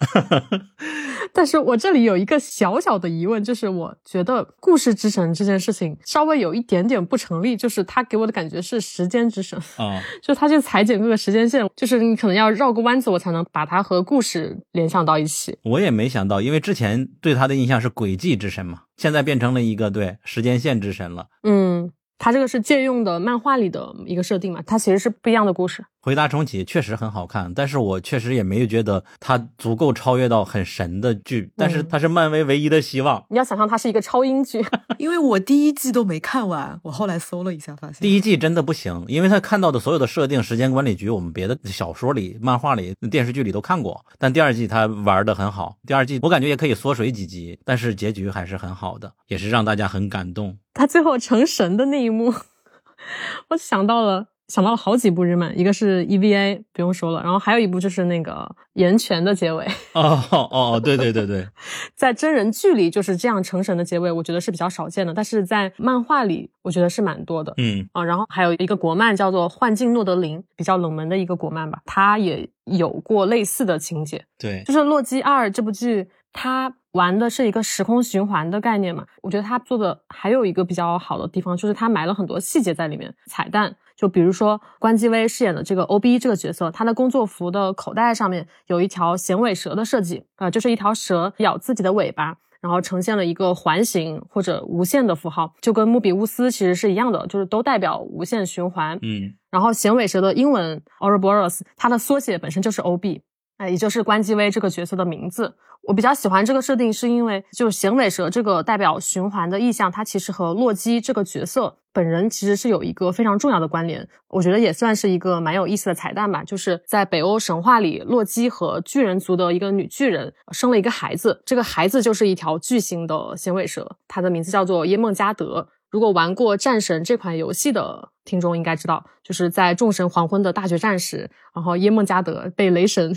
[laughs] 但是我这里有一个小小的疑问，就是我觉得故事之神这件事情稍微有一点点不成立，就是他给我的感觉是时间之神啊，[laughs] 就他去裁剪各个时间线，就是你可能要绕个弯子，我才能把它和故事联想到一起。我也没想到，因为之前对他的印象是轨迹之神嘛，现在变成了一个对时间线之神了。嗯。他这个是借用的漫画里的一个设定嘛，它其实是不一样的故事。回答重启确实很好看，但是我确实也没有觉得它足够超越到很神的剧，但是它是漫威唯一的希望。你要想象它是一个超英剧，[laughs] 因为我第一季都没看完，我后来搜了一下，发现第一季真的不行，因为他看到的所有的设定，时间管理局我们别的小说里、漫画里、电视剧里都看过，但第二季他玩的很好。第二季我感觉也可以缩水几集，但是结局还是很好的，也是让大家很感动。他最后成神的那一幕。[laughs] 我想到了，想到了好几部日漫，一个是 EVA，不用说了，然后还有一部就是那个《岩泉》的结尾。哦哦哦，对对对对，[laughs] 在真人剧里就是这样成神的结尾，我觉得是比较少见的，但是在漫画里，我觉得是蛮多的。嗯啊，然后还有一个国漫叫做《幻境诺德林》，比较冷门的一个国漫吧，它也有过类似的情节。对，就是《洛基二》这部剧，它。玩的是一个时空循环的概念嘛？我觉得他做的还有一个比较好的地方，就是他埋了很多细节在里面，彩蛋。就比如说关继威饰演的这个 OB 这个角色，他的工作服的口袋上面有一条衔尾蛇的设计啊，就是一条蛇咬自己的尾巴，然后呈现了一个环形或者无限的符号，就跟莫比乌斯其实是一样的，就是都代表无限循环。嗯，然后衔尾蛇的英文 Ouroboros，它的缩写本身就是 OB。哎，也就是关继威这个角色的名字，我比较喜欢这个设定，是因为就是衔尾蛇这个代表循环的意象，它其实和洛基这个角色本人其实是有一个非常重要的关联。我觉得也算是一个蛮有意思的彩蛋吧。就是在北欧神话里，洛基和巨人族的一个女巨人生了一个孩子，这个孩子就是一条巨型的衔尾蛇，它的名字叫做耶梦加德。如果玩过战神这款游戏的听众应该知道，就是在众神黄昏的大决战时，然后耶梦加德被雷神。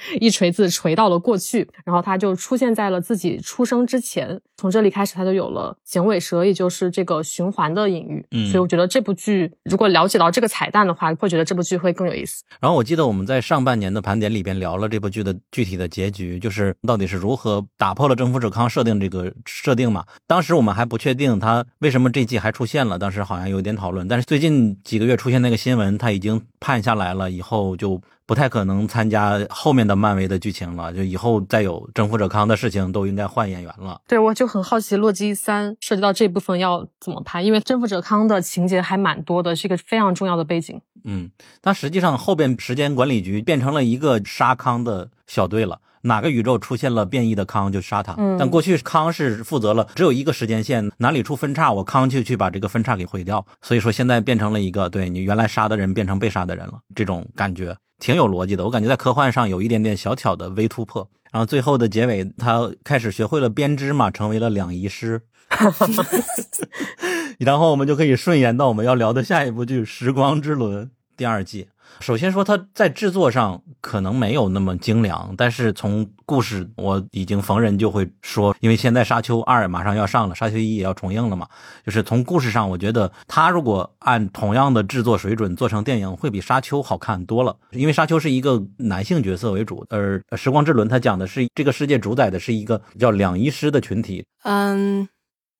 [laughs] 一锤子锤到了过去，然后他就出现在了自己出生之前。从这里开始，他就有了响尾蛇，也就是这个循环的隐喻。嗯，所以我觉得这部剧如果了解到这个彩蛋的话，会觉得这部剧会更有意思。然后我记得我们在上半年的盘点里边聊了这部剧的具体的结局，就是到底是如何打破了征服者康设定这个设定嘛？当时我们还不确定他为什么这季还出现了，当时好像有点讨论。但是最近几个月出现那个新闻，他已经判下来了，以后就。不太可能参加后面的漫威的剧情了，就以后再有征服者康的事情都应该换演员了。对，我就很好奇洛基三涉及到这部分要怎么拍，因为征服者康的情节还蛮多的，是一个非常重要的背景。嗯，但实际上后边时间管理局变成了一个杀康的小队了，哪个宇宙出现了变异的康就杀他。嗯，但过去康是负责了只有一个时间线，哪里出分叉，我康就去把这个分叉给毁掉。所以说现在变成了一个对你原来杀的人变成被杀的人了，这种感觉。挺有逻辑的，我感觉在科幻上有一点点小巧的微突破。然后最后的结尾，他开始学会了编织嘛，成为了两仪师。[laughs] 然后我们就可以顺延到我们要聊的下一部剧《时光之轮》第二季。首先说，它在制作上可能没有那么精良，但是从故事，我已经逢人就会说，因为现在《沙丘二》马上要上了，《沙丘一》也要重映了嘛。就是从故事上，我觉得它如果按同样的制作水准做成电影，会比《沙丘》好看多了。因为《沙丘》是一个男性角色为主，而《时光之轮》它讲的是这个世界主宰的是一个叫两仪师的群体。嗯。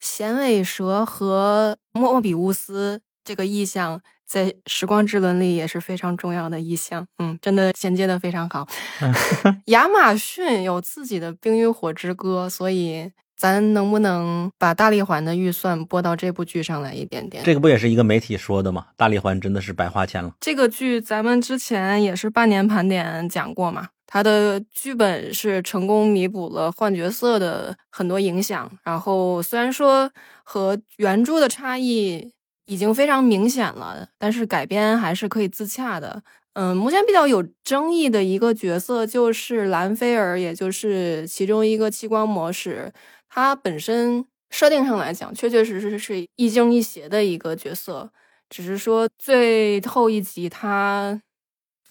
响尾蛇和莫比乌斯这个意象，在《时光之轮》里也是非常重要的意象。嗯，真的衔接的非常好。[laughs] 亚马逊有自己的《冰与火之歌》，所以咱能不能把大力环的预算拨到这部剧上来一点点？这个不也是一个媒体说的吗？大力环真的是白花钱了。这个剧咱们之前也是半年盘点讲过嘛，它的剧本是成功弥补了换角色的很多影响，然后虽然说和原著的差异已经非常明显了，但是改编还是可以自洽的。嗯，目前比较有争议的一个角色就是兰菲尔，也就是其中一个激光模式，他本身设定上来讲，确确实实是亦正亦邪的一个角色，只是说最后一集他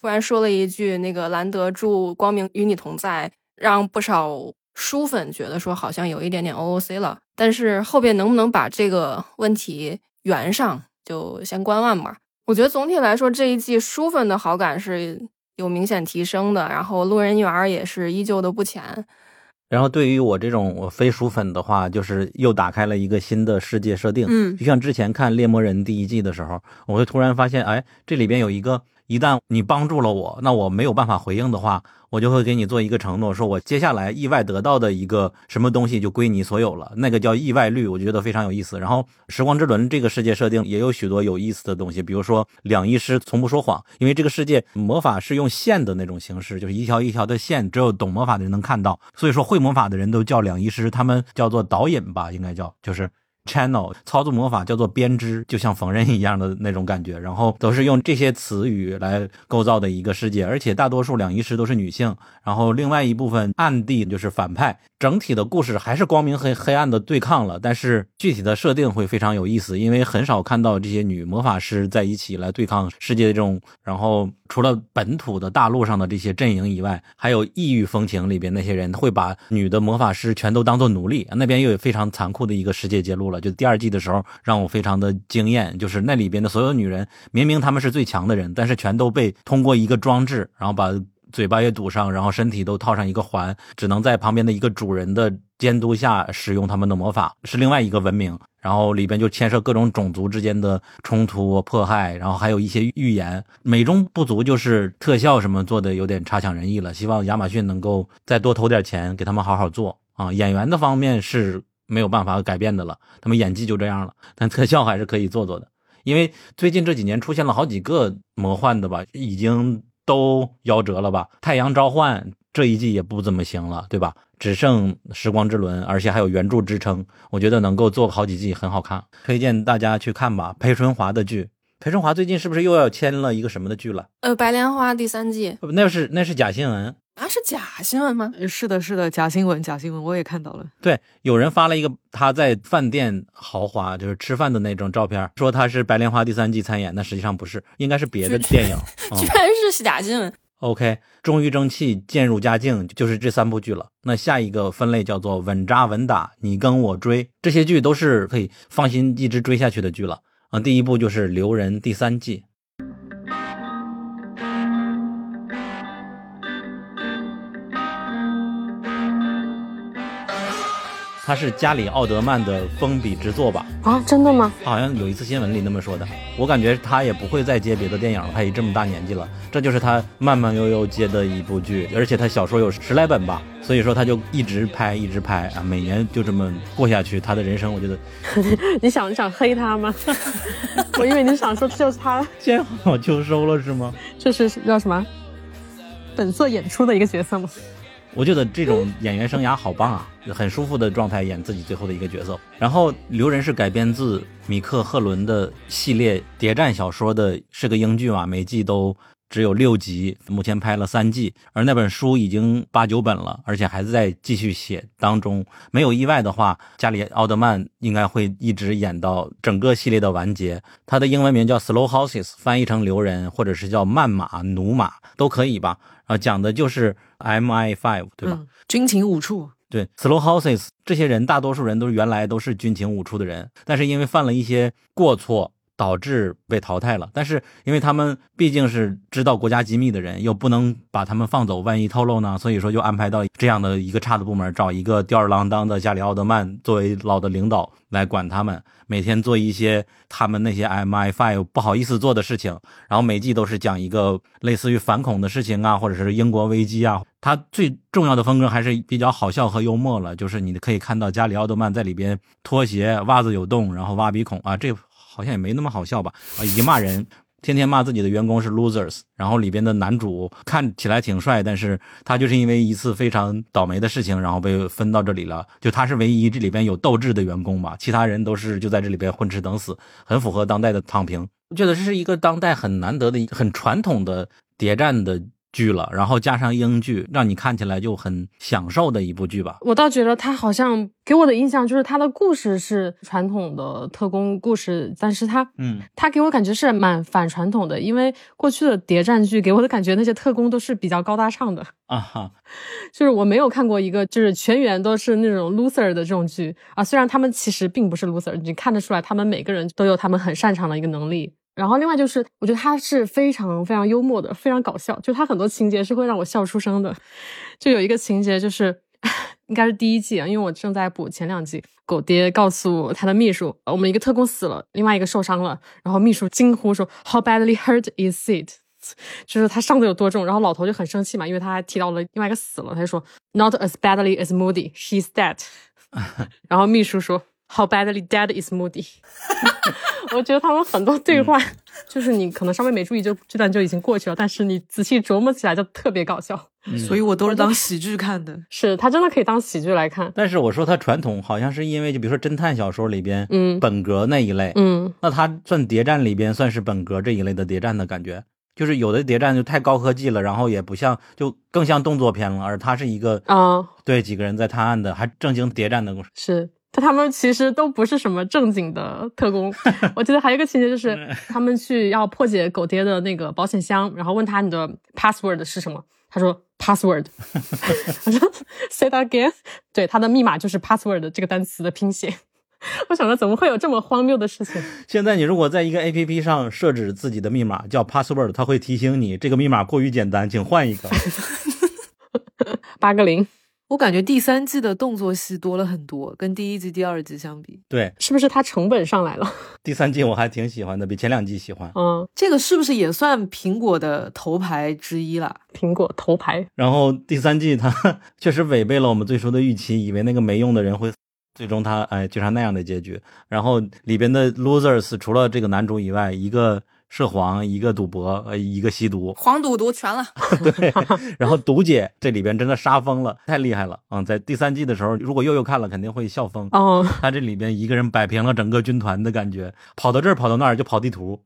突然说了一句“那个兰德祝光明与你同在”，让不少书粉觉得说好像有一点点 OOC 了。但是后边能不能把这个问题圆上，就先观望吧。我觉得总体来说这一季书粉的好感是有明显提升的，然后路人缘也是依旧的不浅。然后对于我这种我非书粉的话，就是又打开了一个新的世界设定。嗯就像之前看《猎魔人》第一季的时候，我会突然发现，哎，这里边有一个，一旦你帮助了我，那我没有办法回应的话，我就会给你做一个承诺，说我接下来意外得到的一个什么东西就归你所有了，[laughs] 那个叫意外率，我觉得非常有意思。然后《时光之轮》这个世界设定也有许多有意思的东西，比如说两医师从不说谎，因为这个世界魔法是用线的那种形式，就是一条一条的线，只有懂魔法的人能看到，所以说会魔法的人都叫两医师，他们叫做导引吧，应该叫就是。Channel 操作魔法叫做编织，就像缝纫一样的那种感觉，然后都是用这些词语来构造的一个世界，而且大多数两仪师都是女性，然后另外一部分暗地就是反派，整体的故事还是光明和黑暗的对抗了，但是具体的设定会非常有意思，因为很少看到这些女魔法师在一起来对抗世界的这种，然后除了本土的大陆上的这些阵营以外，还有异域风情里边那些人会把女的魔法师全都当做奴隶，那边又有非常残酷的一个世界揭露了。就第二季的时候，让我非常的惊艳，就是那里边的所有女人，明明她们是最强的人，但是全都被通过一个装置，然后把嘴巴也堵上，然后身体都套上一个环，只能在旁边的一个主人的监督下使用他们的魔法，是另外一个文明。然后里边就牵涉各种种族之间的冲突、迫害，然后还有一些预言。美中不足就是特效什么做的有点差强人意了，希望亚马逊能够再多投点钱给他们好好做啊。演员的方面是没有办法改变的了，他们演技就这样了，但特效还是可以做做的。因为最近这几年出现了好几个魔幻的吧，已经都夭折了吧？太阳召唤这一季也不怎么行了，对吧？只剩时光之轮，而且还有原著支撑，我觉得能够做好几季很好看，推荐大家去看吧。裴春华的剧，裴春华最近是不是又要签了一个什么的剧了？呃，白莲花第三季那是那是假新闻。啊，是假新闻吗？呃是的，是的，假新闻，假新闻，我也看到了。对，有人发了一个他在饭店豪华就是吃饭的那种照片，说他是白莲花第三季参演，那实际上不是，应该是别的电影。嗯居然是假新闻。OK，终于争气，渐入佳境，就是这三部剧了。那下一个分类叫做稳扎稳打，你跟我追，这些剧都是可以放心一直追下去的剧了。啊，第一部就是《留人》第三季。它是加里奥德曼的封笔之作吧？啊，真的吗？好像有一次新闻里那么说的。我感觉他也不会再接别的电影了，他已这么大年纪了，这就是他慢慢悠悠接的一部剧，而且他小说有十来本吧，所以说他就一直拍，一直拍啊，每年就这么过下去。他的人生，我觉得 [laughs] 你想你想黑他吗？[laughs] 我以为你想说这就是他，[laughs] 见好就收了是吗？这是叫什么？本色演出的一个角色吗？我觉得这种演员生涯好棒啊，很舒服的状态演自己最后的一个角色。然后《留人》是改编自米克·赫伦的系列谍战小说的，是个英剧嘛，每季都只有六集，目前拍了三季，而那本书已经八九本了，而且还在继续写当中。没有意外的话，加里奥德曼应该会一直演到整个系列的完结。它的英文名叫《Slow Horses》，翻译成“留人”或者是叫“慢马”“驽马”都可以吧？啊，讲的就是 MI5，对吧？嗯，军情五处。对，Slow Houses 这些人，大多数人都是原来都是军情五处的人，但是因为犯了一些过错，导致被淘汰了。但是因为他们毕竟是知道国家机密的人，又不能把他们放走，万一透露呢？所以说就安排到这样的一个差的部门，找一个吊儿郎当的加里奥德曼作为老的领导来管他们，每天做一些他们那些 MI5 不好意思做的事情。然后每季都是讲一个类似于反恐的事情啊，或者是英国危机啊。他最重要的风格还是比较好笑和幽默了，就是你可以看到加里奥德曼在里边拖鞋、袜子有洞，然后挖鼻孔啊，这好像也没那么好笑吧？啊，以及骂人，天天骂自己的员工是 losers。然后里边的男主看起来挺帅，但是他就是因为一次非常倒霉的事情，然后被分到这里了。就他是唯一这里边有斗志的员工吧，其他人都是就在这里边混吃等死，很符合当代的躺平。我觉得这是一个当代很难得的、很传统的谍战的。剧了，然后加上英剧，让你看起来就很享受的一部剧吧。我倒觉得他好像给我的印象就是他的故事是传统的特工故事，但是他，嗯，他给我感觉是蛮反传统的，因为过去的谍战剧给我的感觉那些特工都是比较高大上的啊哈，[laughs] 就是我没有看过一个就是全员都是那种 loser 的这种剧啊，虽然他们其实并不是 loser，你看得出来他们每个人都有他们很擅长的一个能力。然后另外就是，我觉得他是非常非常幽默的，非常搞笑。就他很多情节是会让我笑出声的。就有一个情节就是，[laughs] 应该是第一季啊，因为我正在补前两季。狗爹告诉他的秘书，我们一个特工死了，另外一个受伤了。然后秘书惊呼说：“How badly hurt is it？” [laughs] 就是他伤的有多重。然后老头就很生气嘛，因为他还提到了另外一个死了，他就说：“Not as badly as Moody, she's dead。[laughs] ”然后秘书说。How badly dead is Moody？[laughs] 我觉得他们很多对话，就是你可能稍微没注意，就这段就已经过去了，但是你仔细琢磨起来就特别搞笑。所以我都是当喜剧看的。是他真的可以当喜剧来看。但是我说他传统，好像是因为就比如说侦探小说里边，嗯，本格那一类，嗯，那他算谍战里边算是本格这一类的谍战的感觉。就是有的谍战就太高科技了，然后也不像，就更像动作片了。而他是一个啊，对几个人在探案的，还正经谍战的故事。是。但他们其实都不是什么正经的特工。[laughs] 我记得还有一个情节，就是他们去要破解狗爹的那个保险箱，然后问他你的 password 是什么，他说 password。[laughs] 他说 say that again。[laughs] 对，他的密码就是 password 这个单词的拼写。我想说，怎么会有这么荒谬的事情？现在你如果在一个 A P P 上设置自己的密码叫 password，它会提醒你这个密码过于简单，请换一个。八个零。我感觉第三季的动作戏多了很多，跟第一季、第二季相比，对，是不是它成本上来了？[laughs] 第三季我还挺喜欢的，比前两季喜欢。嗯，这个是不是也算苹果的头牌之一了？苹果头牌。然后第三季它 [laughs] 确实违背了我们最初的预期，以为那个没用的人会，最终他哎就成那样的结局。然后里边的 losers 除了这个男主以外，一个。涉黄一个赌博，呃，一个吸毒，黄赌毒全了。[laughs] 对，然后毒姐这里边真的杀疯了，太厉害了。嗯，在第三季的时候，如果悠悠看了，肯定会笑疯。哦，他这里边一个人摆平了整个军团的感觉，跑到这儿跑到那儿就跑地图，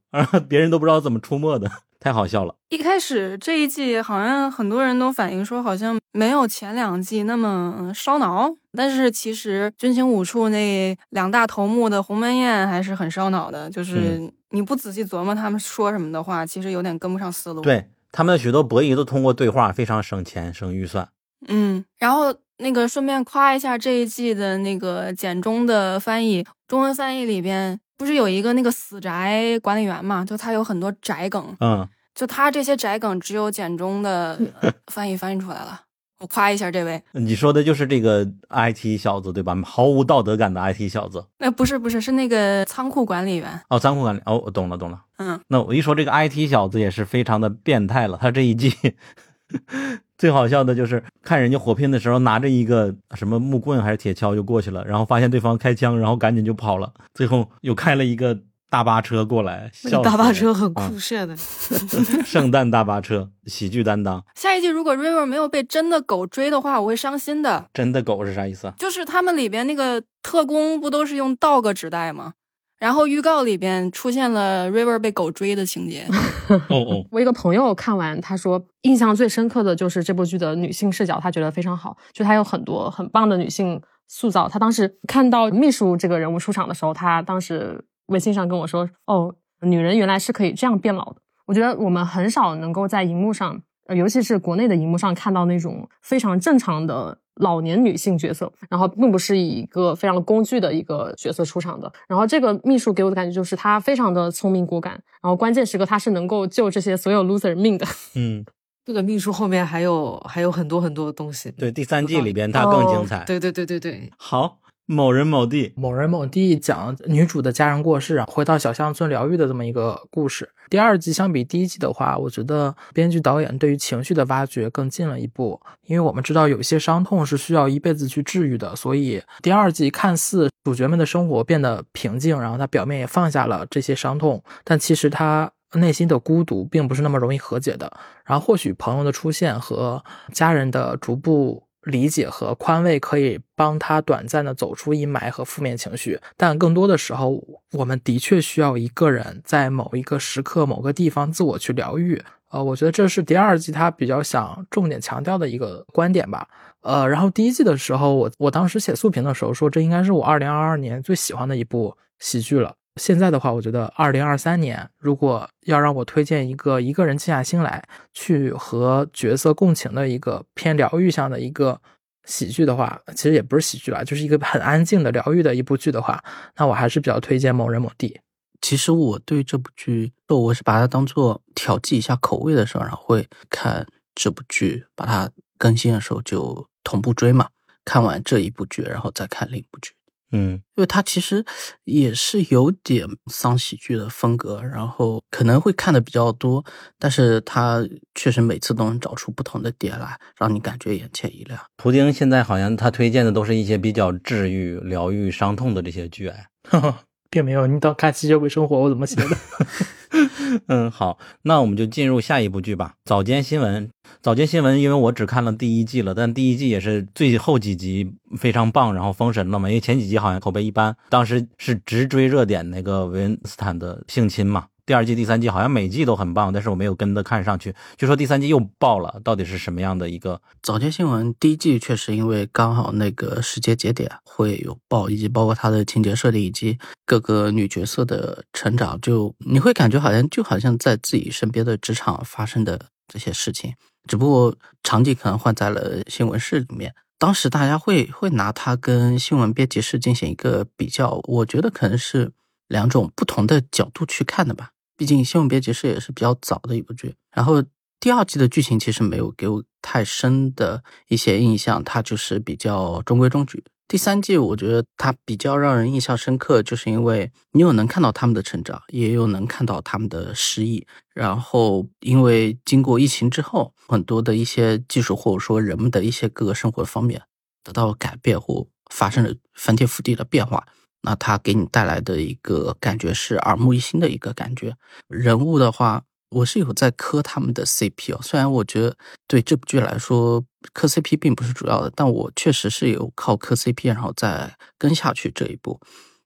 别人都不知道怎么出没的。太好笑了！一开始这一季好像很多人都反映说，好像没有前两季那么烧脑。但是其实军情五处那两大头目的鸿门宴还是很烧脑的。就是你不仔细琢磨他们说什么的话，其实有点跟不上思路。对他们的许多博弈都通过对话，非常省钱省预算。嗯，然后那个顺便夸一下这一季的那个简中的翻译，中文翻译里边。不是有一个那个死宅管理员嘛？就他有很多宅梗，嗯，就他这些宅梗只有简中的 [laughs] 翻译翻译出来了。我夸一下这位，你说的就是这个 IT 小子对吧？毫无道德感的 IT 小子。那不是不是是那个仓库管理员哦，仓库管理哦，我懂了懂了。嗯，那我一说这个 IT 小子也是非常的变态了，他这一季。[laughs] 最好笑的就是看人家火拼的时候，拿着一个什么木棍还是铁锹就过去了，然后发现对方开枪，然后赶紧就跑了。最后又开了一个大巴车过来，大巴车很酷炫的，[laughs] 圣诞大巴车，喜剧担当。下一季如果 River 没有被真的狗追的话，我会伤心的。真的狗是啥意思？就是他们里边那个特工不都是用 dog 指代吗？然后预告里边出现了 River 被狗追的情节。哦哦，[laughs] 我一个朋友看完，他说印象最深刻的就是这部剧的女性视角，他觉得非常好，就他有很多很棒的女性塑造。他当时看到秘书这个人物出场的时候，他当时微信上跟我说：“哦，女人原来是可以这样变老的。”我觉得我们很少能够在荧幕上呃尤其是国内的荧幕上看到那种非常正常的老年女性角色，然后并不是以一个非常工具的一个角色出场的。然后这个秘书给我的感觉就是她非常的聪明果敢，然后关键时刻她是能够救这些所有 loser 命的。[laughs] 嗯，这个秘书后面还有还有很多很多的东西。对，第三季里边它更精彩。哦对对对对对，好，某人某地，某人某地讲女主的家人过世，回到小乡村疗愈的这么一个故事。第二季相比第一季的话，我觉得编剧导演对于情绪的挖掘更进了一步，因为我们知道有些伤痛是需要一辈子去治愈的，所以第二季看似主角们的生活变得平静，然后他表面也放下了这些伤痛，但其实他内心的孤独并不是那么容易和解的。然后或许朋友的出现和家人的逐步理解和宽慰可以帮他短暂的走出阴霾和负面情绪，但更多的时候，我们的确需要一个人在某一个时刻、某个地方自我去疗愈。呃，我觉得这是第二季他比较想重点强调的一个观点吧。呃，然后第一季的时候，我我当时写速评的时候说，这应该是我二零二二年最喜欢的一部喜剧了。现在的话，我觉得二零二三年如果要让我推荐一个一个人静下心来去和角色共情的一个偏疗愈向的一个喜剧的话，其实也不是喜剧吧，就是一个很安静的疗愈的一部剧的话，那我还是比较推荐某人某地。其实我对这部剧，我是把它当做调剂一下口味的时候，然后会看这部剧，把它更新的时候就同步追嘛。看完这一部剧，然后再看另一部剧。嗯，因为它其实也是有点丧喜剧的风格，然后可能会看的比较多，但是它确实每次都能找出不同的点来，让你感觉眼前一亮。图钉现在好像他推荐的都是一些比较治愈、疗愈伤痛的这些剧，哎，[laughs] 并没有。你等看《吸血鬼生活》我怎么写的？[laughs] [laughs] 嗯，好，那我们就进入下一部剧吧。早间新闻，早间新闻，因为我只看了第一季了，但第一季也是最后几集非常棒，然后封神了嘛。因为前几集好像口碑一般，当时是直追热点那个维恩斯坦的性侵嘛。第二季、第三季好像每季都很棒，但是我没有跟着看上去。据说第三季又爆了，到底是什么样的一个？早间新闻第一季确实因为刚好那个时间节点会有爆，以及包括它的情节设定以及各个女角色的成长，就你会感觉好像就好像在自己身边的职场发生的这些事情，只不过场景可能换在了新闻室里面。当时大家会会拿它跟新闻编辑室进行一个比较，我觉得可能是两种不同的角度去看的吧。毕竟新闻编辑室也是比较早的一部剧，然后第二季的剧情其实没有给我太深的一些印象，它就是比较中规中矩。第三季我觉得它比较让人印象深刻，就是因为你有能看到他们的成长，也有能看到他们的失意。然后因为经过疫情之后，很多的一些技术或者说人们的一些各个生活方面得到了改变或发生了翻天覆地的变化。那它给你带来的一个感觉是耳目一新的一个感觉。人物的话，我是有在磕他们的 CP 哦。虽然我觉得对这部剧来说磕 CP 并不是主要的，但我确实是有靠磕 CP 然后再跟下去这一步。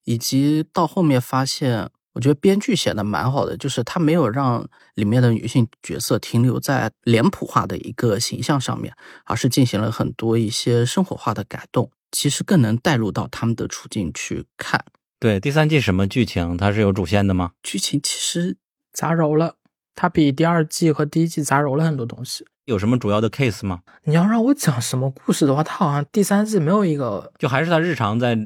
以及到后面发现，我觉得编剧写的蛮好的，就是他没有让里面的女性角色停留在脸谱化的一个形象上面，而是进行了很多一些生活化的改动。其实更能带入到他们的处境去看。对，第三季什么剧情？它是有主线的吗？剧情其实杂糅了，它比第二季和第一季杂糅了很多东西。有什么主要的 case 吗？你要让我讲什么故事的话，它好像第三季没有一个，就还是他日常在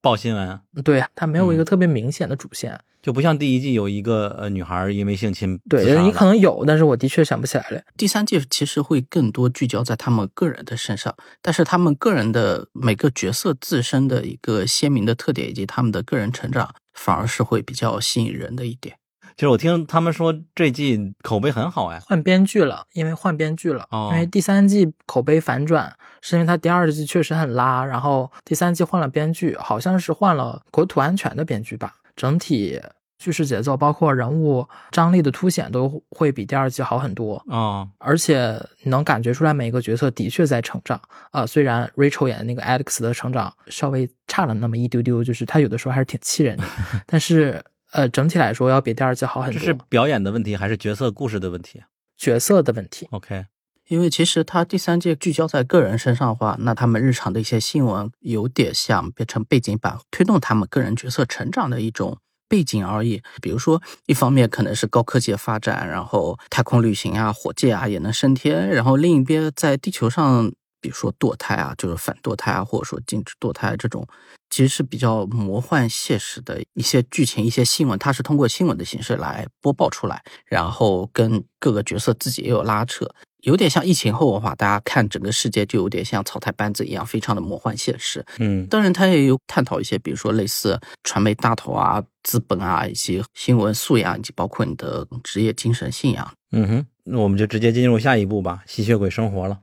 报新闻。对，它没有一个特别明显的主线，就不像第一季有一个呃女孩因为性侵。对，你可能有，但是我的确想不起来了。第三季其实会更多聚焦在他们个人的身上，但是他们个人的每个角色自身的一个鲜明的特点以及他们的个人成长，反而是会比较吸引人的一点。其实我听他们说这季口碑很好哎，换编剧了，因为换编剧了，哦、因为第三季口碑反转，是因为他第二季确实很拉，然后第三季换了编剧，好像是换了国土安全的编剧吧，整体叙事节奏包括人物张力的凸显都会比第二季好很多啊、哦，而且能感觉出来每个角色的确在成长啊、呃，虽然 Rachel 演的那个 Alex 的成长稍微差了那么一丢丢，就是他有的时候还是挺气人的，[laughs] 但是。呃，整体来说要比第二季好很多。这是表演的问题还是角色故事的问题？角色的问题。OK，因为其实他第三季聚焦在个人身上的话，那他们日常的一些新闻有点像变成背景板，推动他们个人角色成长的一种背景而已。比如说，一方面可能是高科技发展，然后太空旅行啊、火箭啊也能升天，然后另一边在地球上，比如说堕胎啊，就是反堕胎啊，或者说禁止堕胎这种，其实是比较魔幻现实的一些剧情、一些新闻，它是通过新闻的形式来播报出来，然后跟各个角色自己也有拉扯。有点像疫情后的话，大家看整个世界就有点像草台班子一样，非常的魔幻现实。嗯，当然，他也有探讨一些，比如说类似传媒大头啊、资本啊，以及新闻素养，以及包括你的职业精神信仰。嗯哼，那我们就直接进入下一步吧，吸血鬼生活了。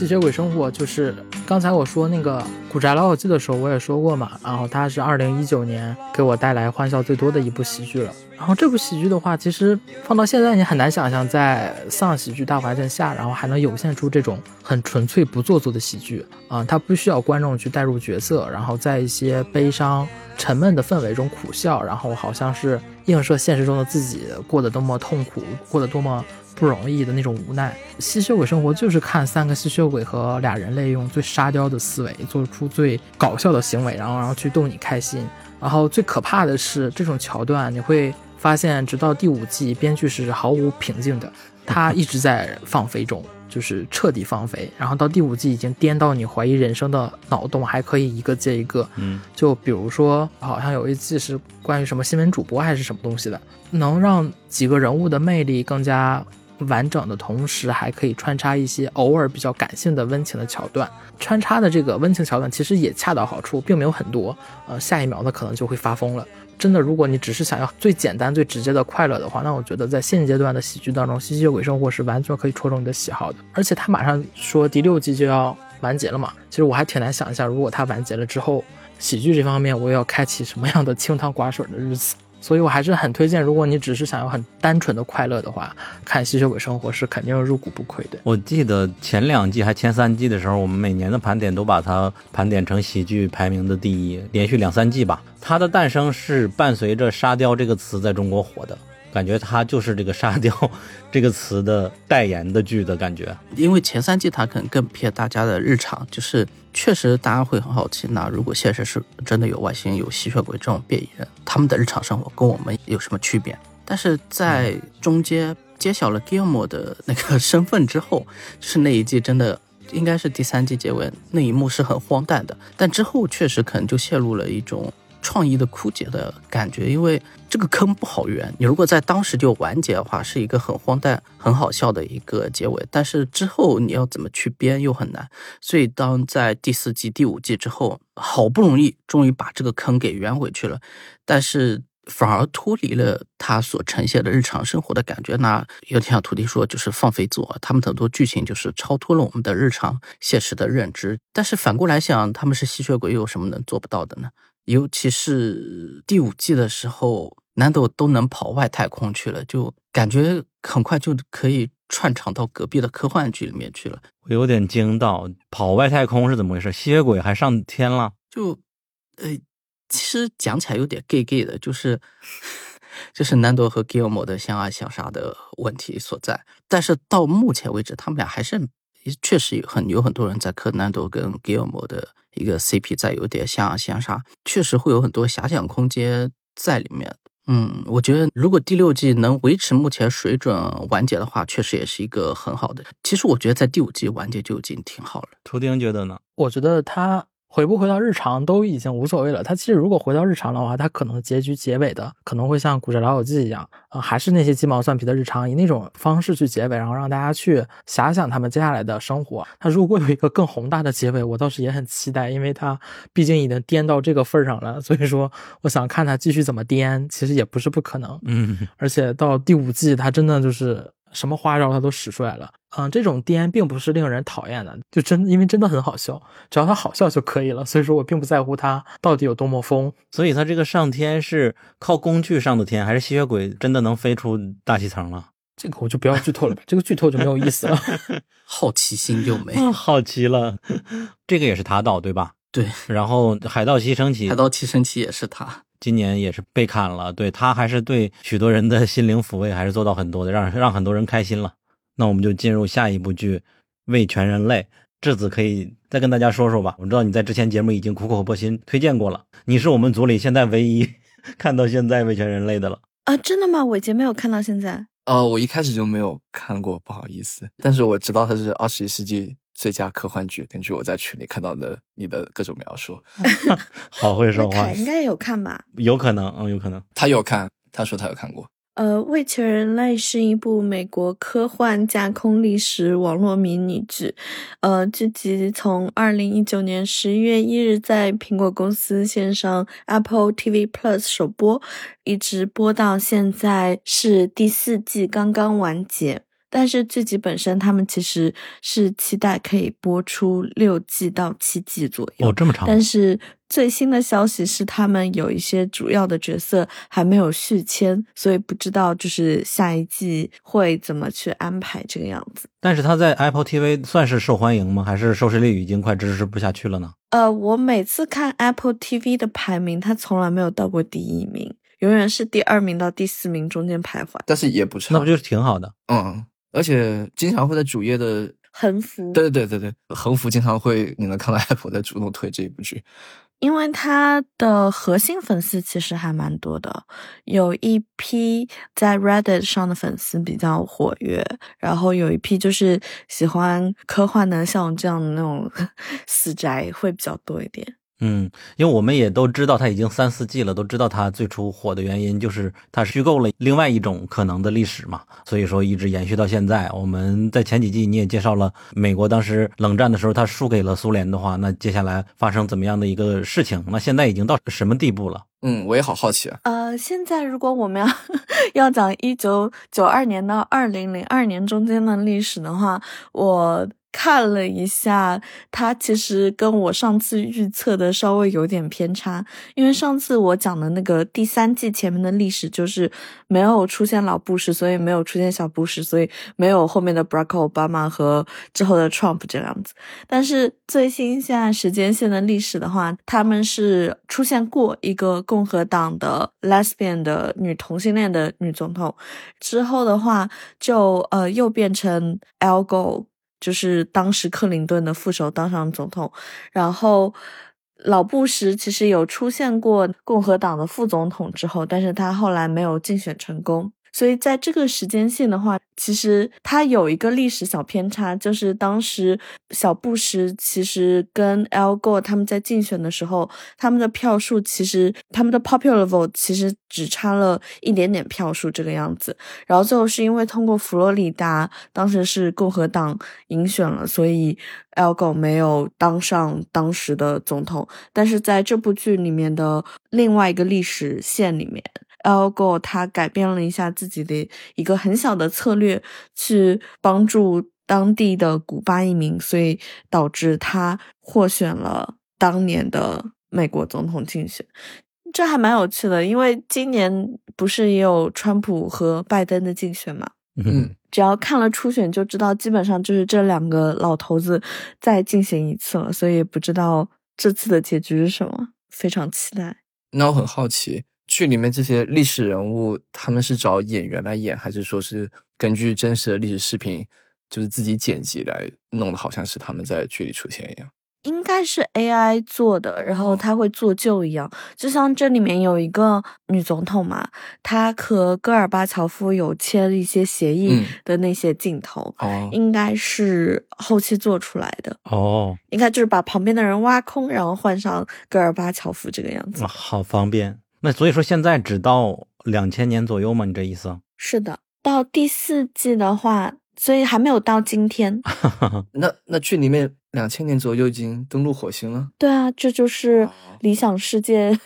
吸血鬼生活就是刚才我说那个《古宅老友记》的时候，我也说过嘛。然后它是二零一九年给我带来欢笑最多的一部喜剧了。然后这部喜剧的话，其实放到现在你很难想象，在丧喜剧大环境下，然后还能涌现出这种很纯粹不做作的喜剧啊、它不需要观众去带入角色，然后在一些悲伤、沉闷的氛围中苦笑，然后好像是映射现实中的自己过得多么痛苦，过得多么。不容易的那种无奈。吸血鬼生活就是看三个吸血鬼和俩人类用最沙雕的思维做出最搞笑的行为，然后然后去逗你开心。然后最可怕的是这种桥段，你会发现直到第五季，编剧是毫无平静的，他一直在放飞中。就是彻底放飞，然后到第五季已经颠到你怀疑人生的脑洞，还可以一个接一个。嗯，就比如说，好像有一季是关于什么新闻主播还是什么东西的，能让几个人物的魅力更加完整的同时，还可以穿插一些偶尔比较感性的温情的桥段。穿插的这个温情桥段其实也恰到好处，并没有很多。呃，下一秒呢可能就会发疯了。真的，如果你只是想要最简单、最直接的快乐的话，那我觉得在现阶段的喜剧当中，《吸血鬼生活》是完全可以戳中你的喜好的。而且他马上说第六季就要完结了嘛，其实我还挺难想象，如果它完结了之后，喜剧这方面我要开启什么样的清汤寡水的日子。所以我还是很推荐，如果你只是想要很单纯的快乐的话，看《吸血鬼生活》是肯定入股不亏的。我记得前两季还前三季的时候，我们每年的盘点都把它盘点成喜剧排名的第一，连续两三季吧。它的诞生是伴随着“沙雕”这个词在中国火的，感觉它就是这个“沙雕”这个词的代言的剧的感觉。因为前三季它可能更偏大家的日常，就是确实大家会很好奇，那如果现实是真的有外星人、有吸血鬼这种变异人，他们的日常生活跟我们有什么区别？但是在中间揭晓了 Gilmore 的那个 [laughs] 身份之后，就是那一季真的应该是第三季结尾那一幕是很荒诞的，但之后确实可能就陷入了一种创意的枯竭的感觉，因为这个坑不好圆。你如果在当时就完结的话，是一个很荒诞、很好笑的一个结尾，但是之后你要怎么去编又很难。所以当在第四季、第五季之后，好不容易终于把这个坑给圆回去了，但是。反而脱离了他所呈现的日常生活的感觉，那有点像徒弟说，就是放飞自我。他们很多剧情就是超脱了我们的日常现实的认知。但是反过来想，他们是吸血鬼，又有什么能做不到的呢？尤其是第五季的时候，南斗都能跑外太空去了？就感觉很快就可以串场到隔壁的科幻剧里面去了。我有点惊到，跑外太空是怎么回事？吸血鬼还上天了？就，呃。其实讲起来有点 gay gay 的，就是 [laughs] 就是南多和 Gilmore 的相爱相杀的问题所在。但是到目前为止，他们俩还是确实有很有很多人在磕南多跟 Gilmore 的一个 CP，在有点相爱相杀，确实会有很多遐想空间在里面。嗯，我觉得如果第六季能维持目前水准完结的话，确实也是一个很好的。其实我觉得在第五季完结就已经挺好了。图钉觉得呢？我觉得他。回不回到日常都已经无所谓了。他其实如果回到日常的话，他可能结局结尾的可能会像《古宅老友记》一样，呃，还是那些鸡毛蒜皮的日常，以那种方式去结尾，然后让大家去遐想他们接下来的生活。他如果有一个更宏大的结尾，我倒是也很期待，因为他毕竟已经颠到这个份上了，所以说我想看他继续怎么颠，其实也不是不可能。嗯，而且到第五季，他真的就是什么花招他都使出来了。嗯，这种癫并不是令人讨厌的，就真因为真的很好笑，只要他好笑就可以了。所以说我并不在乎他到底有多么疯。所以他这个上天是靠工具上的天，还是吸血鬼真的能飞出大气层了？这个我就不要剧透了吧，[laughs] 这个剧透就没有意思了。[laughs] 好奇心就没，好奇了。这个也是他导对吧？对。然后海盗七升起，海盗七升起也是他，今年也是被砍了。对他还是对许多人的心灵抚慰，还是做到很多的，让让很多人开心了。那我们就进入下一部剧《为全人类》。质子可以再跟大家说说吧。我知道你在之前节目已经苦口婆心推荐过了，你是我们组里现在唯一 [laughs] 看到现在《为全人类》的了。啊，真的吗？伟杰没有看到现在。呃，我一开始就没有看过，不好意思。但是我知道它是二十一世纪最佳科幻剧，根据我在群里看到的你的各种描述。[laughs] 好会说话凯，应该有看吧？有可能，嗯，有可能。他有看，他说他有看过。呃，《未全人类》是一部美国科幻架空历史网络迷你剧，呃，剧集从二零一九年十一月一日在苹果公司线上 Apple TV Plus 首播，一直播到现在是第四季刚刚完结。但是剧集本身，他们其实是期待可以播出六季到七季左右。哦，这么长。但是最新的消息是，他们有一些主要的角色还没有续签，所以不知道就是下一季会怎么去安排这个样子。但是他在 Apple TV 算是受欢迎吗？还是收视率已经快支持不下去了呢？呃，我每次看 Apple TV 的排名，它从来没有到过第一名，永远是第二名到第四名中间徘徊。但是也不差，那不就是挺好的？嗯，而且经常会在主页的横幅，对对对对对，横幅经常会你能看到 [laughs] Apple 在主动推这一部剧。因为它的核心粉丝其实还蛮多的，有一批在 Reddit 上的粉丝比较活跃，然后有一批就是喜欢科幻的，像我这样的那种 [laughs] 死宅会比较多一点。嗯，因为我们也都知道它已经三四季了，都知道它最初火的原因就是它虚构了另外一种可能的历史嘛，所以说一直延续到现在。我们在前几季你也介绍了美国当时冷战的时候，它输给了苏联的话，那接下来发生怎么样的一个事情？那现在已经到什么地步了？嗯，我也好好奇啊。呃，现在如果我们要 [laughs] 要讲一九九二年到二零零二年中间的历史的话，我。看了一下，它其实跟我上次预测的稍微有点偏差，因为上次我讲的那个第三季前面的历史就是没有出现老布什，所以没有出现小布什，所以没有后面的 Barack Obama 和之后的 Trump 这样子。但是最新现在时间线的历史的话，他们是出现过一个共和党的 lesbian 的女同性恋的女总统，之后的话就呃又变成 Al Gore。就是当时克林顿的副手当上总统，然后老布什其实有出现过共和党的副总统之后，但是他后来没有竞选成功。所以在这个时间线的话，其实它有一个历史小偏差，就是当时小布什其实跟 Elgo 他们在竞选的时候，他们的票数其实他们的 popular vote 其实只差了一点点票数这个样子。然后最后是因为通过佛罗里达当时是共和党赢选了，所以 Elgo 没有当上当时的总统。但是在这部剧里面的另外一个历史线里面。Al Gore 他改变了一下自己的一个很小的策略，去帮助当地的古巴移民，所以导致他获选了当年的美国总统竞选。这还蛮有趣的，因为今年不是也有川普和拜登的竞选嘛？嗯，只要看了初选就知道，基本上就是这两个老头子再进行一次了，所以不知道这次的结局是什么，非常期待。那我很好奇。剧里面这些历史人物，他们是找演员来演，还是说是根据真实的历史视频，就是自己剪辑来弄的，好像是他们在剧里出现一样？应该是 AI 做的，然后他会做旧一样。就像这里面有一个女总统嘛，她和戈尔巴乔夫有签一些协议的那些镜头，哦，应该是后期做出来的。哦，应该就是把旁边的人挖空，然后换上戈尔巴乔夫这个样子。好方便。那所以说现在只到两千年左右吗？你这意思？是的，到第四季的话，所以还没有到今天。[laughs] 那那剧里面两千年左右已经登陆火星了。对啊，这就是理想世界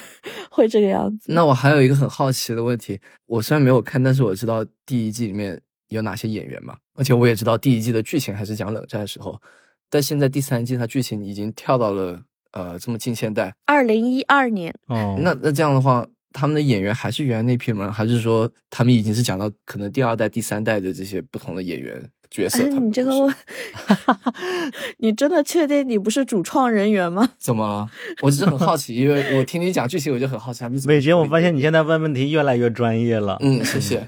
[laughs] 会这个样子。那我还有一个很好奇的问题，我虽然没有看，但是我知道第一季里面有哪些演员嘛，而且我也知道第一季的剧情还是讲冷战的时候，但现在第三季它剧情已经跳到了。呃，这么近现代，二零一二年哦，那那这样的话，他们的演员还是原来那批吗？还是说他们已经是讲到可能第二代、第三代的这些不同的演员角色？哎，你这个问，[laughs] 你真的确定你不是主创人员吗？[laughs] 怎么了？我只是很好奇，因为我听你讲剧情，我就很好奇。美杰，我发现你现在问问题越来越专业了。嗯，谢谢。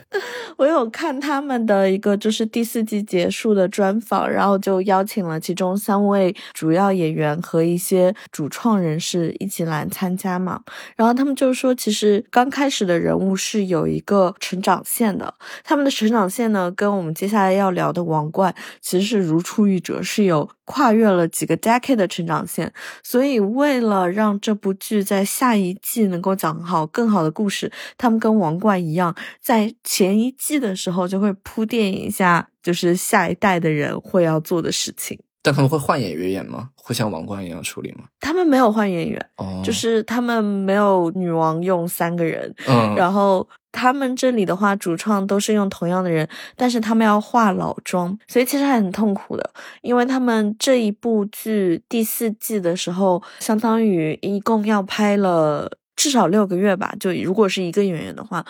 我有看他们的一个就是第四季结束的专访，然后就邀请了其中三位主要演员和一些主创人士一起来参加嘛。然后他们就说，其实刚开始的人物是有一个成长线的，他们的成长线呢，跟我们接下来要聊的王冠其实是如出一辙，是有跨越了几个 decade 的成长线。所以为了让这部剧在下一季能够讲好更好的故事，他们跟王冠一样，在前一季的时候就会铺垫一下，就是下一代的人会要做的事情。但他们会换演员演吗？会像王冠一样处理吗？他们没有换演员，哦，就是他们没有女王用三个人，嗯然后他们这里的话，主创都是用同样的人，但是他们要化老妆，所以其实还很痛苦的，因为他们这一部剧第四季的时候，相当于一共要拍了至少六个月吧，就如果是一个演员的话。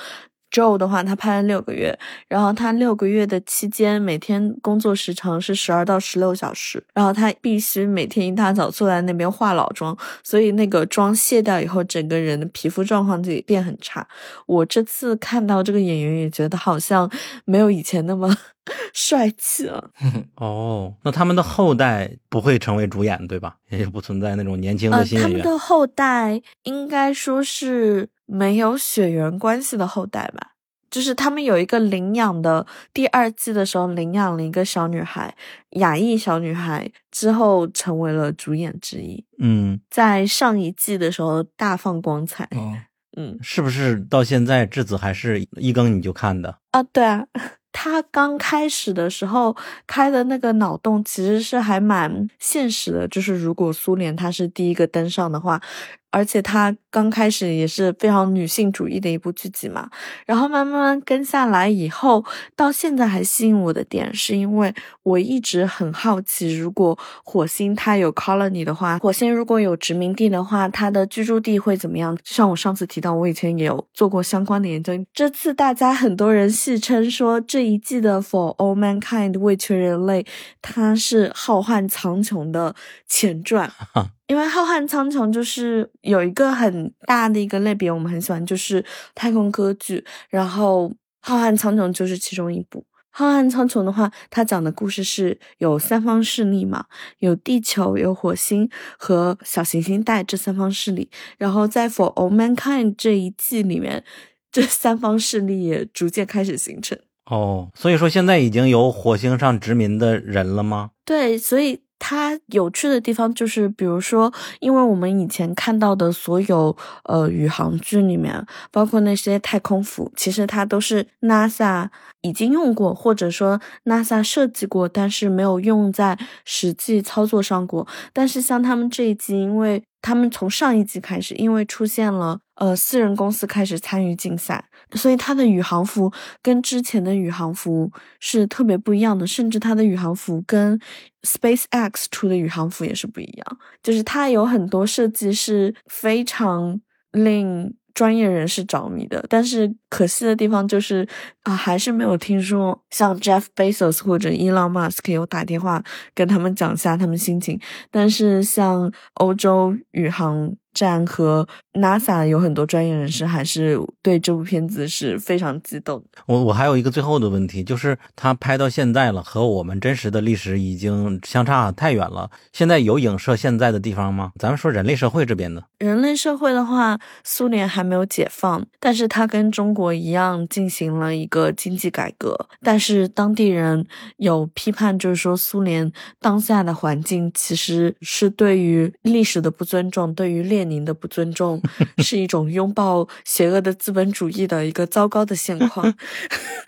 Joe 的话，他拍了六个月，然后他六个月的期间，每天工作时长是十二到十六小时，然后他必须每天一大早坐在那边化老妆，所以那个妆卸掉以后，整个人的皮肤状况就变很差。我这次看到这个演员，也觉得好像没有以前那么 [laughs] 帅气了。[laughs] 哦，那他们的后代不会成为主演对吧？也不存在那种年轻呃的，新演员。他们的后代应该说是没有血缘关系的后代吧。就是他们有一个领养的，第二季的时候领养了一个小女孩，亚裔小女孩，之后成为了主演之一。嗯，在上一季的时候大放光彩。哦，嗯是不是到现在质子还是一更你就看的？啊，对啊，[laughs] 他刚开始的时候开的那个脑洞其实是还蛮现实的，就是如果苏联它是第一个登上的话，而且它刚开始也是非常女性主义的一部剧集嘛，然后慢慢跟下来以后，到现在还吸引我的点是因为我一直很好奇，如果火星它有 colony 的话，火星如果有殖民地的话，它的居住地会怎么样？就像我上次提到，我以前也有做过相关的研究。这次大家很多人戏称说这一季的 For All Mankind 为全人类，它是浩瀚苍穹的前传。[laughs] 因为浩瀚苍穹就是有一个很大的一个类别，我们很喜欢，就是太空歌剧，然后浩瀚苍穹就是其中一部。浩瀚苍穹的话，它讲的故事是有三方势力嘛，有地球、有火星和小行星带这三方势力。然后在 For All Mankind 这一季里面，这三方势力也逐渐开始形成。哦，所以说现在已经有火星上殖民的人了吗？对，所以它有趣的地方就是，比如说，因为我们以前看到的所有呃宇航剧里面，包括那些太空服，其实它都是 NASA 已经用过，或者说 NASA 设计过，但是没有用在实际操作上过。但是像他们这一季，因为他们从上一季开始，因为出现了呃私人公司开始参与竞赛，所以它的宇航服跟之前的宇航服是特别不一样的，甚至它的宇航服跟 SpaceX 出的宇航服也是不一样，就是它有很多设计是非常令专业人士着迷的，但是可惜的地方就是啊，还是没有听说像 Jeff Bezos 或者 Elon Musk 有打电话跟他们讲一下他们心情，但是像欧洲宇航站和 NASA 有很多专业人士还是对这部片子是非常激动。我我还有一个最后的问题，就是它拍到现在了，和我们真实的历史已经相差太远了。现在有影射现在的地方吗？咱们说人类社会这边的，人类社会的话，苏联还没有解放，但是它跟中国一样进行了一个经济改革。但是当地人有批判，就是说苏联当下的环境其实是对于历史的不尊重，对于列您的不尊重，是一种拥抱邪恶的资本主义的一个糟糕的现况。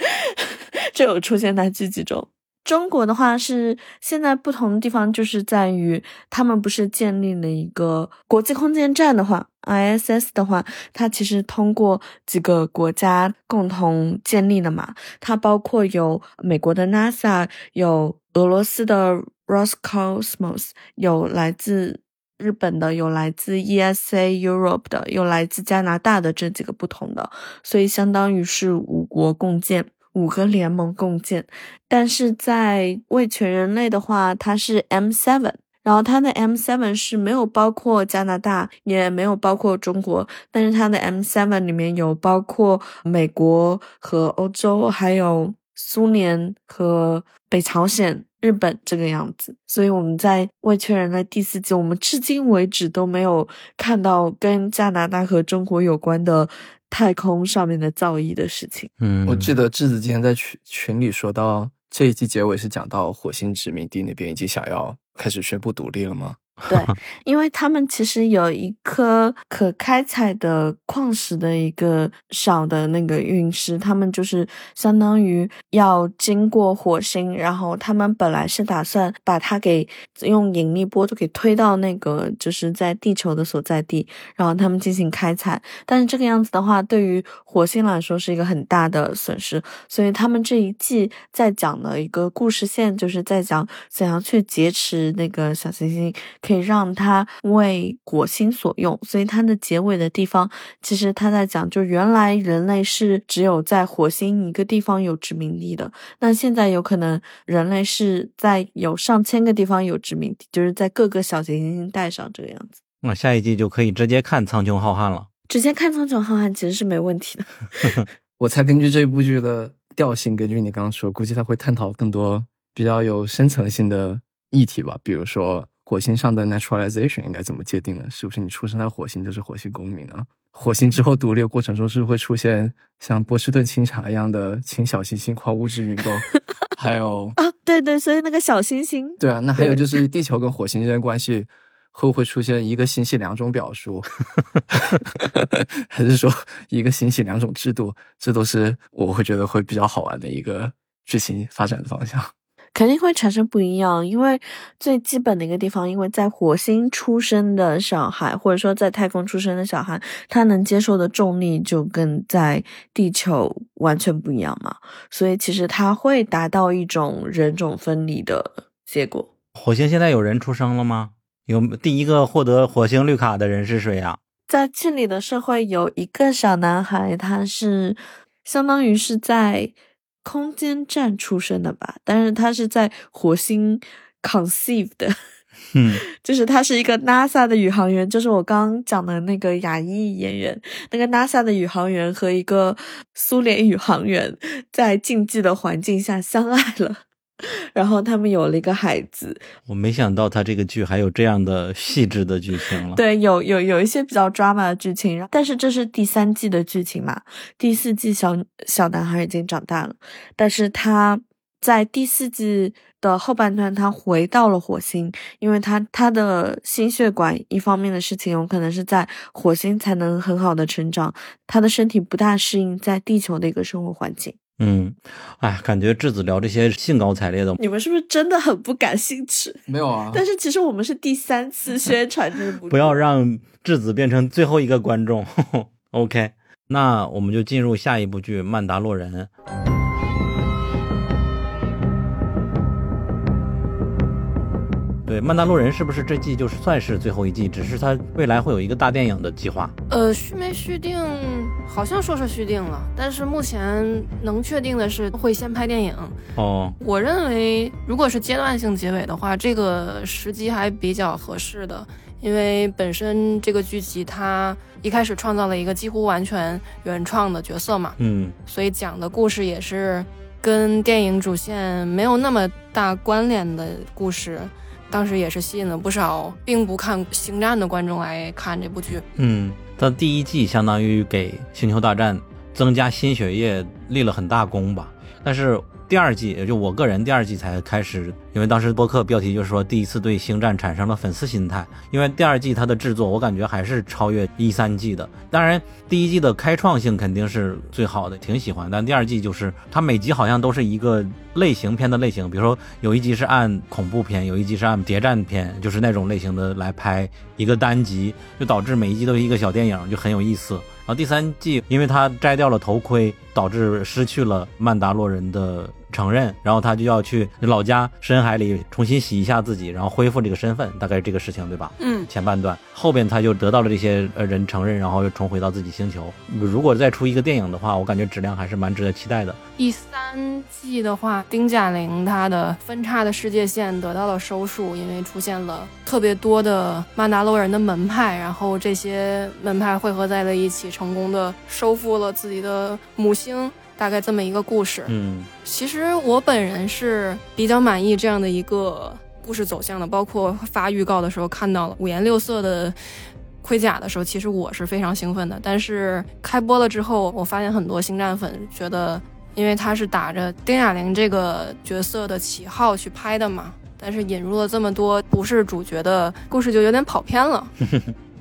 [laughs] 这有出现在自己中。中国的话是现在不同的地方，就是在于他们不是建立了一个国际空间站的话，ISS 的话，它其实通过几个国家共同建立的嘛，它包括有美国的 NASA，有俄罗斯的 Roscosmos，有来自日本的，有来自 ESA Europe 的，有来自加拿大的这几个不同的，所以相当于是五国共建。五个联盟共建，但是在为全人类的话，它是 M seven，然后它的 M7 是没有包括加拿大，也没有包括中国，但是它的 M7 里面有包括美国和欧洲，还有苏联和北朝鲜、日本这个样子。所以我们在未确认的第四季，我们至今为止都没有看到跟加拿大和中国有关的太空上面的造诣的事情。嗯，我记得智子今天在群群里说到，这一季结尾是讲到火星殖民地那边已经想要开始宣布独立了吗？[laughs] 对，因为他们其实有一颗可开采的矿石的一个小的那个陨石，他们就是相当于要经过火星，然后他们本来是打算把它给用引力波就给推到那个就是在地球的所在地，然后他们进行开采。但是这个样子的话，对于火星来说是一个很大的损失，所以他们这一季在讲的一个故事线，就是在讲怎样去劫持那个小行星。可以让它为火星所用，所以它的结尾的地方，其实他在讲，就原来人类是只有在火星一个地方有殖民地的，那现在有可能人类是在有上千个地方有殖民地，就是在各个小行星带上这个样子。那下一季就可以直接看《苍穹浩瀚》了。直接看《苍穹浩瀚》其实是没问题的。[laughs] 我猜根据这部剧的调性，根据你刚刚说，估计他会探讨更多比较有深层性的议题吧，比如说。火星上的 naturalization 应该怎么界定呢？是不是你出生在火星就是火星公民啊？火星之后独立的过程中，是不是会出现像波士顿清茶一样的清小行星矿物质运动？[laughs] 还有啊，对对，所以那个小行星，对啊，那还有就是地球跟火星之间关系会不会出现一个星系两种表述？[laughs] 还是说一个星系两种制度？这都是我会觉得会比较好玩的一个剧情发展的方向。肯定会产生不一样，因为最基本的一个地方，因为在火星出生的小孩，或者说在太空出生的小孩，他能接受的重力就跟在地球完全不一样嘛，所以其实他会达到一种人种分离的结果。火星现在有人出生了吗？有第一个获得火星绿卡的人是谁呀？在这里的社会有一个小男孩，他是相当于是在。空间站出身的吧，但是他是在火星 conceive 的，嗯，[laughs] 就是他是一个 NASA 的宇航员，就是我刚刚讲的那个亚裔演员，那个 NASA 的宇航员和一个苏联宇航员在竞技的环境下相爱了。然后他们有了一个孩子，我没想到他这个剧还有这样的细致的剧情了。对，有有有一些比较 drama 的剧情，但是这是第三季的剧情嘛？第四季小小男孩已经长大了，但是他在第四季的后半段，他回到了火星，因为他他的心血管一方面的事情，有可能是在火星才能很好的成长，他的身体不大适应在地球的一个生活环境。嗯，哎，感觉质子聊这些兴高采烈的，你们是不是真的很不感兴趣？没有啊，但是其实我们是第三次宣传这部，[laughs] 不要让质子变成最后一个观众。[laughs] OK，那我们就进入下一部剧《曼达洛人》。对，《曼达洛人》是不是这季就是算是最后一季？只是它未来会有一个大电影的计划。呃，续没续定？好像说是续定了，但是目前能确定的是会先拍电影。哦，我认为如果是阶段性结尾的话，这个时机还比较合适的，因为本身这个剧集它一开始创造了一个几乎完全原创的角色嘛，嗯，所以讲的故事也是跟电影主线没有那么大关联的故事。当时也是吸引了不少并不看《星战》的观众来看这部剧。嗯，它第一季相当于给《星球大战》增加新血液立了很大功吧，但是。第二季，也就我个人第二季才开始，因为当时播客标题就是说第一次对星战产生了粉丝心态。因为第二季它的制作，我感觉还是超越一三季的。当然，第一季的开创性肯定是最好的，挺喜欢。但第二季就是它每集好像都是一个类型片的类型，比如说有一集是按恐怖片，有一集是按谍战片，就是那种类型的来拍一个单集，就导致每一集都是一个小电影，就很有意思。然后第三季，因为他摘掉了头盔，导致失去了曼达洛人的承认，然后他就要去老家深海里重新洗一下自己，然后恢复这个身份，大概是这个事情对吧？嗯前半段，后边他就得到了这些呃人承认，然后又重回到自己星球。如果再出一个电影的话，我感觉质量还是蛮值得期待的。第三季的话，丁贾玲她的分叉的世界线得到了收束，因为出现了特别多的曼达洛人的门派，然后这些门派汇合在了一起，成功的收复了自己的母星，大概这么一个故事。嗯其实我本人是比较满意这样的一个故事走向的，包括发预告的时候看到了五颜六色的盔甲的时候，其实我是非常兴奋的。但是开播了之后，我发现很多星战粉觉得，因为他是打着丁雅玲这个角色的旗号去拍的嘛，但是引入了这么多不是主角的故事，就有点跑偏了。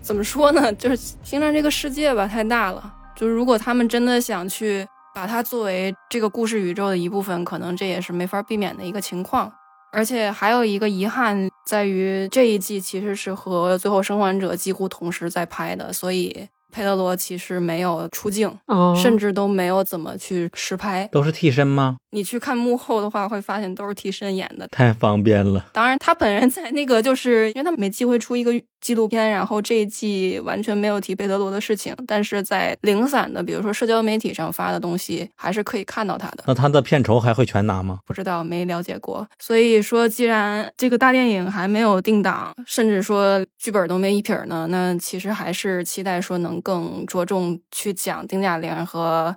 怎么说呢？就是星战这个世界吧，太大了。就是如果他们真的想去把它作为这个故事宇宙的一部分，可能这也是没法避免的一个情况。而且还有一个遗憾在于，这一季其实是和《最后生还者》几乎同时在拍的，所以佩德罗其实没有出镜，哦甚至都没有怎么去实拍。都是替身吗？你去看幕后的话，会发现都是替身演的。太方便了。当然，他本人在那个，就是因为他没机会出一个纪录片，然后这一季完全没有提贝德罗的事情，但是在零散的，比如说社交媒体上发的东西，还是可以看到他的。那他的片酬还会全拿吗？不知道，没了解过。所以说，既然这个大电影还没有定档，甚至说剧本都没一撇呢，那其实还是期待说能更着重去讲丁嘉玲和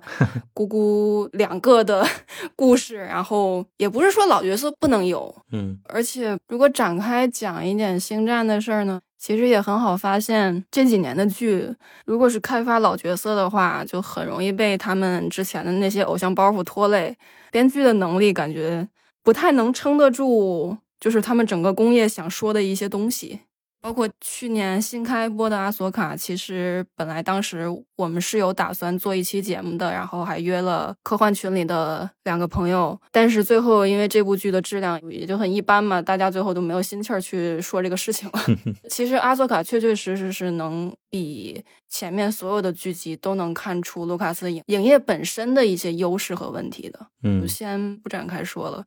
姑姑两个的 [laughs] 故事，然后也不是说老角色不能有，嗯而且如果展开讲一点星战的事儿呢，其实也很好发现，这几年的剧，如果是开发老角色的话，就很容易被他们之前的那些偶像包袱拖累。编剧的能力感觉不太能撑得住，就是他们整个工业想说的一些东西。包括去年新开播的阿索卡，其实本来当时我们是有打算做一期节目的，然后还约了科幻群里的两个朋友，但是最后因为这部剧的质量也就很一般嘛，大家最后都没有心气儿去说这个事情了。[laughs] 其实阿索卡确确实实是能比前面所有的剧集都能看出卢卡斯影影业本身的一些优势和问题的，嗯就，先不展开说了。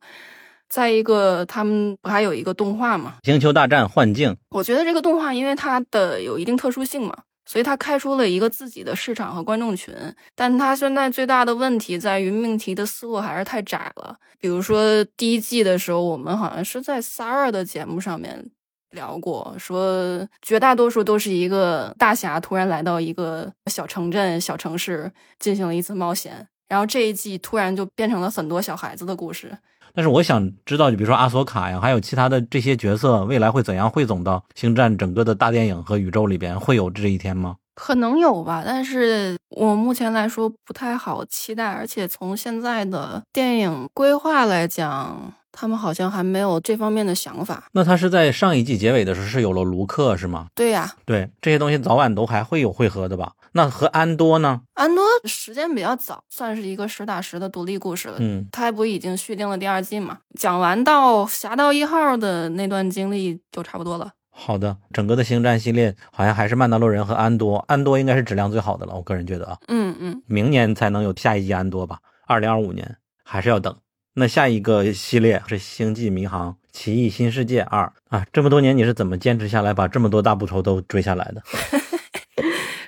再一个，他们不还有一个动画嘛？星球大战幻境，我觉得这个动画因为它的有一定特殊性嘛，所以它开出了一个自己的市场和观众群。但它现在最大的问题在于命题的思路还是太窄了。比如说第一季的时候，我们好像是在三二的节目上面聊过，说绝大多数都是一个大侠突然来到一个小城镇、小城市进行了一次冒险，然后这一季突然就变成了很多小孩子的故事。但是我想知道，就比如说阿索卡呀，还有其他的这些角色，未来会怎样汇总到星战整个的大电影和宇宙里边？会有这一天吗？可能有吧，但是我目前来说不太好期待，而且从现在的电影规划来讲，他们好像还没有这方面的想法。那他是在上一季结尾的时候是有了卢克是吗？对呀、对，这些东西早晚都还会有汇合的吧？那和安多呢？安多时间比较早，算是一个实打实的独立故事了。嗯，他不已经续订了第二季嘛？讲完到侠盗一号的那段经历就差不多了。好的，整个的星战系列好像还是曼达洛人和安多，安多应该是质量最好的了，我个人觉得啊，嗯嗯，明年才能有下一季安多吧，二零二五年还是要等。那下一个系列是《星际迷航：奇异新世界二》啊，这么多年你是怎么坚持下来把这么多大部头都追下来的？[laughs]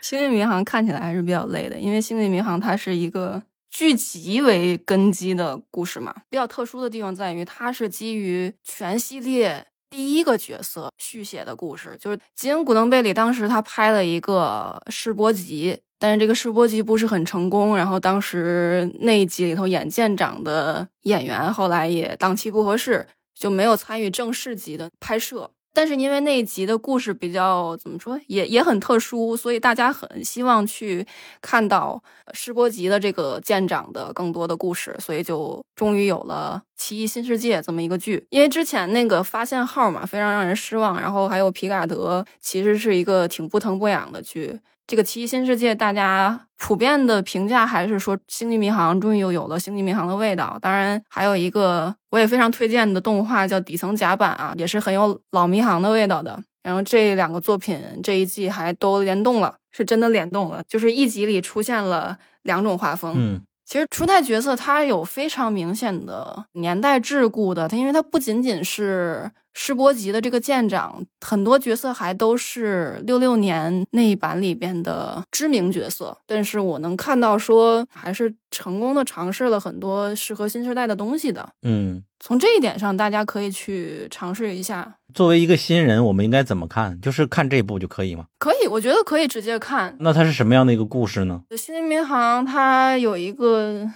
星际迷航看起来还是比较累的，因为星际迷航它是一个剧集为根基的故事嘛。比较特殊的地方在于，它是基于全系列第一个角色续写的故事。就是吉恩·古登贝里当时他拍了一个试播集，但是这个试播集不是很成功。然后当时那一集里头演舰长的演员后来也档期不合适，就没有参与正式集的拍摄。但是因为那一集的故事比较怎么说，也也很特殊，所以大家很希望去看到试播集的这个舰长的更多的故事，所以就终于有了《奇异新世界》这么一个剧。因为之前那个发现号嘛，非常让人失望，然后还有皮卡德，其实是一个挺不疼不痒的剧。这个《奇异新世界》，大家普遍的评价还是说《星际迷航》终于又有了《星际迷航》的味道。当然，还有一个我也非常推荐的动画叫《底层甲板》啊，也是很有老迷航的味道的。然后这两个作品这一季还都联动了，是真的联动了，就是一集里出现了两种画风。嗯，其实初代角色它有非常明显的年代桎梏的，它因为它不仅仅是世博级的这个舰长，很多角色还都是六六年那一版里边的知名角色。但是我能看到说，还是成功的尝试了很多适合新时代的东西的。嗯，从这一点上，大家可以去尝试一下。作为一个新人，我们应该怎么看？就是看这部就可以吗？可以，我觉得可以直接看。那它是什么样的一个故事呢？新民航它有一个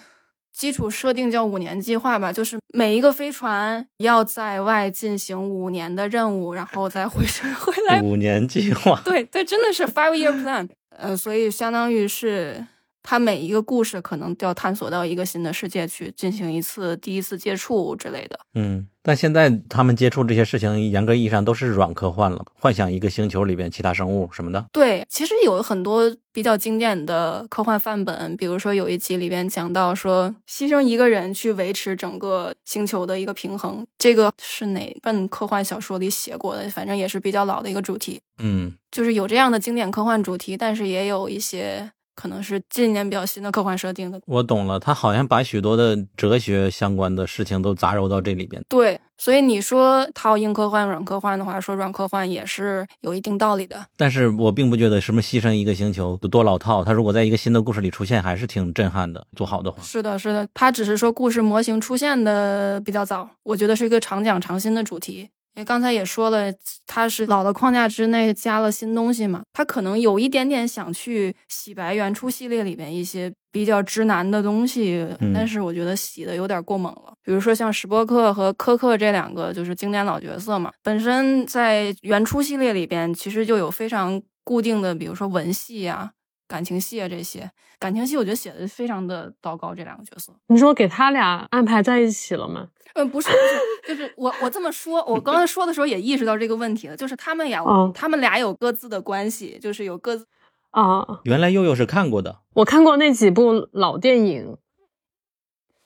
基础设定叫五年计划吧，就是每一个飞船要在外进行五年的任务，然后再回身回来。[laughs] 五年计划。对对，真的是 five year plan。呃，所以相当于是。他每一个故事可能都要探索到一个新的世界去进行一次第一次接触之类的。嗯，但现在他们接触这些事情，严格意义上都是软科幻了，幻想一个星球里边其他生物什么的。对，其实有很多比较经典的科幻范本，比如说有一集里边讲到说，牺牲一个人去维持整个星球的一个平衡，这个是哪本科幻小说里写过的？反正也是比较老的一个主题。嗯，就是有这样的经典科幻主题，但是也有一些。可能是近年比较新的科幻设定的，我懂了。他好像把许多的哲学相关的事情都杂糅到这里边。对，所以你说套硬科幻、软科幻的话，说软科幻也是有一定道理的。但是我并不觉得什么牺牲一个星球多老套。他如果在一个新的故事里出现，还是挺震撼的。做好的话，是的，是的。他只是说故事模型出现的比较早，我觉得是一个常讲常新的主题。刚才也说了，它是老的框架之内加了新东西嘛，他可能有一点点想去洗白原初系列里面一些比较直男的东西，但是我觉得洗的有点过猛了。比如说像史波克和科克这两个就是经典老角色嘛，本身在原初系列里边其实就有非常固定的，比如说文戏啊、感情戏啊这些。感情戏我觉得写的非常的糟糕，这两个角色。你说给他俩安排在一起了吗？嗯，不是，不是，就是我我这么说，我刚才说的时候也意识到这个问题了，就是他们俩，他们俩有各自的关系，就是有各自啊。原来悠悠是看过的，我看过那几部老电影。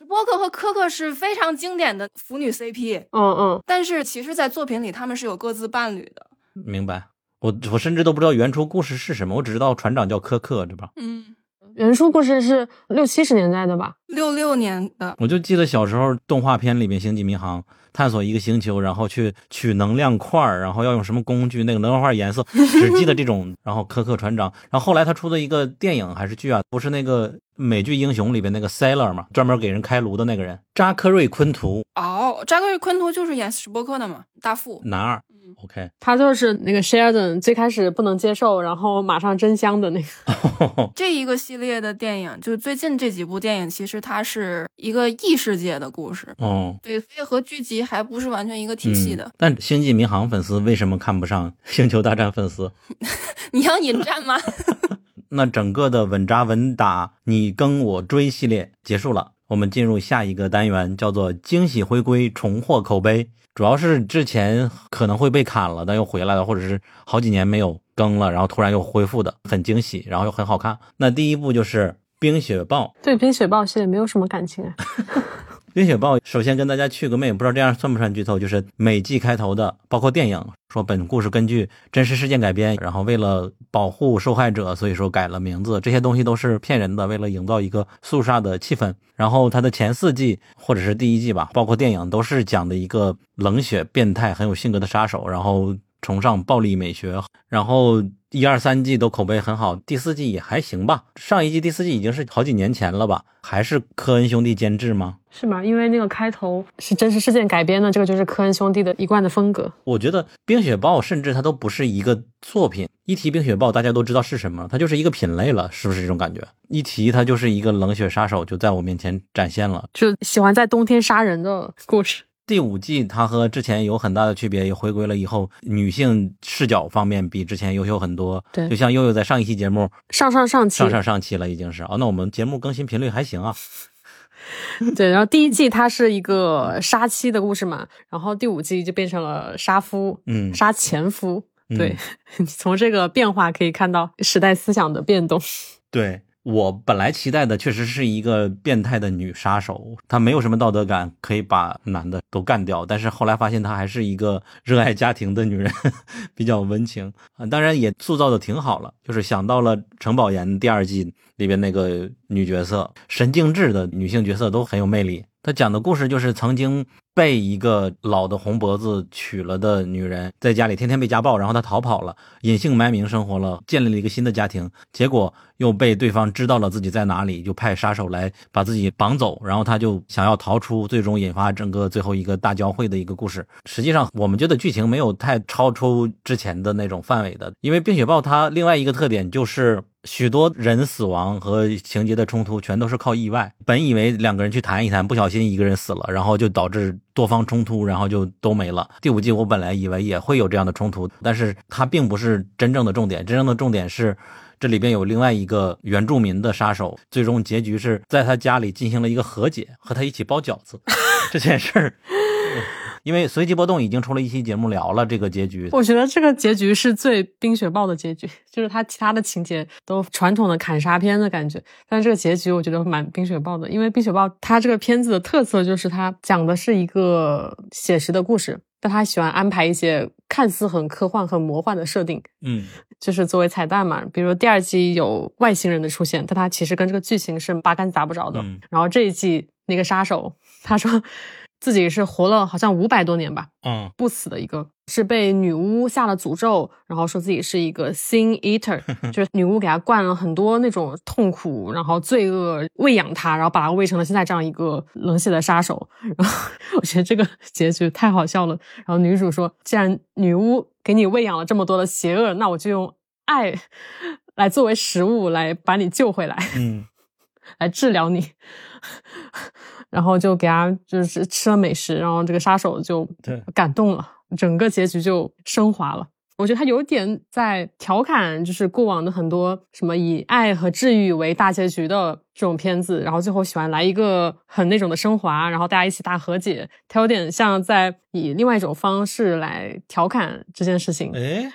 波克和科克是非常经典的腐女 CP，嗯嗯，但是其实，在作品里他们是有各自伴侣的。明白，我我甚至都不知道原初故事是什么，我只知道船长叫柯克，对吧？嗯。原初故事是六七十年代的吧？六六年的，我就记得小时候动画片里面《星际迷航》探索一个星球，然后去取能量块然后要用什么工具？那个能量块颜色，只记得这种。[laughs] 然后柯克船长，然后后来他出的一个电影还是剧啊？不是那个美剧《英雄》里边那个 Sailor 嘛，专门给人开颅的那个人，扎克瑞昆图。哦，扎克瑞昆图就是演史波克的嘛，大副男二。OK，他就是那个 Sheldon 最开始不能接受，然后马上真香的那个。[laughs] 这一个系列的电影，就最近这几部电影，其实它是一个异世界的故事。哦，对，所以和剧集还不是完全一个体系的。但星际迷航粉丝为什么看不上星球大战粉丝？[laughs] 你要引战吗？[laughs] 那整个的稳扎稳打，你跟我追系列结束了，我们进入下一个单元，叫做惊喜回归，重获口碑。主要是之前可能会被砍了，但又回来了，或者是好几年没有更了，然后突然又恢复的，很惊喜，然后又很好看。那第一部就是《冰雪暴》，对《冰雪暴》系列没有什么感情啊。[laughs] 冰雪暴首先跟大家去个妹，不知道这样算不算剧透？就是每季开头的，包括电影说本故事根据真实事件改编，然后为了保护受害者，所以说改了名字，这些东西都是骗人的，为了营造一个肃杀的气氛。然后它的前四季或者是第一季吧，包括电影都是讲的一个冷血、变态、很有性格的杀手，然后崇尚暴力美学，然后。一二三季都口碑很好，第四季也还行吧。上一季第四季已经是好几年前了吧？还是科恩兄弟监制吗？是吗？因为那个开头是真实事件改编的，这个就是科恩兄弟的一贯的风格。我觉得《冰雪暴》甚至它都不是一个作品，一提《冰雪暴》，大家都知道是什么，它就是一个品类了，是不是这种感觉？一提它就是一个冷血杀手，就在我面前展现了，就喜欢在冬天杀人的故事。第五季它和之前有很大的区别，也回归了以后女性视角方面比之前优秀很多。对，就像悠悠在上一期节目上上上期上上上期了，已经是哦。那我们节目更新频率还行啊。对，然后第一季它是一个杀妻的故事嘛，然后第五季就变成了杀夫，嗯，杀前夫。对，[laughs] 从这个变化可以看到时代思想的变动。对。我本来期待的确实是一个变态的女杀手，她没有什么道德感，可以把男的都干掉。但是后来发现她还是一个热爱家庭的女人，[laughs] 比较温情啊。当然也塑造的挺好了，就是想到了陈宝岩第二季里边那个女角色，神经质的女性角色都很有魅力。他讲的故事就是曾经被一个老的红脖子娶了的女人，在家里天天被家暴，然后她逃跑了，隐姓埋名生活了，建立了一个新的家庭，结果又被对方知道了自己在哪里，就派杀手来把自己绑走，然后他就想要逃出，最终引发整个最后一个大交汇的一个故事。实际上，我们觉得剧情没有太超出之前的那种范围的，因为《冰雪暴》它另外一个特点就是。许多人死亡和情节的冲突全都是靠意外。本以为两个人去谈一谈，不小心一个人死了，然后就导致多方冲突，然后就都没了。第五季我本来以为也会有这样的冲突，但是它并不是真正的重点。真正的重点是，这里边有另外一个原住民的杀手，最终结局是在他家里进行了一个和解，和他一起包饺子 [laughs] 这件事儿。[laughs] 因为随机波动已经出了一期节目聊了这个结局，我觉得这个结局是最冰雪暴的结局，就是它其他的情节都传统的砍杀片的感觉，但是这个结局我觉得蛮冰雪暴的，因为冰雪暴它这个片子的特色就是它讲的是一个写实的故事，但他喜欢安排一些看似很科幻、很魔幻的设定，嗯，就是作为彩蛋嘛。比如第二季有外星人的出现，但它其实跟这个剧情是八竿子打不着的。嗯然后这一季那个杀手，他说自己是活了好像五百多年吧，嗯不死的一个，是被女巫下了诅咒，然后说自己是一个 sin eater，[laughs] 就是女巫给他灌了很多那种痛苦，然后罪恶喂养他，然后把他喂成了现在这样一个冷血的杀手。[laughs] 然后我觉得这个结局太好笑了。然后女主说，既然女巫给你喂养了这么多的邪恶，那我就用爱来作为食物来把你救回来。嗯，[laughs] 来治疗你，然后就给他就是吃了美食，然后这个杀手就对感动了，整个结局就升华了。我觉得他有点在调侃，就是过往的很多什么以爱和治愈为大结局的这种片子，然后最后喜欢来一个很那种的升华，然后大家一起大和解。他有点像在以另外一种方式来调侃这件事情。哎，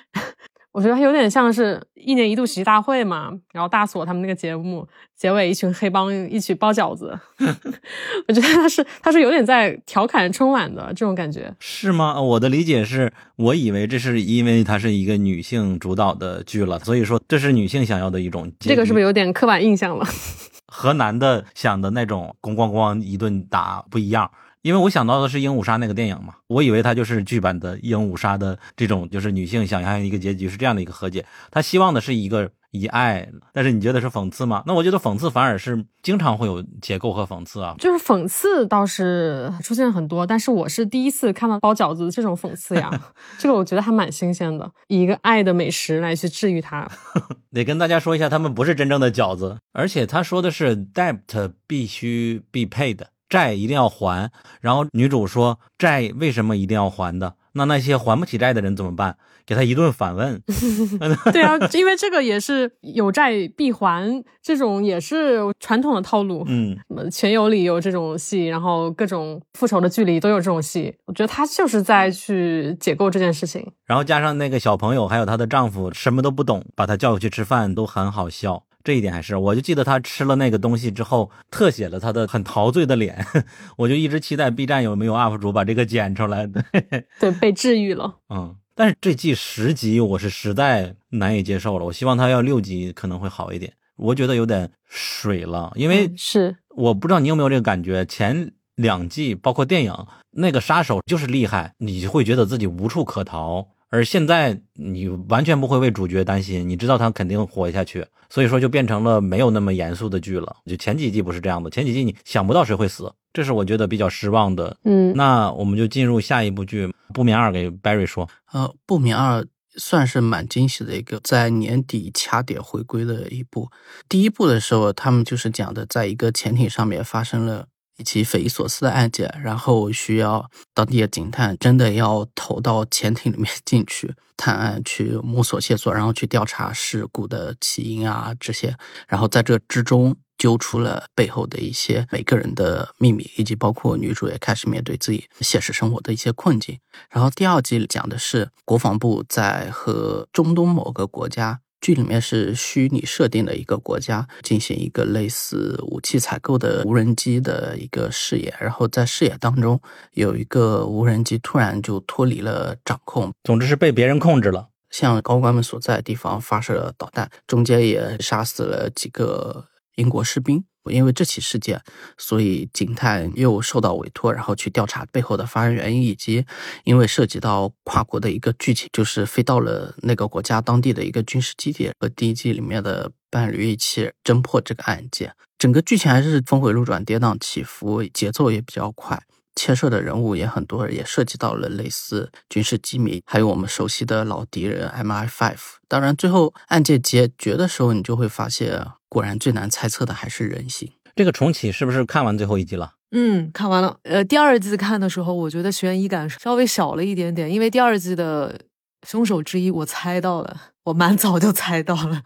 我觉得它有点像是一年一度喜剧大会嘛，然后大锁他们那个节目结尾，一群黑帮一起包饺子，[laughs] 我觉得他是他是有点在调侃春晚的这种感觉。是吗？我的理解是，我以为这是因为它是一个女性主导的剧了，所以说这是女性想要的一种。这个是不是有点刻板印象了？[laughs] 和男的想的那种咣咣咣一顿打不一样？因为我想到的是《鹦鹉杀》那个电影嘛，我以为它就是剧版的《鹦鹉杀》的这种，就是女性想象一个结局是这样的一个和解，她希望的是一个以爱，但是你觉得是讽刺吗？那我觉得讽刺反而是经常会有结构和讽刺啊。就是讽刺倒是出现很多，但是我是第一次看到包饺子这种讽刺呀，[laughs] 这个我觉得还蛮新鲜的，以一个爱的美食来去治愈它。[laughs] 得跟大家说一下，他们不是真正的饺子，而且他说的是 debt 必须 be paid，债一定要还。然后女主说债为什么一定要还的？那那些还不起债的人怎么办？给他一顿反问。[laughs] 对啊，因为这个也是有债必还，这种也是传统的套路。嗯，什么全有理有这种戏，然后各种复仇的距离都有这种戏。我觉得他就是在去解构这件事情。然后加上那个小朋友，还有她的丈夫什么都不懂，把她叫过去吃饭都很好笑。这一点还是，我就记得他吃了那个东西之后，特写了他的很陶醉的脸，[laughs] 我就一直期待 B 站有没有 UP 主把这个剪出来。[laughs] 对，被治愈了。嗯，但是这季十集我是实在难以接受了，我希望他要六集可能会好一点。我觉得有点水了，因为是我不知道你有没有这个感觉，前两季包括电影那个杀手就是厉害，你会觉得自己无处可逃。而现在你完全不会为主角担心，你知道他肯定活下去，所以说就变成了没有那么严肃的剧了。就前几季不是这样的，前几季你想不到谁会死，这是我觉得比较失望的。嗯，那我们就进入下一部剧《不眠二》，给 Barry 说。呃，《不眠二》算是蛮惊喜的一个，在年底掐点回归的一部。第一部的时候，他们就是讲的，在一个潜艇上面发生了一起匪夷所思的案件，然后需要当地的警探真的要投到潜艇里面进去探案，去摸索线索，然后去调查事故的起因啊这些，然后在这之中。揪出了背后的一些每个人的秘密，以及包括女主也开始面对自己现实生活的一些困境。然后第二季讲的是国防部在和中东某个国家剧里面是虚拟设定的一个国家，进行一个类似武器采购的无人机的一个视野，然后在视野当中，有一个无人机突然就脱离了掌控，总之是被别人控制了。向高官们所在的地方发射了导弹，中间也杀死了几个英国士兵。因为这起事件，所以警探又受到委托，然后去调查背后的发生原因，以及因为涉及到跨国的一个剧情，就是飞到了那个国家当地的一个军事基地，和第一季里面的伴侣一起侦破这个案件。整个剧情还是峰回路转、跌宕起伏，节奏也比较快。牵涉的人物也很多，也涉及到了类似军事机密，还有我们熟悉的老敌人 MI5。当然，最后案件解决的时候，你就会发现，果然最难猜测的还是人性。这个重启是不是看完最后一集了？嗯，看完了。呃，第二季看的时候，我觉得悬疑感稍微小了一点点，因为第二季的凶手之一我猜到了，我蛮早就猜到了。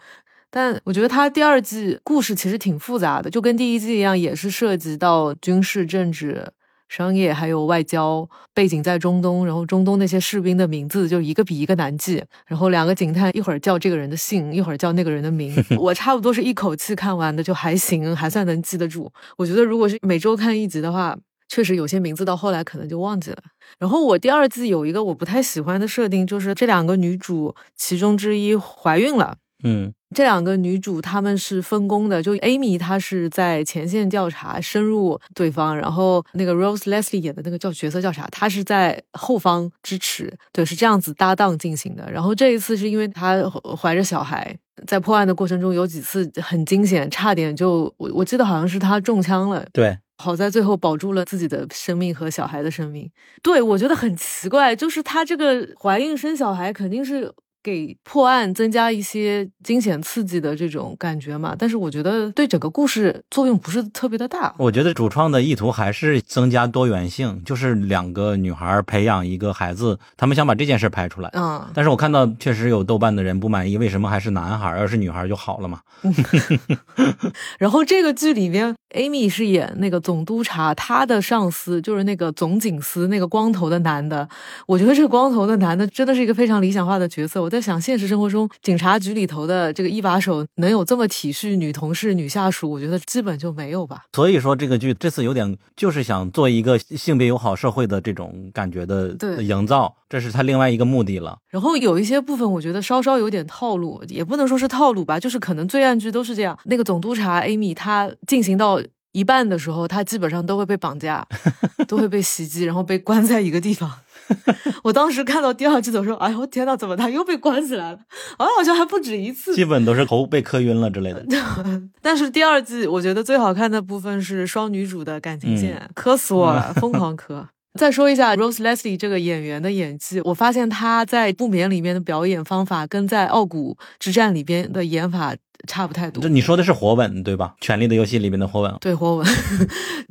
但我觉得他第二季故事其实挺复杂的，就跟第一季一样，也是涉及到军事政治。商业还有外交背景在中东，然后中东那些士兵的名字就一个比一个难记，然后两个警探一会儿叫这个人的姓，一会儿叫那个人的名，[laughs] 我差不多是一口气看完的，就还行，还算能记得住。我觉得如果是每周看一集的话，确实有些名字到后来可能就忘记了。然后我第二季有一个我不太喜欢的设定，就是这两个女主其中之一怀孕了。嗯，这两个女主她们是分工的，就 Amy 她是在前线调查，深入对方，然后那个 Rose Leslie 演的那个叫角色叫啥？她是在后方支持，对，是这样子搭档进行的。然后这一次是因为她怀着小孩，在破案的过程中有几次很惊险，差点就我我记得好像是她中枪了，对，好在最后保住了自己的生命和小孩的生命。对我觉得很奇怪，就是她这个怀孕生小孩肯定是。给破案增加一些惊险刺激的这种感觉嘛，但是我觉得对整个故事作用不是特别的大。我觉得主创的意图还是增加多元性，就是两个女孩培养一个孩子，他们想把这件事拍出来。嗯，但是我看到确实有豆瓣的人不满意，为什么还是男孩，要是女孩就好了嘛？[laughs] 然后这个剧里面，Amy 是演那个总督察，他的上司就是那个总警司，那个光头的男的。我觉得这个光头的男的真的是一个非常理想化的角色。我在想，现实生活中警察局里头的这个一把手能有这么体恤女同事、女下属，我觉得基本就没有吧。所以说，这个剧这次有点就是想做一个性别友好社会的这种感觉的营造，这是他另外一个目的了。然后有一些部分，我觉得稍稍有点套路，也不能说是套路吧，就是可能罪案剧都是这样。那个总督察 Amy，他进行到一半的时候，他基本上都会被绑架，[laughs] 都会被袭击，然后被关在一个地方。[laughs] 我当时看到第二季的时候，哎呦天呐，怎么他又被关起来了？啊，好像还不止一次，基本都是头被磕晕了之类的。[laughs] 但是第二季我觉得最好看的部分是双女主的感情线，磕死我了，疯狂磕。再说一下 Rose Leslie 这个演员的演技，我发现她在《不眠》里面的表演方法跟在《傲骨之战》里边的演法。差不太多。就你说的是火吻对吧？《权力的游戏》里面的火吻。对火吻，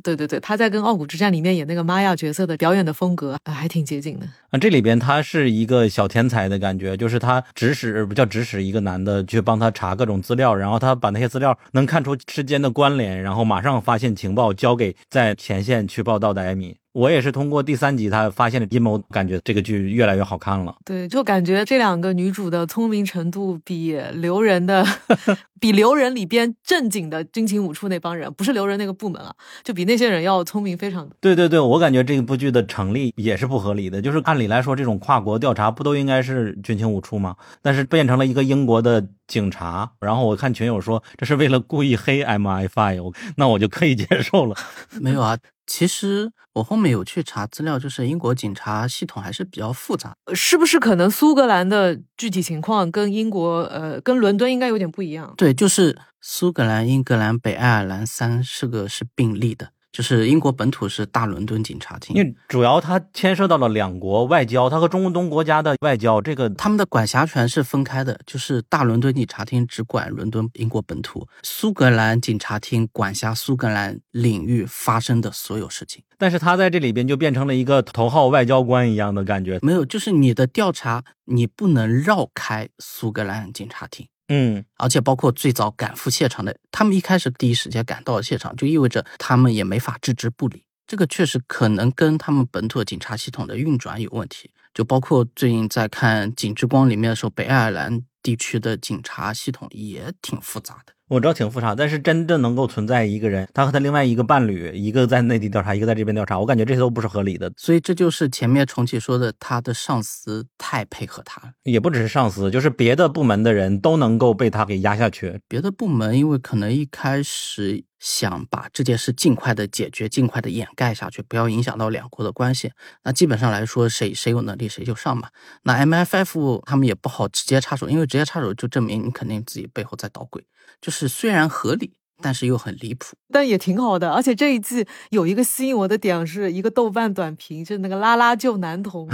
对 [laughs] 对对，他在跟《傲骨之战》里面演那个玛雅角色的表演的风格还挺接近的。啊，这里边他是一个小天才的感觉，就是他指使不叫指使一个男的去帮他查各种资料，然后他把那些资料能看出之间的关联，然后马上发现情报交给在前线去报道的艾米。我也是通过第三集他发现了阴谋，感觉这个剧越来越好看了。对，就感觉这两个女主的聪明程度比留人的，[laughs] 比留人里边正经的军情五处那帮人，不是留人那个部门啊，就比那些人要聪明非常多。对对对，我感觉这部剧的成立也是不合理的，就是按理来说，这种跨国调查不都应该是军情五处吗？但是变成了一个英国的警察，然后我看群友说这是为了故意黑 MI5，那我就可以接受了。[laughs] 没有啊。其实我后面有去查资料，就是英国警察系统还是比较复杂，是不是？可能苏格兰的具体情况跟英国，呃，跟伦敦应该有点不一样。对，就是苏格兰、英格兰、北爱尔兰三是个是并立的。就是英国本土是大伦敦警察厅，因为主要它牵涉到了两国外交，它和中东国家的外交，这个他们的管辖权是分开的。就是大伦敦警察厅只管伦敦英国本土，苏格兰警察厅管辖苏格兰领域发生的所有事情。但是他在这里边就变成了一个头号外交官一样的感觉。没有，就是你的调查你不能绕开苏格兰警察厅。嗯，而且包括最早赶赴现场的，他们一开始第一时间赶到了现场，就意味着他们也没法置之不理。这个确实可能跟他们本土警察系统的运转有问题。就包括最近在看《警之光》里面的时候，北爱尔兰地区的警察系统也挺复杂的。我知道挺复杂，但是真正能够存在一个人，他和他另外一个伴侣，一个在内地调查，一个在这边调查，我感觉这些都不是合理的。所以这就是前面重启说的，他的上司太配合他了。也不只是上司，就是别的部门的人都能够被他给压下去。别的部门因为可能一开始想把这件事尽快的解决，尽快的掩盖下去，不要影响到两国的关系。那基本上来说，谁谁有能力谁就上嘛。那 M F F 他们也不好直接插手，因为直接插手就证明你肯定自己背后在捣鬼。就是虽然合理，但是又很离谱。但也挺好的，而且这一季有一个吸引我的点，是一个豆瓣短评，就是那个拉拉救男童。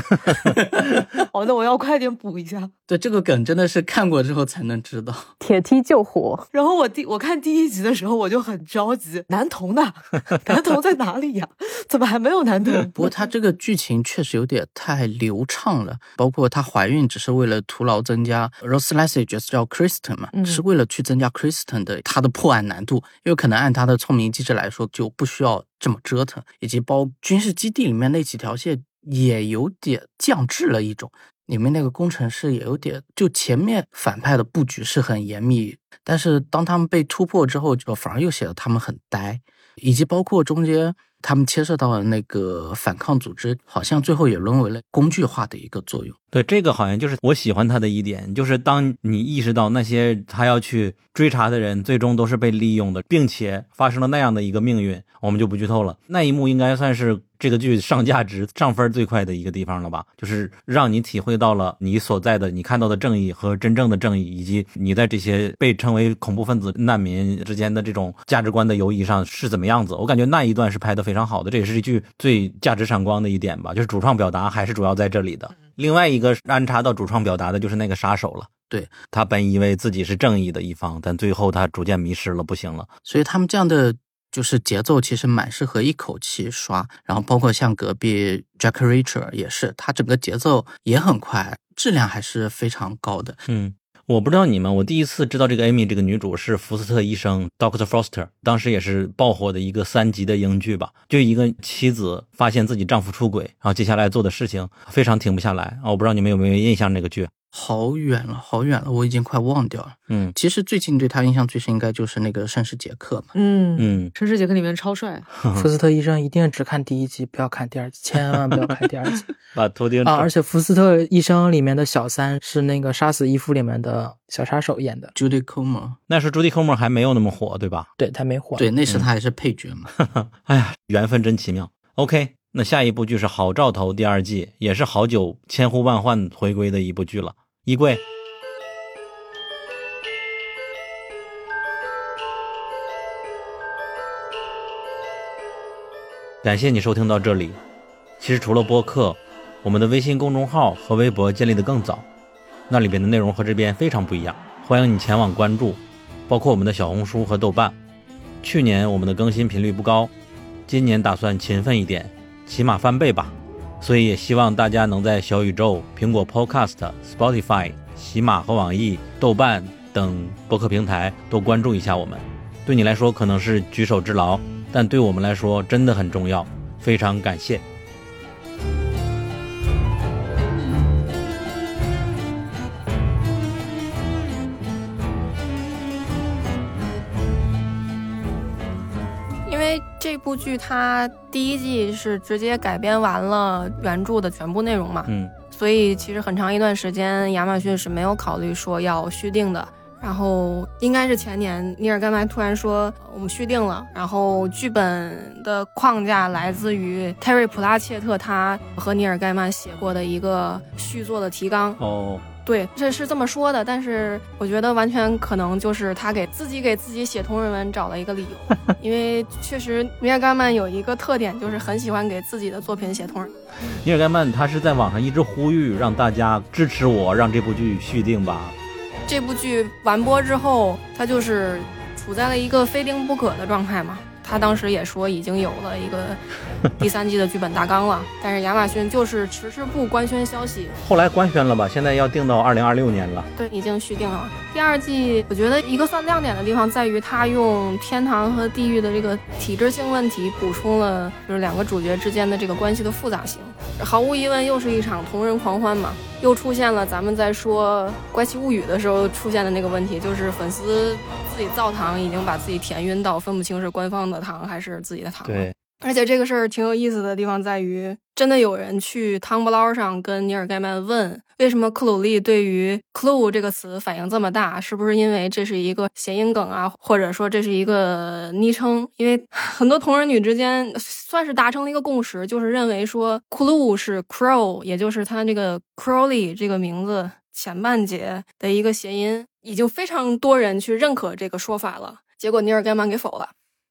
[laughs] 好的，我要快点补一下。对这个梗真的是看过之后才能知道。铁梯救火。然后我第我看第一集的时候，我就很着急，男童呢？[laughs] 男童在哪里呀？怎么还没有男童？不过他这个剧情确实有点太流畅了，包括她怀孕只是为了徒劳增加 Rose Leslie 角色叫 Kristen 嘛，嗯是为了去增加 Kristen 的她的破案难度，因为可能按他的聪明机制来说就不需要这么折腾，以及包军事基地里面那几条线也有点降智了一种。里面那个工程师也有点，就前面反派的布局是很严密，但是当他们被突破之后，就反而又显得他们很呆，以及包括中间他们牵涉到的那个反抗组织，好像最后也沦为了工具化的一个作用。对，这个好像就是我喜欢他的一点，就是当你意识到那些他要去追查的人，最终都是被利用的，并且发生了那样的一个命运，我们就不剧透了。那一幕应该算是这个剧上价值、上分最快的一个地方了吧？就是让你体会到了你所在的、你看到的正义和真正的正义，以及你在这些被称为恐怖分子、难民之间的这种价值观的游移上是怎么样子。我感觉那一段是拍的非常好的，这也是一句最价值闪光的一点吧，就是主创表达还是主要在这里的。另外一个安插到主创表达的就是那个杀手了。对他本以为自己是正义的一方，但最后他逐渐迷失了，不行了。所以他们这样的就是节奏其实蛮适合一口气刷，然后包括像隔壁 Jack Reacher 也是，他整个节奏也很快，质量还是非常高的。嗯，我不知道你们，我第一次知道这个 Amy 这个女主是福斯特医生 Doctor Foster，当时也是爆火的一个三级的英剧吧，就一个妻子发现自己丈夫出轨，然后接下来做的事情非常停不下来啊！我不知道你们有没有印象这个剧？好远了，好远了，我已经快忘掉了。嗯，其实最近对他印象最深应该就是那个《绅士杰克》嘛。嗯嗯，《绅士杰克》里面超帅。[laughs] 福斯特医生一定只看第一集，不要看第二集，千万不要看第二集 [laughs] 把头钉啊！而且福斯特医生里面的小三是那个《杀死伊芙》里面的小杀手演的 Judy Comer，那时候朱迪·科莫还没有那么火，对吧？对他没火。对，那时他还是配角嘛。[laughs] 哎呀，缘分真奇妙。OK，那下一部剧是《好兆头》第二季，也是好久千呼万唤回归的一部剧了。衣柜。感谢你收听到这里。其实除了播客，我们的微信公众号和微博建立的更早，那里边的内容和这边非常不一样，欢迎你前往关注，包括我们的小红书和豆瓣。去年我们的更新频率不高，今年打算勤奋一点，起码翻倍吧。所以也希望大家能在小宇宙、苹果 Podcast、Spotify、喜马和网易、豆瓣等播客平台多关注一下我们。对你来说可能是举手之劳，但对我们来说真的很重要，非常感谢。这部剧它第一季是直接改编完了原著的全部内容嘛，嗯，所以其实很长一段时间亚马逊是没有考虑说要续订的。然后应该是前年，尼尔盖曼突然说我们续订了，然后剧本的框架来自于泰瑞普拉切特他和尼尔盖曼写过的一个续作的提纲。哦，对，这是这么说的，但是我觉得完全可能就是他给自己给自己写同人文找了一个理由，[laughs] 因为确实米尔盖曼有一个特点，就是很喜欢给自己的作品写同人。尼尔盖曼他是在网上一直呼吁让大家支持我，让这部剧续订吧。这部剧完播之后，他就是处在了一个非订不可的状态嘛。他当时也说已经有了一个第三季的剧本大纲了，但是亚马逊就是迟迟不官宣消息。后来官宣了吧？现在要定到二零二六年了。对，已经续订了。第二季我觉得一个算亮点的地方在于，他用天堂和地狱的这个体制性问题补充了就是两个主角之间的这个关系的复杂性。毫无疑问，又是一场同人狂欢嘛，又出现了咱们在说《怪奇物语》的时候出现的那个问题，就是粉丝自己造糖已经把自己甜晕到分不清是官方的糖还是自己的糖了。对，而且这个事儿挺有意思的地方在于，真的有人去汤不捞上跟尼尔盖曼问，为什么克鲁利对于 “clue” 这个词反应这么大？是不是因为这是一个谐音梗啊，或者说这是一个昵称？因为很多同人女之间算是达成了一个共识，就是认为说 “clue” 是 “crow”，也就是他这个 Crowley 这个名字前半截的一个谐音，已经非常多人去认可这个说法了。结果尼尔盖曼给否了。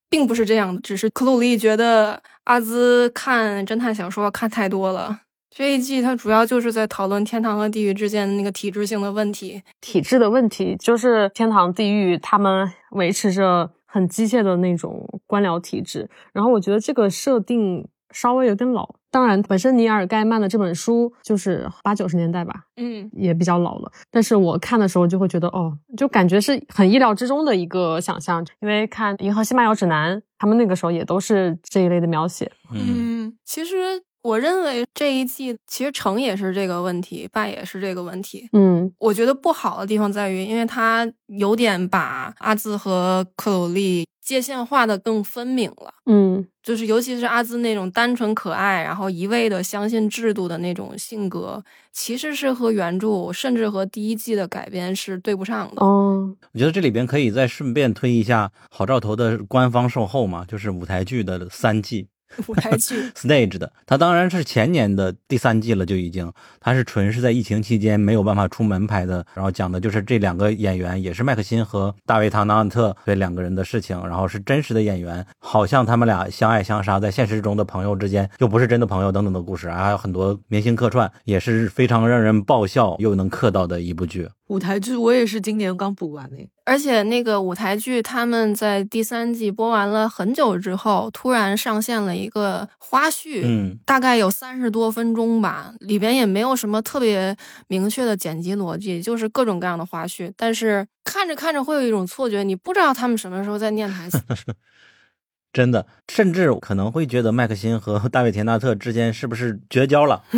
并不是这样的，只是克鲁利觉得阿兹看侦探小说看太多了。这一季它主要就是在讨论天堂和地狱之间的那个体制性的问题。体制的问题就是天堂、地狱他们维持着很机械的那种官僚体制。然后我觉得这个设定稍微有点老。当然，本身尼尔盖曼的这本书就是八九十年代吧，嗯，也比较老了。但是我看的时候就会觉得，哦，就感觉是很意料之中的一个想象。因为看《银河系漫游指南》，他们那个时候也都是这一类的描写。嗯，其实我认为这一季其实成也是这个问题，败也是这个问题。嗯，我觉得不好的地方在于，因为他有点把阿兹和克鲁利界限画的更分明了。嗯，就是尤其是阿兹那种单纯可爱，然后一味的相信制度的那种性格，其实是和原著甚至和第一季的改编是对不上的。哦，我觉得这里边可以再顺便推一下好兆头的官方售后嘛，就是舞台剧的三季。[laughs] 舞台剧。[laughs] Stage 的，它当然是前年的第三季了，就已经，它是纯是在疫情期间没有办法出门拍的，然后讲的就是这两个演员，也是麦克辛和大卫·唐纳安特这两个人的事情，然后是真实的演员，好像他们俩相爱相杀，在现实中的朋友之间又不是真的朋友等等的故事，还有很多明星客串，也是非常让人爆笑又能嗑到的一部剧。舞台剧我也是今年刚补完诶，而且那个舞台剧他们在第三季播完了很久之后，突然上线了一个花絮，嗯，大概有三十多分钟吧，里边也没有什么特别明确的剪辑逻辑，就是各种各样的花絮，但是看着看着会有一种错觉，你不知道他们什么时候在念台词。[laughs] 真的，甚至可能会觉得麦克辛和大卫·田纳特之间是不是绝交了？[laughs]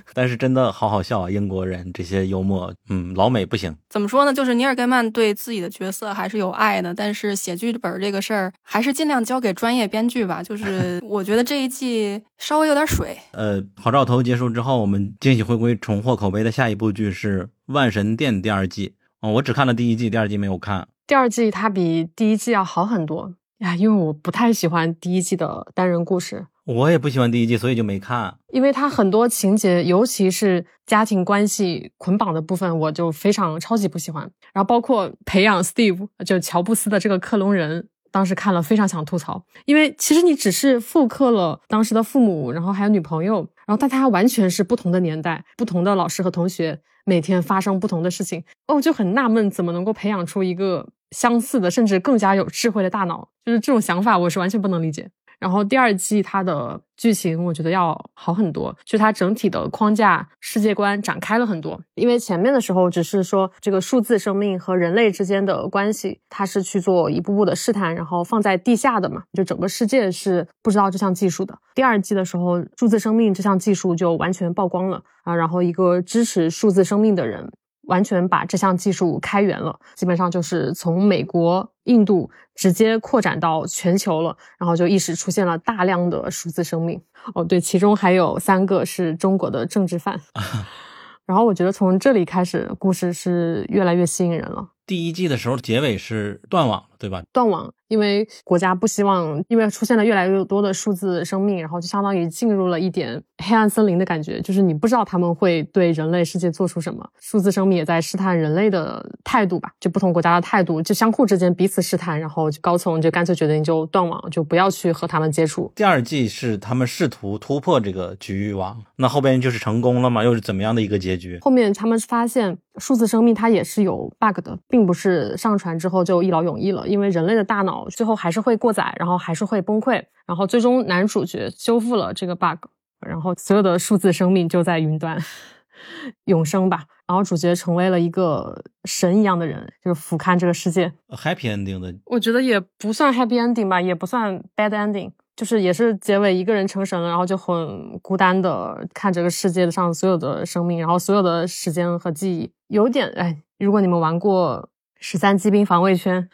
[laughs] 但是真的好好笑啊！英国人这些幽默，嗯，老美不行。怎么说呢？就是尼尔盖曼对自己的角色还是有爱的，但是写剧本这个事儿还是尽量交给专业编剧吧。就是 [laughs] 我觉得这一季稍微有点水。呃，好兆头结束之后，我们惊喜回归重获口碑的下一部剧是《万神殿》第二季。哦，我只看了第一季，第二季没有看。第二季它比第一季要好很多呀，因为我不太喜欢第一季的单人故事。我也不喜欢第一季，所以就没看。因为它很多情节，尤其是家庭关系捆绑的部分，我就非常超级不喜欢。然后包括培养 Steve 就乔布斯的这个克隆人，当时看了非常想吐槽。因为其实你只是复刻了当时的父母，然后还有女朋友，然后但它完全是不同的年代，不同的老师和同学，每天发生不同的事情。哦，就很纳闷，怎么能够培养出一个相似的，甚至更加有智慧的大脑？就是这种想法，我是完全不能理解。然后第二季它的剧情我觉得要好很多，就它整体的框架、世界观展开了很多。因为前面的时候只是说这个数字生命和人类之间的关系，它是去做一步步的试探，然后放在地下的嘛，就整个世界是不知道这项技术的。第二季的时候，数字生命这项技术就完全曝光了啊，然后一个支持数字生命的人。完全把这项技术开源了，基本上就是从美国、印度直接扩展到全球了，然后就一时出现了大量的数字生命。哦，对，其中还有三个是中国的政治犯。[laughs] 然后我觉得从这里开始，故事是越来越吸引人了。第一季的时候，结尾是断网了，对吧？断网，因为国家不希望，因为出现了越来越多的数字生命，然后就相当于进入了一点黑暗森林的感觉，就是你不知道他们会对人类世界做出什么。数字生命也在试探人类的态度吧，就不同国家的态度，就相互之间彼此试探，然后高层就干脆决定就断网，就不要去和他们接触。第二季是他们试图突破这个局域网，那后边就是成功了吗？又是怎么样的一个结局？后面他们发现数字生命它也是有 bug 的，并不是上传之后就一劳永逸了，因为人类的大脑脑最后还是会过载，然后还是会崩溃，然后最终男主角修复了这个 bug，然后所有的数字生命就在云端 [laughs] 永生吧。然后主角成为了一个神一样的人，就是俯瞰这个世界。happy ending 的，我觉得也不算 happy ending 吧，也不算 bad ending，就是也是结尾一个人成神了，然后就很孤单的看这个世界上所有的生命，然后所有的时间和记忆，有点哎，如果你们玩过十三机兵防卫圈，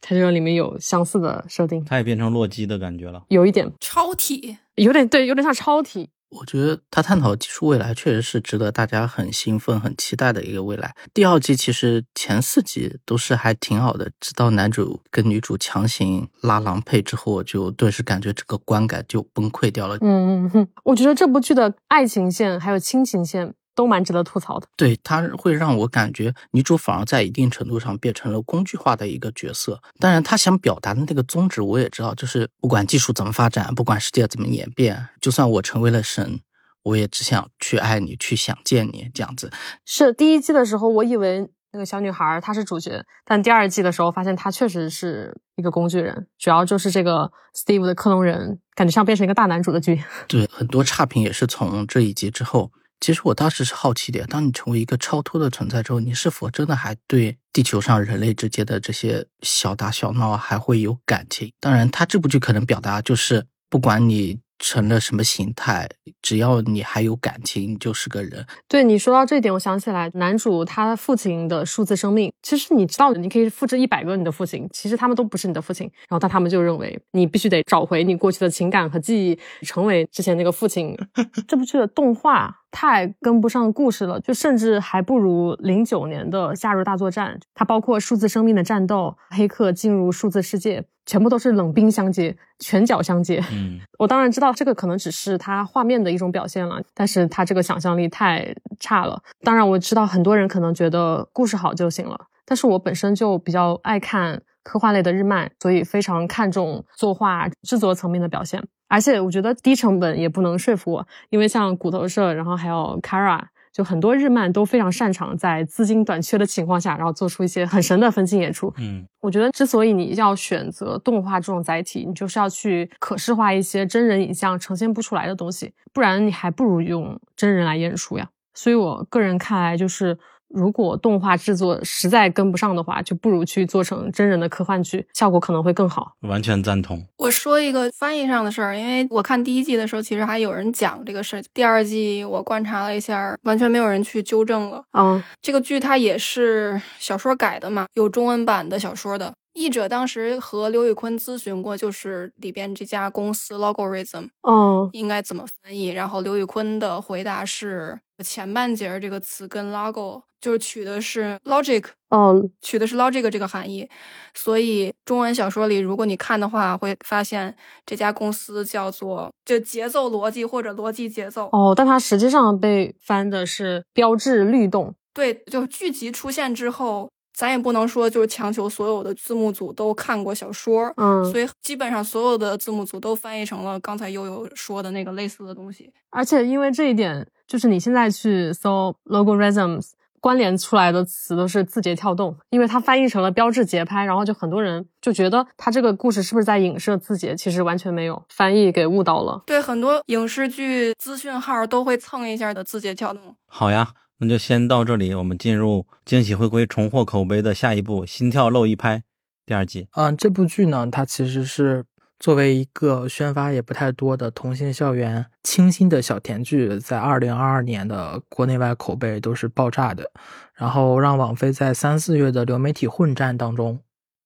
它这个里面有相似的设定，它也变成洛基的感觉了。有一点超体，有点对，有点像超体。我觉得他探讨技术未来确实是值得大家很兴奋、很期待的一个未来。第二季其实前四集都是还挺好的，直到男主跟女主强行拉郎配之后，就顿时感觉这个观感就崩溃掉了。嗯嗯哼，我觉得这部剧的爱情线还有亲情线都蛮值得吐槽的。对，它会让我感觉女主反而在一定程度上变成了工具化的一个角色。当然，她想表达的那个宗旨我也知道，就是不管技术怎么发展，不管世界怎么演变，就算我成为了神，我也只想去爱你，去想见你这样子。是第一季的时候，我以为那个小女孩她是主角，但第二季的时候发现她确实是一个工具人，主要就是这个 Steve 的克隆人，感觉像变成一个大男主的剧。[laughs] 对，很多差评也是从这一集之后。其实我当时是好奇的，当你成为一个超脱的存在之后，你是否真的还对地球上人类之间的这些小打小闹还会有感情？当然，他这部剧可能表达就是，不管你成了什么形态，只要你还有感情，你就是个人。对你说到这一点，我想起来，男主他父亲的数字生命，其实你知道，你可以复制一百个你的父亲，其实他们都不是你的父亲。然后但他们就认为你必须得找回你过去的情感和记忆，成为之前那个父亲。[laughs] 这部剧的动画太跟不上故事了，就甚至还不如零九年的《夏日大作战》。它包括数字生命的战斗、黑客进入数字世界，全部都是冷兵相接、拳脚相接。嗯，我当然知道这个可能只是它画面的一种表现了，但是它这个想象力太差了。当然我知道很多人可能觉得故事好就行了，但是我本身就比较爱看科幻类的日漫，所以非常看重作画制作层面的表现。而且我觉得低成本也不能说服我，因为像骨头社，然后还有 Kara，就很多日漫都非常擅长在资金短缺的情况下，然后做出一些很神的分镜演出。嗯，我觉得之所以你要选择动画这种载体，你就是要去可视化一些真人影像呈现不出来的东西，不然你还不如用真人来演出呀。所以我个人看来，就是如果动画制作实在跟不上的话，就不如去做成真人的科幻剧，效果可能会更好。完全赞同。我说一个翻译上的事儿，因为我看第一季的时候，其实还有人讲这个事儿。第二季我观察了一下，完全没有人去纠正了。嗯，这个剧它也是小说改的嘛，有中文版的小说的。译者当时和刘宇坤咨询过，就是里边这家公司 Logorithm，哦，应该怎么翻译？然后刘宇坤的回答是前半截儿这个词跟 logo 就是取的是 logic，哦，取的是 logic 这个含义。所以中文小说里，如果你看的话，会发现这家公司叫做就节奏逻辑或者逻辑节奏。哦，但它实际上被翻的是标志律动。对，就剧集出现之后。咱也不能说就是强求所有的字幕组都看过小说，嗯，所以基本上所有的字幕组都翻译成了刚才悠悠说的那个类似的东西。而且因为这一点，就是你现在去搜 logarithms 关联出来的词都是字节跳动，因为它翻译成了标志节拍，然后就很多人就觉得它这个故事是不是在影射字节，其实完全没有，翻译给误导了。对，很多影视剧资讯号都会蹭一下的字节跳动。好呀。那就先到这里，我们进入惊喜回归、重获口碑的下一部《心跳漏一拍》第二季。嗯，这部剧呢，它其实是作为一个宣发也不太多的同性校园清新的小甜剧，在二零二二年的国内外口碑都是爆炸的，然后让网飞在三四月的流媒体混战当中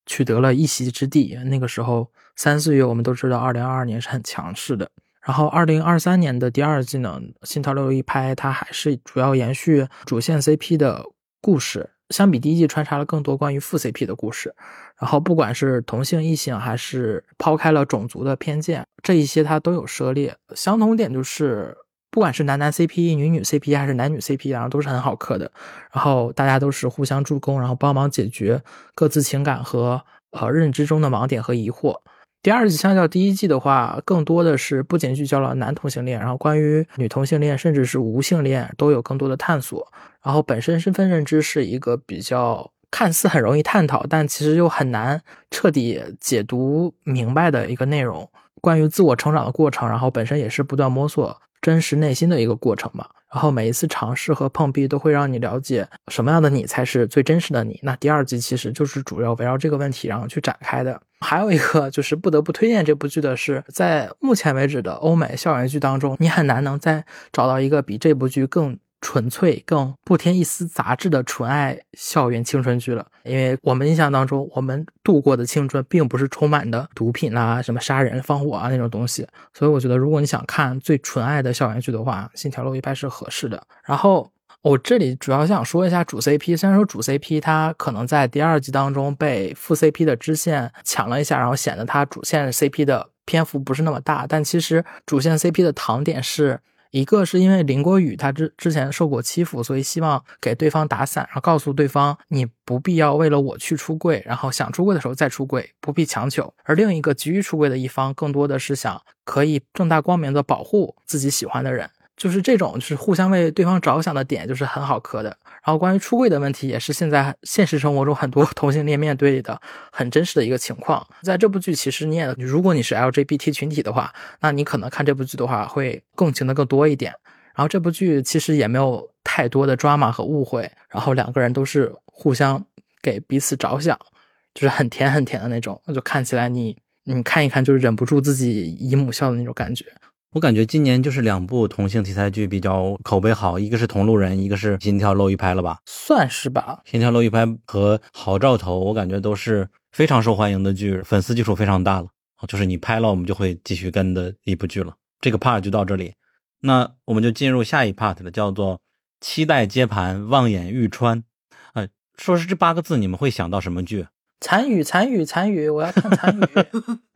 取得了一席之地。那个时候三四月我们都知道，二零二二年是很强势的。然后，二零二三年的第二季呢，《心跳漏一拍》它还是主要延续主线 CP 的故事，相比第一季穿插了更多关于副 CP 的故事。然后，不管是同性、异性，还是抛开了种族的偏见，这一些它都有涉猎。相同点就是，不管是男男 CP、女女 CP，还是男女 CP，然后都是很好磕的。然后大家都是互相助攻，然后帮忙解决各自情感和呃认知中的盲点和疑惑。第二季相较第一季的话，更多的是不仅聚焦了男同性恋，然后关于女同性恋甚至是无性恋都有更多的探索。然后本身身份认知是一个比较看似很容易探讨，但其实又很难彻底解读明白的一个内容，关于自我成长的过程，然后本身也是不断摸索真实内心的一个过程嘛。然后每一次尝试和碰壁都会让你了解什么样的你才是最真实的你。那第二季其实就是主要围绕这个问题然后去展开的。还有一个就是不得不推荐这部剧的是，在目前为止的欧美校园剧当中，你很难能再找到一个比这部剧更。纯粹更不添一丝杂质的纯爱校园青春剧了，因为我们印象当中，我们度过的青春并不是充满的毒品啊、什么杀人放火啊那种东西，所以我觉得，如果你想看最纯爱的校园剧的话，《信条》路一拍是合适的。然后我这里主要想说一下主 CP，虽然说主 CP 它可能在第二季当中被副 CP 的支线抢了一下，然后显得它主线 CP 的篇幅不是那么大，但其实主线 CP 的糖点是。一个是因为林国宇他之之前受过欺负，所以希望给对方打伞，然后告诉对方你不必要为了我去出柜，然后想出柜的时候再出柜，不必强求。而另一个急于出柜的一方，更多的是想可以正大光明的保护自己喜欢的人。就是这种，就是互相为对方着想的点，就是很好磕的。然后关于出柜的问题，也是现在现实生活中很多同性恋面对的很真实的一个情况。在这部剧，其实你也，如果你是 LGBT 群体的话，那你可能看这部剧的话，会共情的更多一点。然后这部剧其实也没有太多的 drama 和误会，然后两个人都是互相给彼此着想，就是很甜很甜的那种，那就看起来你你看一看，就是忍不住自己姨母笑的那种感觉。我感觉今年就是两部同性题材剧比较口碑好，一个是《同路人》，一个是《心跳漏一拍》了吧？算是吧，《心跳漏一拍》和《好兆头》，我感觉都是非常受欢迎的剧，粉丝基础非常大了。就是你拍了，我们就会继续跟的一部剧了。这个 part 就到这里，那我们就进入下一 part 了，叫做“期待接盘，望眼欲穿”。呃，说是这八个字，你们会想到什么剧？残雨，残雨，残雨！我要看参与，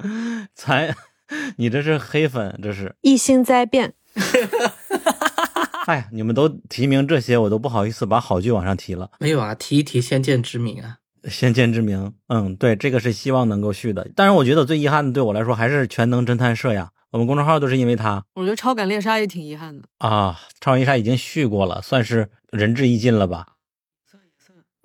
[laughs] 参。[laughs] 你这是黑粉，这是一心在变。哎呀，你们都提名这些，我都不好意思把好剧往上提了。没有啊，提一提《先见之明》啊，《先见之明》。嗯，对，这个是希望能够续的。但是我觉得最遗憾的，对我来说还是《全能侦探社》呀。我们公众号都是因为它。我觉得《超感猎杀》也挺遗憾的啊，《超感猎杀》已经续过了，算是仁至义尽了吧。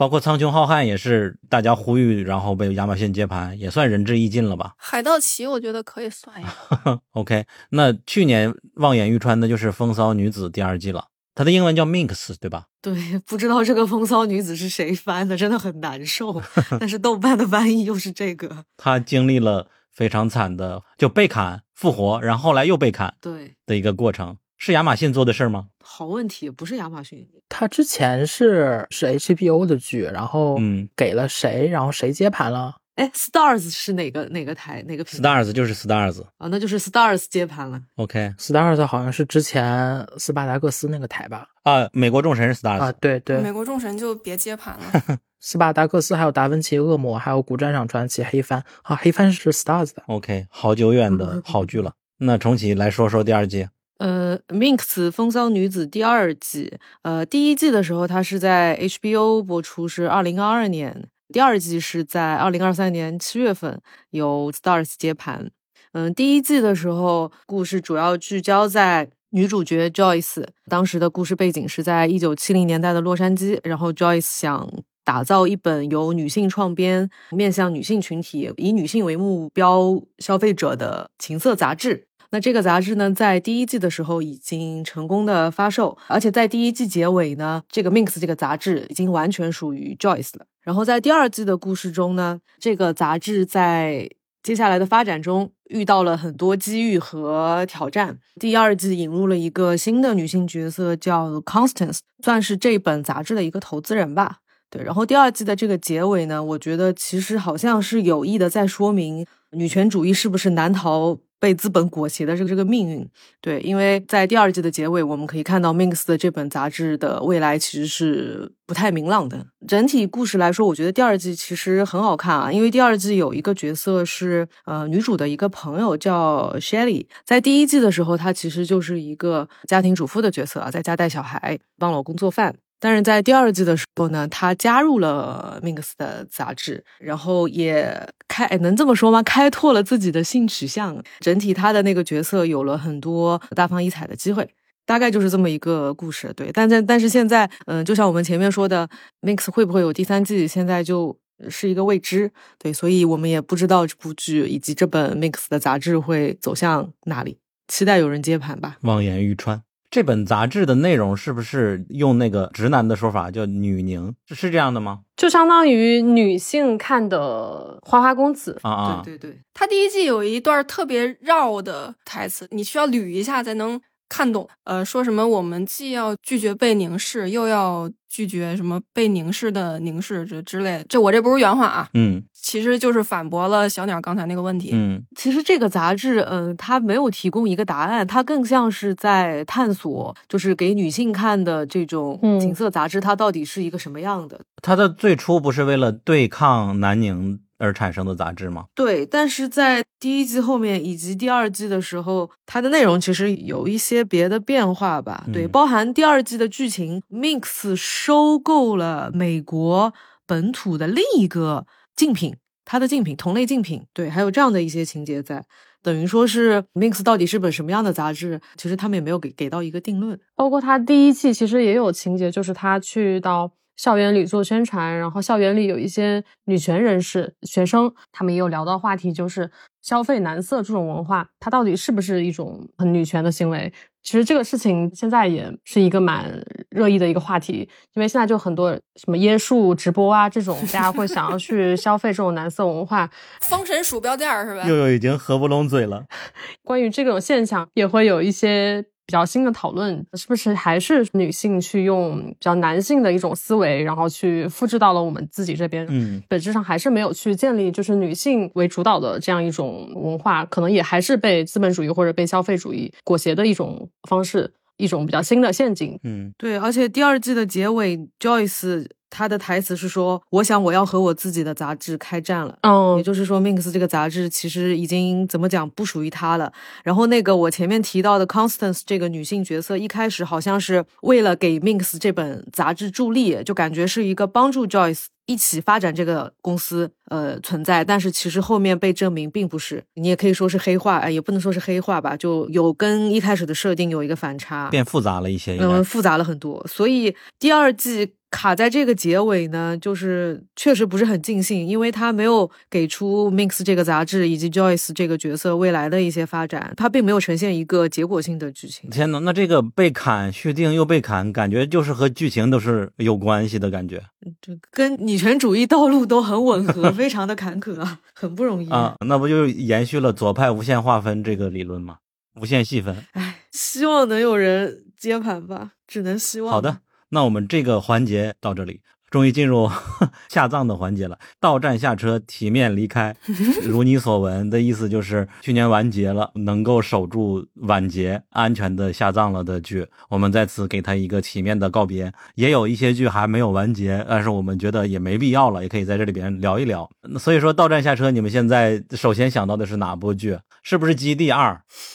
包括《苍穹浩瀚》也是大家呼吁，然后被亚马逊接盘，也算仁至义尽了吧。海盗旗我觉得可以算呀。[laughs] OK，那去年望眼欲穿的就是《风骚女子》第二季了，它的英文叫 Minx，对吧？对，不知道这个《风骚女子》是谁翻的，真的很难受。[laughs] 但是豆瓣的翻译又是这个。她经历了非常惨的，就被砍复活，然后后来又被砍，对的一个过程。是亚马逊做的事儿吗？好问题，不是亚马逊。他之前是是 HBO 的剧，然后嗯给了谁，然后谁接盘了？哎，Stars 是哪个哪个台哪个平台？Stars 就是 Stars 啊，那就是 Stars 接盘了。OK，Stars 好像是之前斯巴达克斯那个台吧？啊，美国众神是 Stars 啊，对对，美国众神就别接盘了。[laughs] 斯巴达克斯还有达芬奇恶魔，还有古战场传奇黑帆啊，黑帆是 Stars 的。OK，好久远的 [laughs] 好剧了。那重启来说说第二季。呃，《Minx 风骚女子》第二季，呃，第一季的时候它是在 HBO 播出，是二零二二年；第二季是在二零二三年七月份由 Stars 接盘。嗯，第一季的时候，故事主要聚焦在女主角 Joyce，当时的故事背景是在一九七零年代的洛杉矶，然后 Joyce 想打造一本由女性创编、面向女性群体、以女性为目标消费者的情色杂志。那这个杂志呢，在第一季的时候已经成功的发售，而且在第一季结尾呢，这个 Mix 这个杂志已经完全属于 Joyce 了。然后在第二季的故事中呢，这个杂志在接下来的发展中遇到了很多机遇和挑战。第二季引入了一个新的女性角色，叫 Constance，算是这本杂志的一个投资人吧。对，然后第二季的这个结尾呢，我觉得其实好像是有意的在说明女权主义是不是难逃。被资本裹挟的这个这个命运，对，因为在第二季的结尾，我们可以看到 Mix 的这本杂志的未来其实是不太明朗的。整体故事来说，我觉得第二季其实很好看啊，因为第二季有一个角色是呃女主的一个朋友叫 Shelly，在第一季的时候，她其实就是一个家庭主妇的角色啊，在家带小孩，帮老公做饭。但是在第二季的时候呢，他加入了 Mix 的杂志，然后也开能这么说吗？开拓了自己的性取向。整体他的那个角色有了很多大放异彩的机会。大概就是这么一个故事。对，但但但是现在，嗯、就像我们前面说的，Mix 会不会有第三季，现在就是一个未知。对，所以我们也不知道这部剧以及这本 Mix 的杂志会走向哪里，期待有人接盘吧。望眼欲穿。这本杂志的内容是不是用那个直男的说法叫女凝？是是这样的吗？就相当于女性看的《花花公子》啊啊，对对对，他第一季有一段特别绕的台词，你需要捋一下才能看懂。呃，说什么我们既要拒绝被凝视，又要拒绝什么被凝视的凝视这之类的。这我这不是原话啊，嗯其实就是反驳了小鸟刚才那个问题。嗯其实这个杂志，嗯、它没有提供一个答案，它更像是在探索，就是给女性看的这种嗯情色杂志，它到底是一个什么样的。它的最初不是为了对抗南宁而产生的杂志吗？对，但是在第一季后面以及第二季的时候，它的内容其实有一些别的变化吧。对，嗯包含第二季的剧情，Mix 收购了美国本土的另一个竞品，它的竞品同类竞品，对，还有这样的一些情节在。等于说是 Mix 到底是本什么样的杂志，其实他们也没有给给到一个定论。包括他第一季其实也有情节，就是他去到校园里做宣传，然后校园里有一些女权人士、学生，他们也有聊到话题，就是消费男色这种文化，它到底是不是一种很女权的行为？其实这个事情现在也是一个蛮热议的一个话题，因为现在就很多什么椰树直播啊这种，大家会想要去消费这种男色文化，[laughs] 封神鼠标垫儿是吧？悠悠已经合不拢嘴了。[laughs] 关于这种现象，也会有一些比较新的讨论，是不是还是女性去用比较男性的一种思维，然后去复制到了我们自己这边？嗯，本质上还是没有去建立就是女性为主导的这样一种文化，可能也还是被资本主义或者被消费主义裹挟的一种方式，一种比较新的陷阱。嗯，对，而且第二季的结尾，Joyce 她的台词是说：“我想我要和我自己的杂志开战了。”嗯也就是说，Minx 这个杂志其实已经怎么讲不属于他了。然后那个我前面提到的 Constance 这个女性角色，一开始好像是为了给 Minx 这本杂志助力，就感觉是一个帮助 Joyce 一起发展这个公司呃存在，但是其实后面被证明并不是。你也可以说是黑化，哎，也不能说是黑化吧，就有跟一开始的设定有一个反差，变复杂了一些，嗯，复杂了很多。所以第二季卡在这个结尾呢，就是确实不是很尽兴，因为他没有给出 Mix 这个杂志以及 Joyce 这个角色未来的一些发展，他并没有呈现一个结果性的剧情。天呐，那这个被砍续订又被砍，感觉就是和剧情都是有关系的感觉这跟女权主义道路都很吻合，[laughs] 非常的坎坷啊，很不容易啊。那不就延续了左派无限划分这个理论吗？无限细分。唉，希望能有人接盘吧，只能希望。好的，那我们这个环节到这里，终于进入 [laughs] 下葬的环节了。到站下车，体面离开。[laughs] 如你所闻的意思就是，去年完结了，能够守住晚节，安全的下葬了的剧，我们在此给他一个体面的告别。也有一些剧还没有完结，但是我们觉得也没必要了，也可以在这里边聊一聊。所以说到站下车，你们现在首先想到的是哪部剧？是不是《基地二》？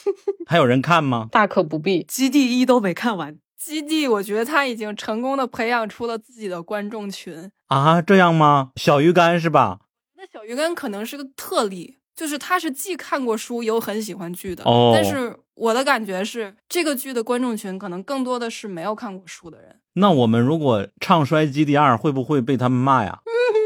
[laughs] 还有人看吗？大可不必，基地一都没看完。基地，我觉得他已经成功的培养出了自己的观众群。啊，这样吗？小鱼干是吧？那小鱼干可能是个特例，就是他是既看过书又很喜欢剧的。哦但是我的感觉是，这个剧的观众群可能更多的是没有看过书的人。那我们如果唱衰《基地二》，会不会被他们骂呀？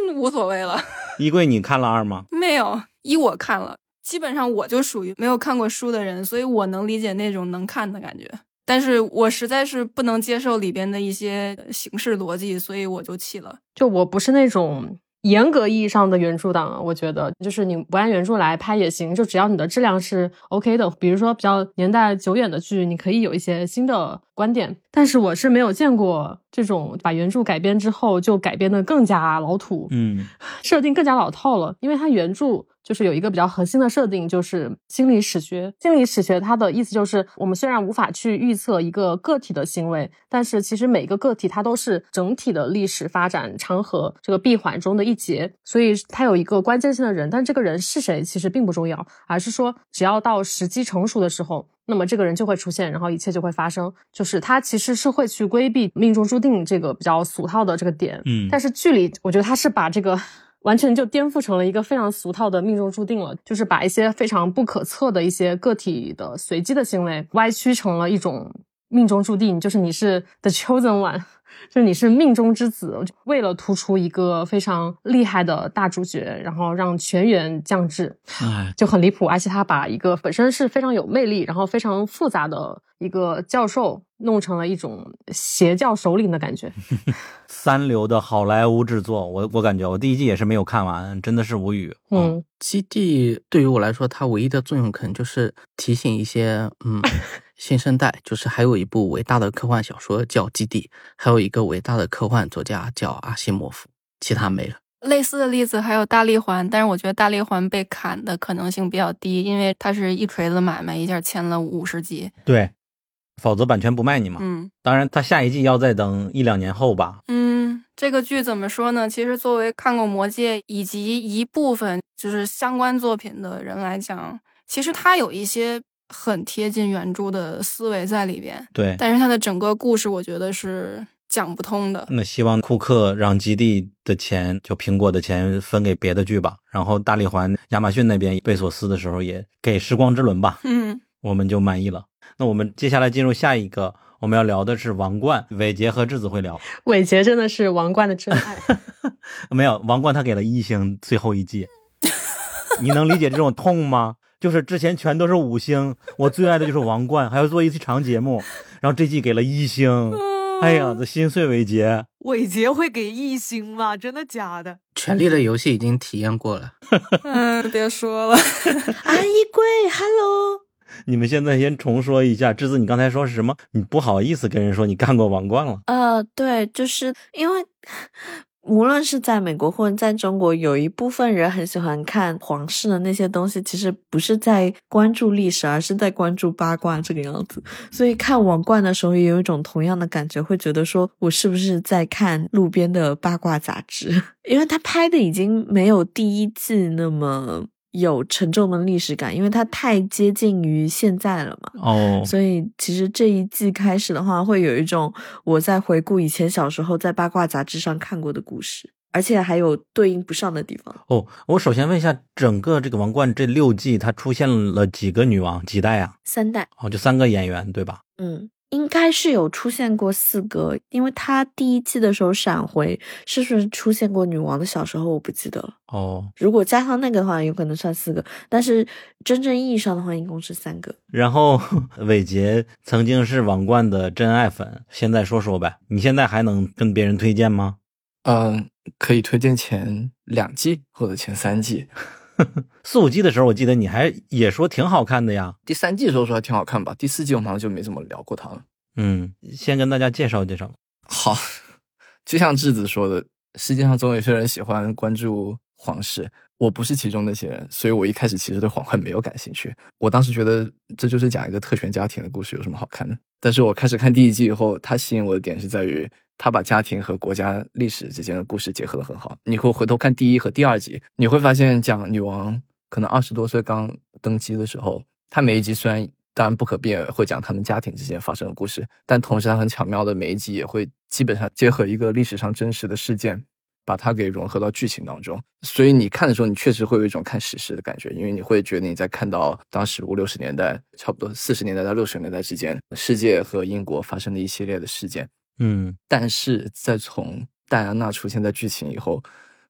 嗯，[laughs] 无所谓了。衣柜，你看了二吗？没有，一我看了，基本上我就属于没有看过书的人，所以我能理解那种能看的感觉。但是我实在是不能接受里边的一些形式逻辑，所以我就弃了。就我不是那种严格意义上的原著党啊，我觉得就是你不按原著来拍也行，就只要你的质量是 OK 的。比如说比较年代久远的剧，你可以有一些新的观点，但是我是没有见过这种把原著改编之后就改编的更加老土，嗯，[laughs] 设定更加老套了，因为它原著。就是有一个比较核心的设定，就是心理史学。心理史学它的意思就是，我们虽然无法去预测一个个体的行为，但是其实每个个体它都是整体的历史发展长河这个闭环中的一节，所以它有一个关键性的人，但这个人是谁其实并不重要，而是说只要到时机成熟的时候，那么这个人就会出现，然后一切就会发生。就是他其实是会去规避命中注定这个比较俗套的这个点，嗯但是剧里我觉得他是把这个。完全就颠覆成了一个非常俗套的命中注定了，就是把一些非常不可测的一些个体的随机的行为歪曲成了一种命中注定，就是你是 the chosen one，就是你是命中之子。为了突出一个非常厉害的大主角，然后让全员降智，哎，就很离谱。而且他把一个本身是非常有魅力，然后非常复杂的一个教授，弄成了一种邪教首领的感觉。[laughs] 三流的好莱坞制作，我我感觉我第一季也是没有看完，真的是无语。嗯，基地对于我来说，它唯一的作用可能就是提醒一些嗯 [laughs] 新生代，就是还有一部伟大的科幻小说叫《基地》，还有一个伟大的科幻作家叫阿西莫夫，其他没了。类似的例子还有大力环，但是我觉得大力环被砍的可能性比较低，因为它是一锤子买卖，一下签了五十集。对，否则版权不卖你嘛。嗯当然，它下一季要再等一两年后吧。嗯，这个剧怎么说呢？其实作为看过《魔戒》以及一部分就是相关作品的人来讲，其实它有一些很贴近原著的思维在里边。对但是它的整个故事，我觉得是讲不通的。那希望库克让基地的钱，就苹果的钱分给别的剧吧。然后大力环亚马逊那边贝索斯的时候也给时光之轮吧，嗯，我们就满意了。那我们接下来进入下一个，我们要聊的是《王冠》，伟杰和质子会聊。伟杰真的是王冠的真爱。[laughs] 没有，王冠他给了一星，最后一季，你能理解这种痛吗？就是之前全都是五星，我最爱的就是王冠，还要做一期长节目，然后这季给了一星，哎呀，这心碎伟杰。伟杰会给一星吗？真的假的？权力的游戏已经体验过了，嗯，别说了。安衣柜，Hello，你们现在先重说一下，智子，你刚才说是什么？你不好意思跟人说你干过王冠了。呃，对，就是因为无论是在美国或者在中国，有一部分人很喜欢看皇室的那些东西，其实不是在关注历史，而是在关注八卦这个样子。所以看王冠的时候，也有一种同样的感觉，会觉得说我是不是在看路边的八卦杂志？[laughs] 因为他拍的已经没有第一季那么。有沉重的历史感，因为它太接近于现在了嘛。哦，所以其实这一季开始的话，会有一种我在回顾以前小时候在八卦杂志上看过的故事，而且还有对应不上的地方。哦，我首先问一下，整个这个王冠这六季，它出现了几个女王？几代啊？三代。哦，就三个演员，对吧？嗯，应该是有出现过四个，因为他第一季的时候闪回，是不是出现过女王的小时候？我不记得了。哦，如果加上那个的话，有可能算四个，但是真正意义上的话，一共是三个。然后 [laughs] 伟杰曾经是王冠的真爱粉，现在说说呗，你现在还能跟别人推荐吗？嗯，可以推荐前两季或者前三季。[laughs] 四五季的时候，我记得你还也说挺好看的呀。第三季的时候说还挺好看吧，第四季我们好像就没怎么聊过它了。嗯，先跟大家介绍介绍。好，就像质子说的，世界上总有些人喜欢关注皇室，我不是其中那些人，所以我一开始其实对皇冠没有感兴趣。我当时觉得这就是讲一个特权家庭的故事，有什么好看的？但是我开始看第一季以后，它吸引我的点是在于。他把家庭和国家历史之间的故事结合的很好。你会回头看第一和第二集，你会发现讲女王可能二十多岁刚登基的时候，她每一集虽然当然不可避免会讲他们家庭之间发生的故事，但同时她很巧妙的每一集也会基本上结合一个历史上真实的事件，把它给融合到剧情当中。所以你看的时候，你确实会有一种看史诗的感觉，因为你会觉得你在看到当时五六十年代，差不多四十年代到六十年代之间，世界和英国发生的一系列的事件。嗯，但是在从戴安娜出现在剧情以后，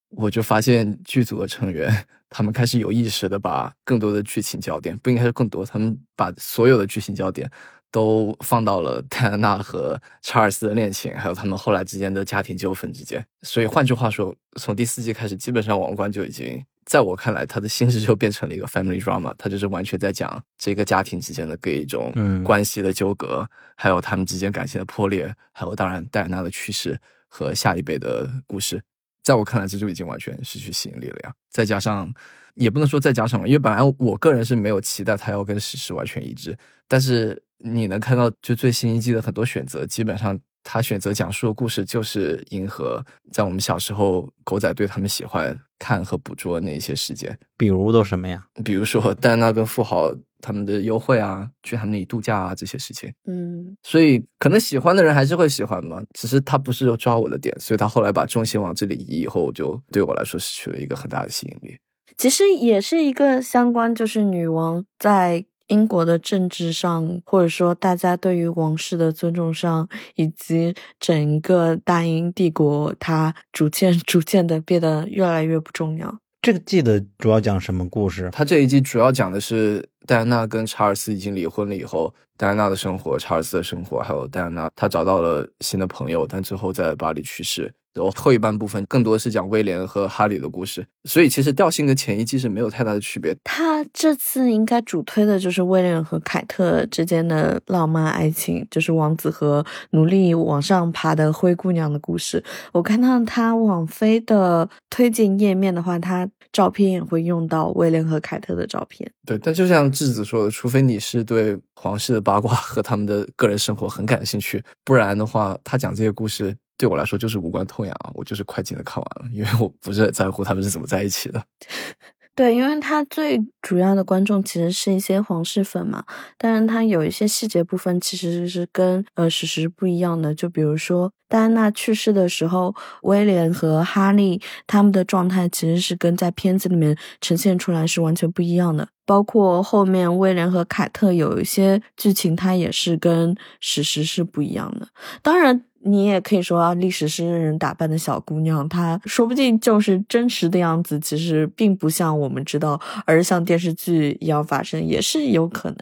我就发现剧组的成员他们开始有意识的把更多的剧情焦点，不应该是更多，他们把所有的剧情焦点都放到了戴安娜和查尔斯的恋情，还有他们后来之间的家庭纠纷之间。所以换句话说，从第四季开始，基本上王冠就已经。在我看来，他的心事就变成了一个 family drama，他就是完全在讲这个家庭之间的各一种关系的纠葛，还有他们之间感情的破裂，还有当然戴安娜的去世和下一辈的故事。在我看来，这就已经完全失去吸引力了呀。再加上，也不能说再加上，因为本来我个人是没有期待他要跟史实完全一致，但是你能看到，就最新一季的很多选择，基本上。他选择讲述的故事就是迎合在我们小时候狗仔对他们喜欢看和捕捉那些事件，比如都什么呀？比如说戴安娜跟富豪他们的优惠啊，去他们那里度假啊这些事情。嗯，所以可能喜欢的人还是会喜欢嘛，只是他不是抓我的点，所以他后来把重心往这里移以后，就对我来说失去了一个很大的吸引力。其实也是一个相关，就是女王在。英国的政治上，或者说大家对于王室的尊重上，以及整个大英帝国，它逐渐 [laughs] 逐渐的变得越来越不重要。这个季的主要讲什么故事？他这一季主要讲的是戴安娜跟查尔斯已经离婚了以后，戴安娜的生活、查尔斯的生活，还有戴安娜她找到了新的朋友，但最后在巴黎去世。然后后一半部分更多是讲威廉和哈里的故事，所以其实调性跟前一季是没有太大的区别。他这次应该主推的就是威廉和凯特之间的浪漫爱情，就是王子和努力往上爬的灰姑娘的故事。我看到他网飞的推荐页面的话，他照片也会用到威廉和凯特的照片。对，但就像智子说的，除非你是对皇室的八卦和他们的个人生活很感兴趣，不然的话，他讲这些故事。对我来说就是无关痛痒啊，我就是快进的看完了，因为我不是很在乎他们是怎么在一起的。[laughs] 对，因为他最主要的观众其实是一些皇室粉嘛，但是他有一些细节部分其实是跟呃史实不一样的，就比如说戴安娜去世的时候，威廉和哈利他们的状态其实是跟在片子里面呈现出来是完全不一样的，包括后面威廉和凯特有一些剧情，它也是跟史实是不一样的，当然。你也可以说啊，历史是任人打扮的小姑娘，她说不定就是真实的样子，其实并不像我们知道，而像电视剧一样发生，也是有可能。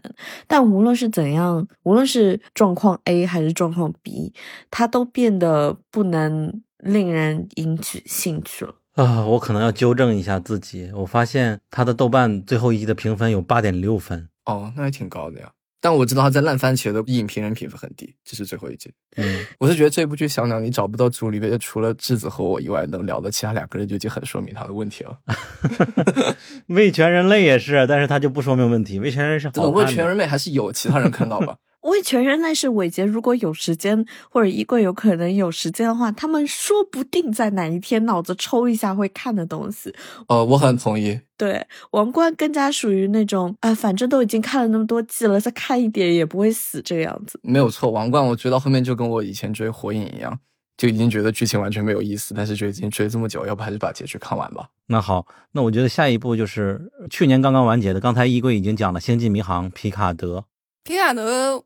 但无论是怎样，无论是状况 A 还是状况 B，它都变得不能令人引起兴趣了啊！我可能要纠正一下自己，我发现它的豆瓣最后一季的评分有八点六分，哦，那还挺高的呀。但我知道他在烂番茄的影评人评分很低，这是最后一集。嗯，我是觉得这部剧小鸟你找不到组里面除了智子和我以外能聊的其他两个人，就已经很说明他的问题了。[laughs] 为全人类也是，但是他就不说明问题。为全人是好为全人类还是有其他人看到吧？魏全人类是伟杰，如果有时间或者衣柜有可能有时间的话，他们说不定在哪一天脑子抽一下会看的东西。呃，我很同意。对，王冠更加属于那种，啊，反正都已经看了那么多季了，再看一点也不会死这个样子。没有错，王冠我追到后面就跟我以前追火影一样，就已经觉得剧情完全没有意思，但是就已经追这么久，要不还是把结局看完吧。那好，那我觉得下一步就是去年刚刚完结的，刚才衣柜已经讲了《星际迷航》皮卡德。皮卡德。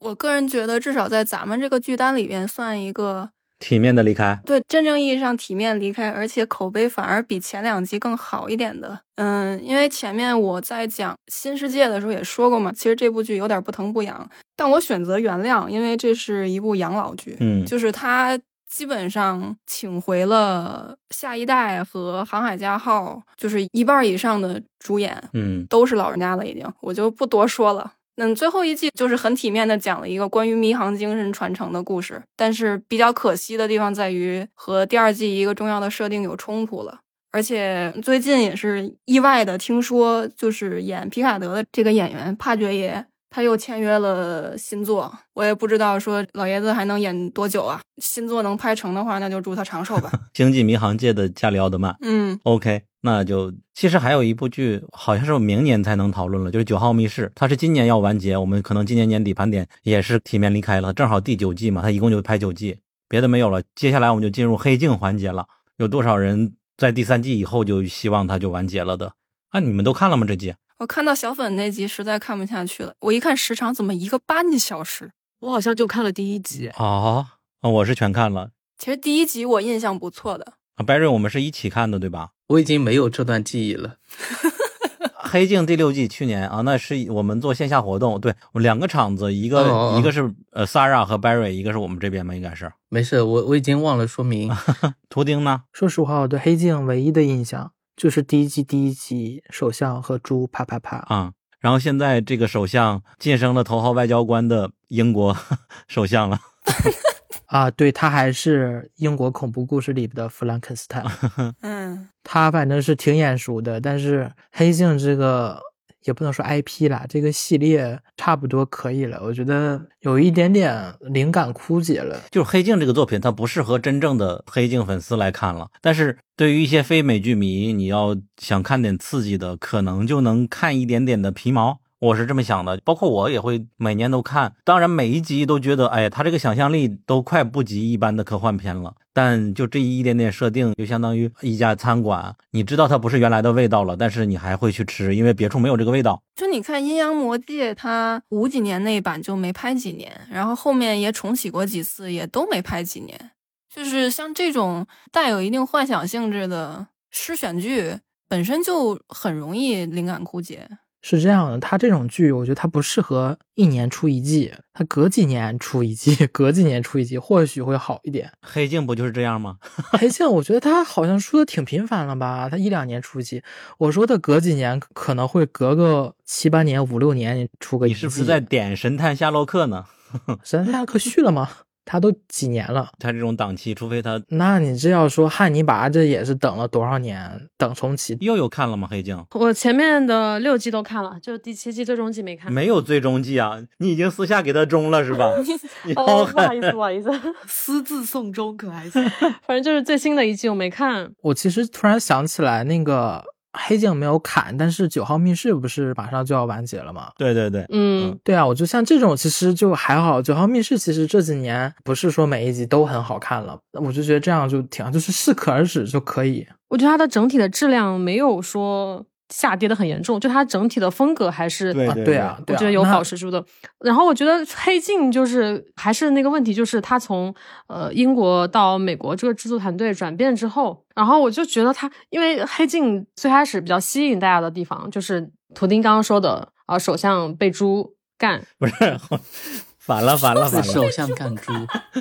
我个人觉得，至少在咱们这个剧单里边，算一个体面的离开。对，真正意义上体面离开，而且口碑反而比前两集更好一点的。嗯，因为前面我在讲新世界的时候也说过嘛，其实这部剧有点不疼不痒，但我选择原谅，因为这是一部养老剧。嗯，就是它基本上请回了下一代和航海家号，就是一半以上的主演，嗯，都是老人家了，已经，我就不多说了。嗯，最后一季就是很体面的讲了一个关于迷航精神传承的故事，但是比较可惜的地方在于和第二季一个重要的设定有冲突了，而且最近也是意外的听说，就是演皮卡德的这个演员帕爵爷。他又签约了新作，我也不知道说老爷子还能演多久啊。新作能拍成的话，那就祝他长寿吧。[laughs] 星际迷航界的加里奥德曼，嗯，OK，那就其实还有一部剧，好像是明年才能讨论了，就是《九号密室》，它是今年要完结，我们可能今年年底盘点也是体面离开了，正好第九季嘛，它一共就拍九季，别的没有了。接下来我们就进入黑镜环节了，有多少人在第三季以后就希望它就完结了的？啊，你们都看了吗？这集？我看到小粉那集实在看不下去了，我一看时长怎么一个半小时，我好像就看了第一集啊啊！我是全看了。其实第一集我印象不错的啊，Barry，我们是一起看的对吧？我已经没有这段记忆了。[laughs] 黑镜第六季去年啊，那是我们做线下活动，对，两个场子，一个一个是呃 Sarah 和 Barry，一个是我们这边嘛，应该是。没事，我我已经忘了说明。[laughs] 图钉呢？说实话，我对黑镜唯一的印象。就是第一季第一集首相和猪啪啪啪啊，然后现在这个首相晋升了头号外交官的英国 [laughs] 首相了啊，对他还是英国恐怖故事里的弗兰肯斯坦，[laughs] 嗯，他反正是挺眼熟的，但是黑镜这个。也不能说 IP 啦，这个系列差不多可以了。我觉得有一点点灵感枯竭了。就是《黑镜》这个作品，它不适合真正的黑镜粉丝来看了。但是对于一些非美剧迷，你要想看点刺激的，可能就能看一点点的皮毛。我是这么想的，包括我也会每年都看。当然，每一集都觉得，哎，他这个想象力都快不及一般的科幻片了。但就这一点点设定，就相当于一家餐馆，你知道它不是原来的味道了，但是你还会去吃，因为别处没有这个味道。就你看《阴阳魔界》，它五几年那一版就没拍几年，然后后面也重启过几次，也都没拍几年。就是像这种带有一定幻想性质的诗选剧，本身就很容易灵感枯竭。是这样的，它这种剧，我觉得它不适合一年出一季，它隔几年出一季，[laughs] 隔几年出一季，或许会好一点。黑镜不就是这样吗？[laughs] 黑镜，我觉得它好像出的挺频繁了吧？它一两年出一季，我说的隔几年可能会隔个七八年、五六年出个一季。你是不是在点神探夏洛克呢？[laughs] 神探夏洛克续了吗？他都几年了，他这种档期，除非他……那你这要说汉尼拔，这也是等了多少年？等重启又有看了吗？黑镜，我前面的六季都看了，就第七季最终季没看。没有最终季啊？你已经私下给他中了是吧？[laughs] 哦，不好意思，不好意思，[laughs] 私自送终可还行？反正就是最新的一季我没看。我其实突然想起来那个。黑镜没有砍，但是九号密室不是马上就要完结了吗？对对对，嗯，对啊，我就像这种其实就还好。九号密室其实这几年不是说每一集都很好看了，我就觉得这样就挺，就是适可而止就可以。我觉得它的整体的质量没有说。下跌的很严重，就它整体的风格还是对对啊，我觉得有保持住的。然后我觉得黑镜就是还是那个问题，就是它从呃英国到美国这个制作团队转变之后，然后我就觉得它，因为黑镜最开始比较吸引大家的地方就是图钉刚刚说的啊，首相被猪干，[laughs] 不是 [laughs] 反了反了反了，首相干猪。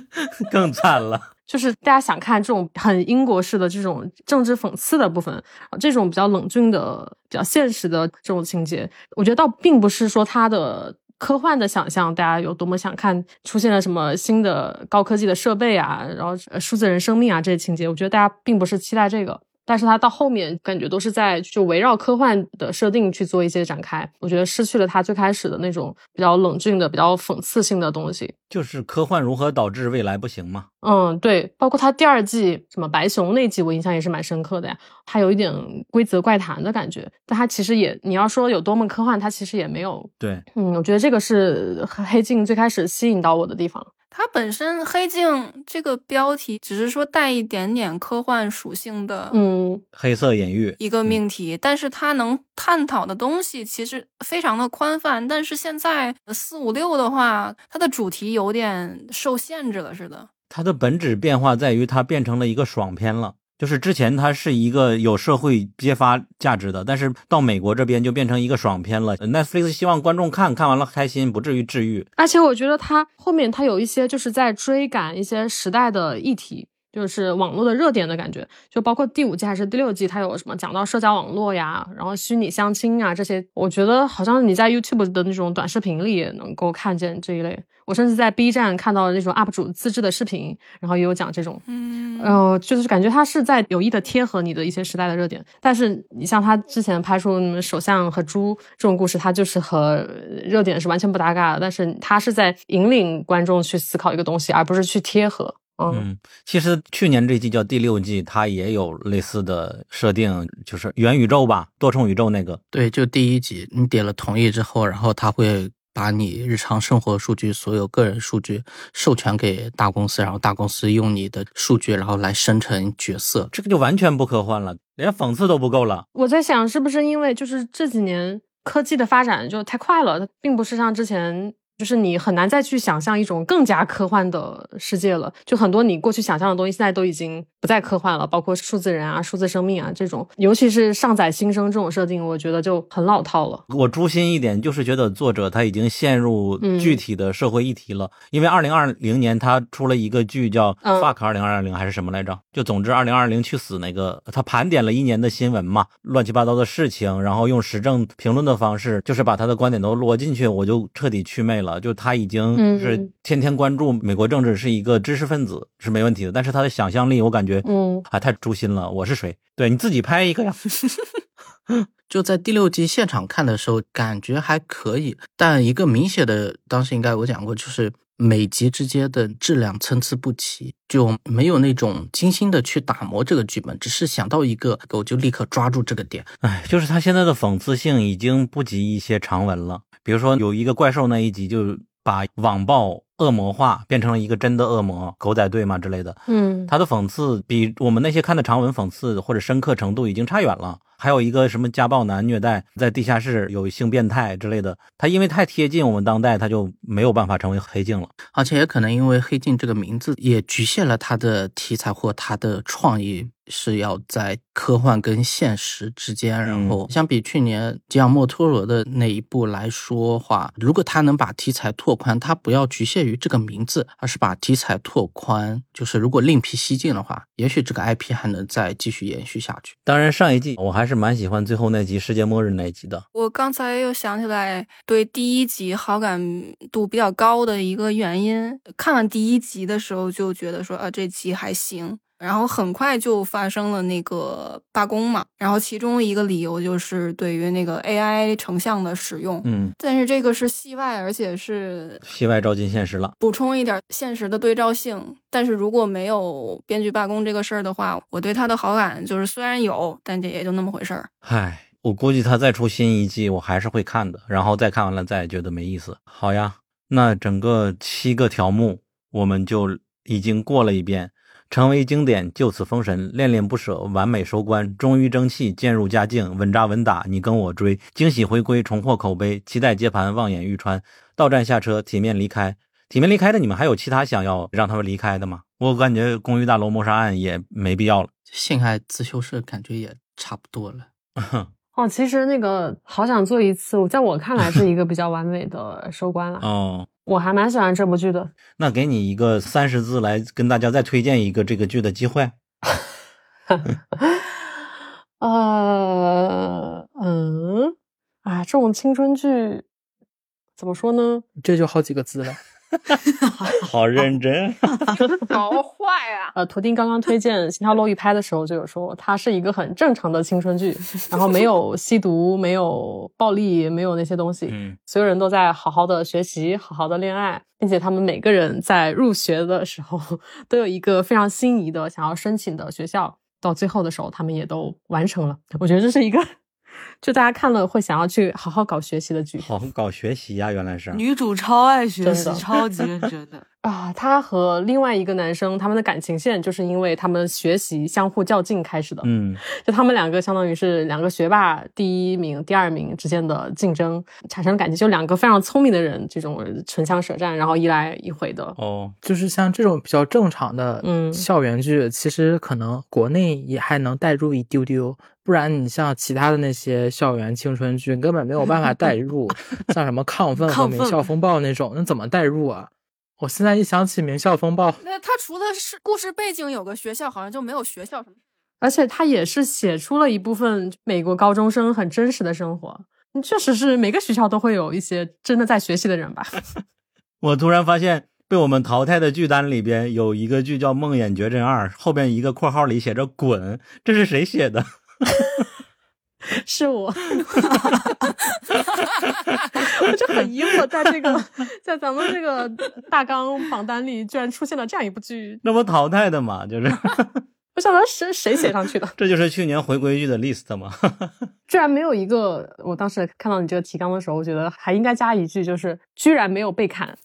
[laughs] 更惨了。就是大家想看这种很英国式的这种政治讽刺的部分，这种比较冷峻的、比较现实的这种情节，我觉得倒并不是说它的科幻的想象，大家有多么想看出现了什么新的高科技的设备啊，然后数字人生命啊这些情节，我觉得大家并不是期待这个。但是它到后面感觉都是在就围绕科幻的设定去做一些展开，我觉得失去了它最开始的那种比较冷峻的、比较讽刺性的东西。就是科幻如何导致未来不行吗？嗯，对，包括它第二季什么白熊那季，我印象也是蛮深刻的呀，它有一点规则怪谈的感觉。但它其实也，你要说有多么科幻，它其实也没有。对，嗯，我觉得这个是黑镜最开始吸引到我的地方。它本身《黑镜》这个标题只是说带一点点科幻属性的，嗯，黑色隐喻一个命题，但是它能探讨的东西其实非常的宽泛。但是现在四五六的话，它的主题有点受限制了似的。它的本质变化在于它变成了一个爽片了。就是之前它是一个有社会揭发价值的，但是到美国这边就变成一个爽片了。Netflix 希望观众看看完了开心，不至于治愈。而且我觉得它后面它有一些就是在追赶一些时代的议题。就是网络的热点的感觉，就包括第五季还是第六季，它有什么讲到社交网络呀，然后虚拟相亲啊这些，我觉得好像你在 YouTube 的那种短视频里也能够看见这一类。我甚至在 B 站看到那种 UP 主自制的视频，然后也有讲这种，嗯，呃，就是感觉他是在有意的贴合你的一些时代的热点。但是你像他之前拍出首相和猪这种故事，他就是和热点是完全不搭嘎的，但是他是在引领观众去思考一个东西，而不是去贴合。嗯，其实去年这季叫第六季，它也有类似的设定，就是元宇宙吧，多重宇宙那个。对，就第一集，你点了同意之后，然后他会把你日常生活数据、所有个人数据授权给大公司，然后大公司用你的数据，然后来生成角色。这个就完全不科幻了，连讽刺都不够了。我在想，是不是因为就是这几年科技的发展就太快了，它并不是像之前。就是你很难再去想象一种更加科幻的世界了，就很多你过去想象的东西，现在都已经不再科幻了，包括数字人啊、数字生命啊这种，尤其是上载新生这种设定，我觉得就很老套了。我诛心一点，就是觉得作者他已经陷入具体的社会议题了，因为二零二零年他出了一个剧叫《fuck 二零二零》还是什么来着？就总之二零二零去死那个，他盘点了一年的新闻嘛，乱七八糟的事情，然后用时政评论的方式，就是把他的观点都摞进去，我就彻底祛魅了。就他已经是天天关注美国政治，是一个知识分子是没问题的，但是他的想象力我感觉，嗯，啊太诛心了。我是谁？对你自己拍一个呀。[laughs] 就在第六集现场看的时候，感觉还可以，但一个明显的，当时应该我讲过，就是每集之间的质量参差不齐，就没有那种精心的去打磨这个剧本，只是想到一个，我就立刻抓住这个点。哎，就是他现在的讽刺性已经不及一些长文了。比如说有一个怪兽那一集，就把网暴恶魔化，变成了一个真的恶魔，狗仔队嘛之类的。嗯，他的讽刺比我们那些看的长文讽刺或者深刻程度已经差远了。还有一个什么家暴男虐待，在地下室有性变态之类的，他因为太贴近我们当代，他就没有办法成为黑镜了。而且也可能因为黑镜这个名字也局限了他的题材或他的创意是要在科幻跟现实之间。然后相比去年吉尔莫托罗的那一部来说话，如果他能把题材拓宽，他不要局限于这个名字，而是把题材拓宽，就是如果另辟蹊径的话，也许这个 IP 还能再继续延续下去。当然，上一季我还是蛮喜欢最后那集世界末日那一集的。我刚才又想起来，对第一集好感度比较高的一个原因，看完第一集的时候就觉得说啊，这集还行。然后很快就发生了那个罢工嘛，然后其中一个理由就是对于那个 AI 成像的使用，嗯，但是这个是戏外，而且是戏外照进现实了，补充一点现实的对照性。但是如果没有编剧罢工这个事儿的话，我对他的好感就是虽然有，但这也就那么回事儿。唉，我估计他再出新一季，我还是会看的，然后再看完了再觉得没意思。好呀，那整个七个条目我们就已经过了一遍。成为经典，就此封神，恋恋不舍，完美收官，终于争气，渐入佳境，稳扎稳打，你跟我追，惊喜回归，重获口碑，期待接盘，望眼欲穿，到站下车，体面离开，体面离开的你们还有其他想要让他们离开的吗？我感觉《公寓大楼谋杀案》也没必要了，性爱自修室感觉也差不多了。[laughs] 哦，其实那个好想做一次，在我看来是一个比较完美的收官了。哦。我还蛮喜欢这部剧的。那给你一个三十字来跟大家再推荐一个这个剧的机会。[laughs] 呃，嗯，啊，这种青春剧怎么说呢？这就好几个字了。好认真，[laughs] 好坏啊！呃，图丁刚刚推荐《心跳漏一拍》的时候就有说，它是一个很正常的青春剧，然后没有吸毒，没有暴力，没有那些东西。嗯，所有人都在好好的学习，好好的恋爱，并且他们每个人在入学的时候 [laughs] 都有一个非常心仪的想要申请的学校，到最后的时候他们也都完成了。我觉得这是一个。就大家看了会想要去好好搞学习的剧，好好搞学习呀，原来是女主超爱学习，超级认真的 [laughs] 啊。她和另外一个男生他们的感情线就是因为他们学习相互较劲开始的。嗯，就他们两个相当于是两个学霸第一名、第二名之间的竞争产生了感情，就两个非常聪明的人这种唇枪舌战，然后一来一回的。哦，就是像这种比较正常的嗯校园剧，其实可能国内也还能带入一丢丢。不然你像其他的那些校园青春剧，根本没有办法代入，[laughs] 像什么亢奋和名校风暴那种，那怎么代入啊？我现在一想起名校风暴，那他除了是故事背景有个学校，好像就没有学校什么。而且他也是写出了一部分美国高中生很真实的生活，确实是每个学校都会有一些真的在学习的人吧。[laughs] 我突然发现被我们淘汰的剧单里边有一个剧叫《梦魇绝阵二》，后边一个括号里写着“滚”，这是谁写的？[laughs] 是我，我就很疑惑，在这个在咱们这个大纲榜单里，居然出现了这样一部剧，那不淘汰的嘛？就是，我想说谁谁写上去的？[laughs] 这就是去年回归剧的 list 吗？[laughs] 居然没有一个，我当时看到你这个提纲的时候，我觉得还应该加一句，就是居然没有被砍，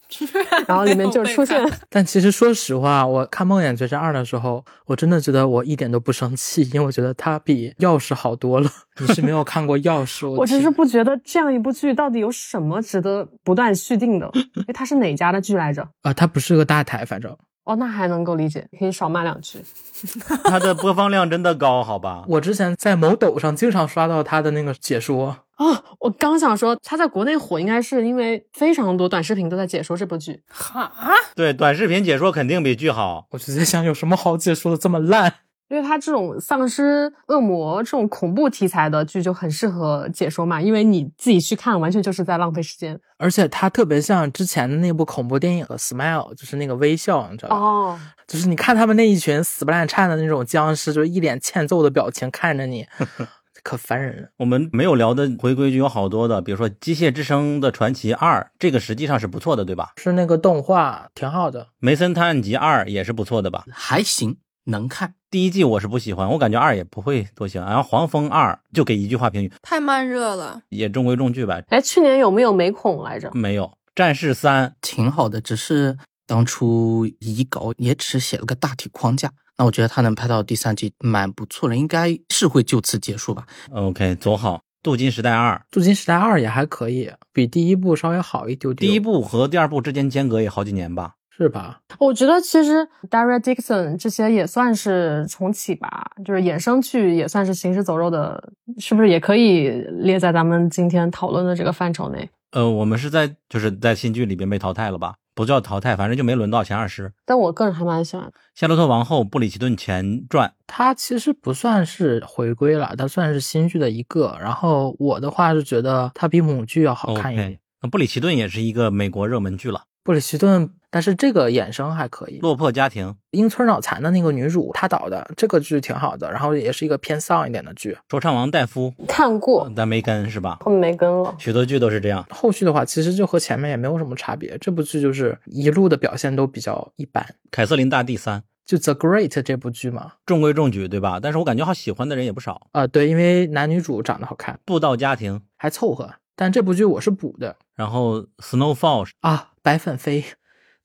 然后里面就出现。[laughs] 但其实说实话，我看《梦魇绝杀二》的时候，我真的觉得我一点都不生气，因为我觉得它比《钥匙》好多了。你是没有看过《钥匙》？我只是不觉得这样一部剧到底有什么值得不断续订的。哎，它是哪家的剧来着？啊，它不是个大台，反正。哦，那还能够理解，可以少骂两句。[laughs] 他的播放量真的高，好吧？[laughs] 我之前在某抖上经常刷到他的那个解说。哦，我刚想说，他在国内火，应该是因为非常多短视频都在解说这部剧。哈？对，短视频解说肯定比剧好。我就在想，有什么好解说的这么烂？因为它这种丧尸、恶魔这种恐怖题材的剧就很适合解说嘛，因为你自己去看完全就是在浪费时间。而且它特别像之前的那部恐怖电影《Smile》，就是那个微笑，你知道吧？哦，就是你看他们那一群死不烂颤的那种僵尸，就是一脸欠揍的表情看着你，[laughs] 可烦人了。我们没有聊的回归剧有好多的，比如说《机械之声的传奇二》，这个实际上是不错的，对吧？是那个动画挺好的，《梅森探案集二》也是不错的吧？还行。能看。第一季我是不喜欢，我感觉二也不会多喜欢。然后《黄蜂二》就给一句话评语，太慢热了。也中规中矩吧。哎，去年有没有美恐来着？没有，《战士三》挺好的，只是当初遗稿也只写了个大体框架。那我觉得他能拍到第三季蛮不错的，应该是会就此结束吧。OK，走好。《镀金时代二》，《镀金时代二》也还可以，比第一部稍微好一丢丢。第一部和第二部之间间隔也好几年吧？是吧？我觉得其实 Daria Dixon 这些也算是重启吧，就是衍生剧也算是行尸走肉的，是不是也可以列在咱们今天讨论的这个范畴内？呃，我们是在就是在新剧里边被淘汰了吧？不叫淘汰，反正就没轮到前二十。但我个人还蛮喜欢《夏洛特王后》布里奇顿前传，它其实不算是回归了，它算是新剧的一个。然后我的话是觉得它比母剧要好看一点。那布里奇顿也是一个美国热门剧了。布里奇顿，但是这个衍生还可以。落魄家庭，英村脑残的那个女主，她导的这个剧挺好的，然后也是一个偏丧一点的剧。说唱王戴夫看过，但没跟是吧？后面没跟了。许多剧都是这样。后续的话，其实就和前面也没有什么差别。这部剧就是一路的表现都比较一般。凯瑟琳大帝三，就《The Great》这部剧嘛，中规中矩，对吧？但是我感觉好喜欢的人也不少。啊、呃，对，因为男女主长得好看，布道家庭还凑合。但这部剧我是补的。然后 Snowfall 啊，白粉飞。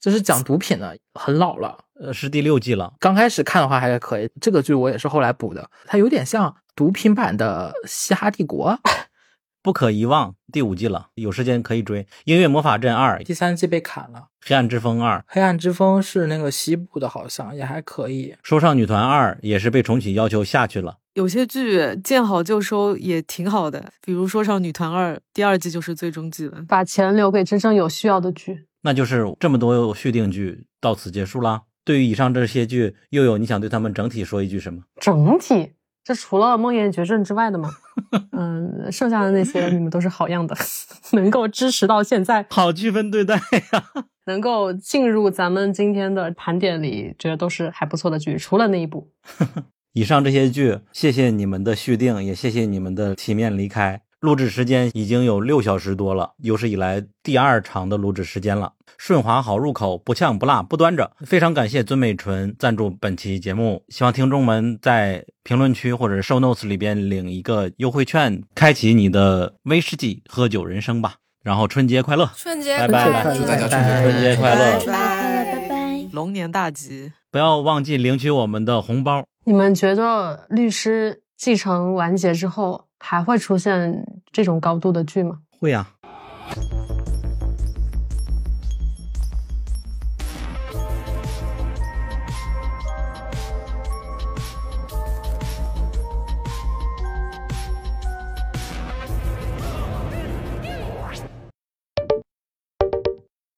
这是讲毒品的，很老了，呃，是第六季了。刚开始看的话还可以，这个剧我也是后来补的，它有点像毒品版的《嘻哈帝国》。[laughs] 不可遗忘第五季了，有时间可以追。音乐魔法阵二第三季被砍了，黑暗之风二，黑暗之风是那个西部的，好像也还可以。说唱女团二也是被重启要求下去了。有些剧见好就收也挺好的，比如说上女团二第二季就是最终季了，把钱留给真正有需要的剧。那就是这么多续订剧到此结束啦。对于以上这些剧，又有你想对他们整体说一句什么？整体，这除了《梦魇绝症》之外的吗？嗯，剩下的那些你们都是好样的，[laughs] 能够支持到现在，好区分对待呀、啊，[laughs] 能够进入咱们今天的盘点里，觉得都是还不错的剧，除了那一部。[laughs] 以上这些剧，谢谢你们的续订，也谢谢你们的体面离开。录制时间已经有六小时多了，有史以来第二长的录制时间了。顺滑好入口，不呛不辣不端着。非常感谢尊美纯赞助本期节目，希望听众们在评论区或者 show notes 里边领一个优惠券，开启你的威士忌喝酒人生吧。然后春节快乐，春节拜拜，祝大家春节春节快乐，拜拜拜拜，龙年大吉！不要忘记领取我们的红包。你们觉得律师继承完结之后还会出现这种高度的剧吗？会呀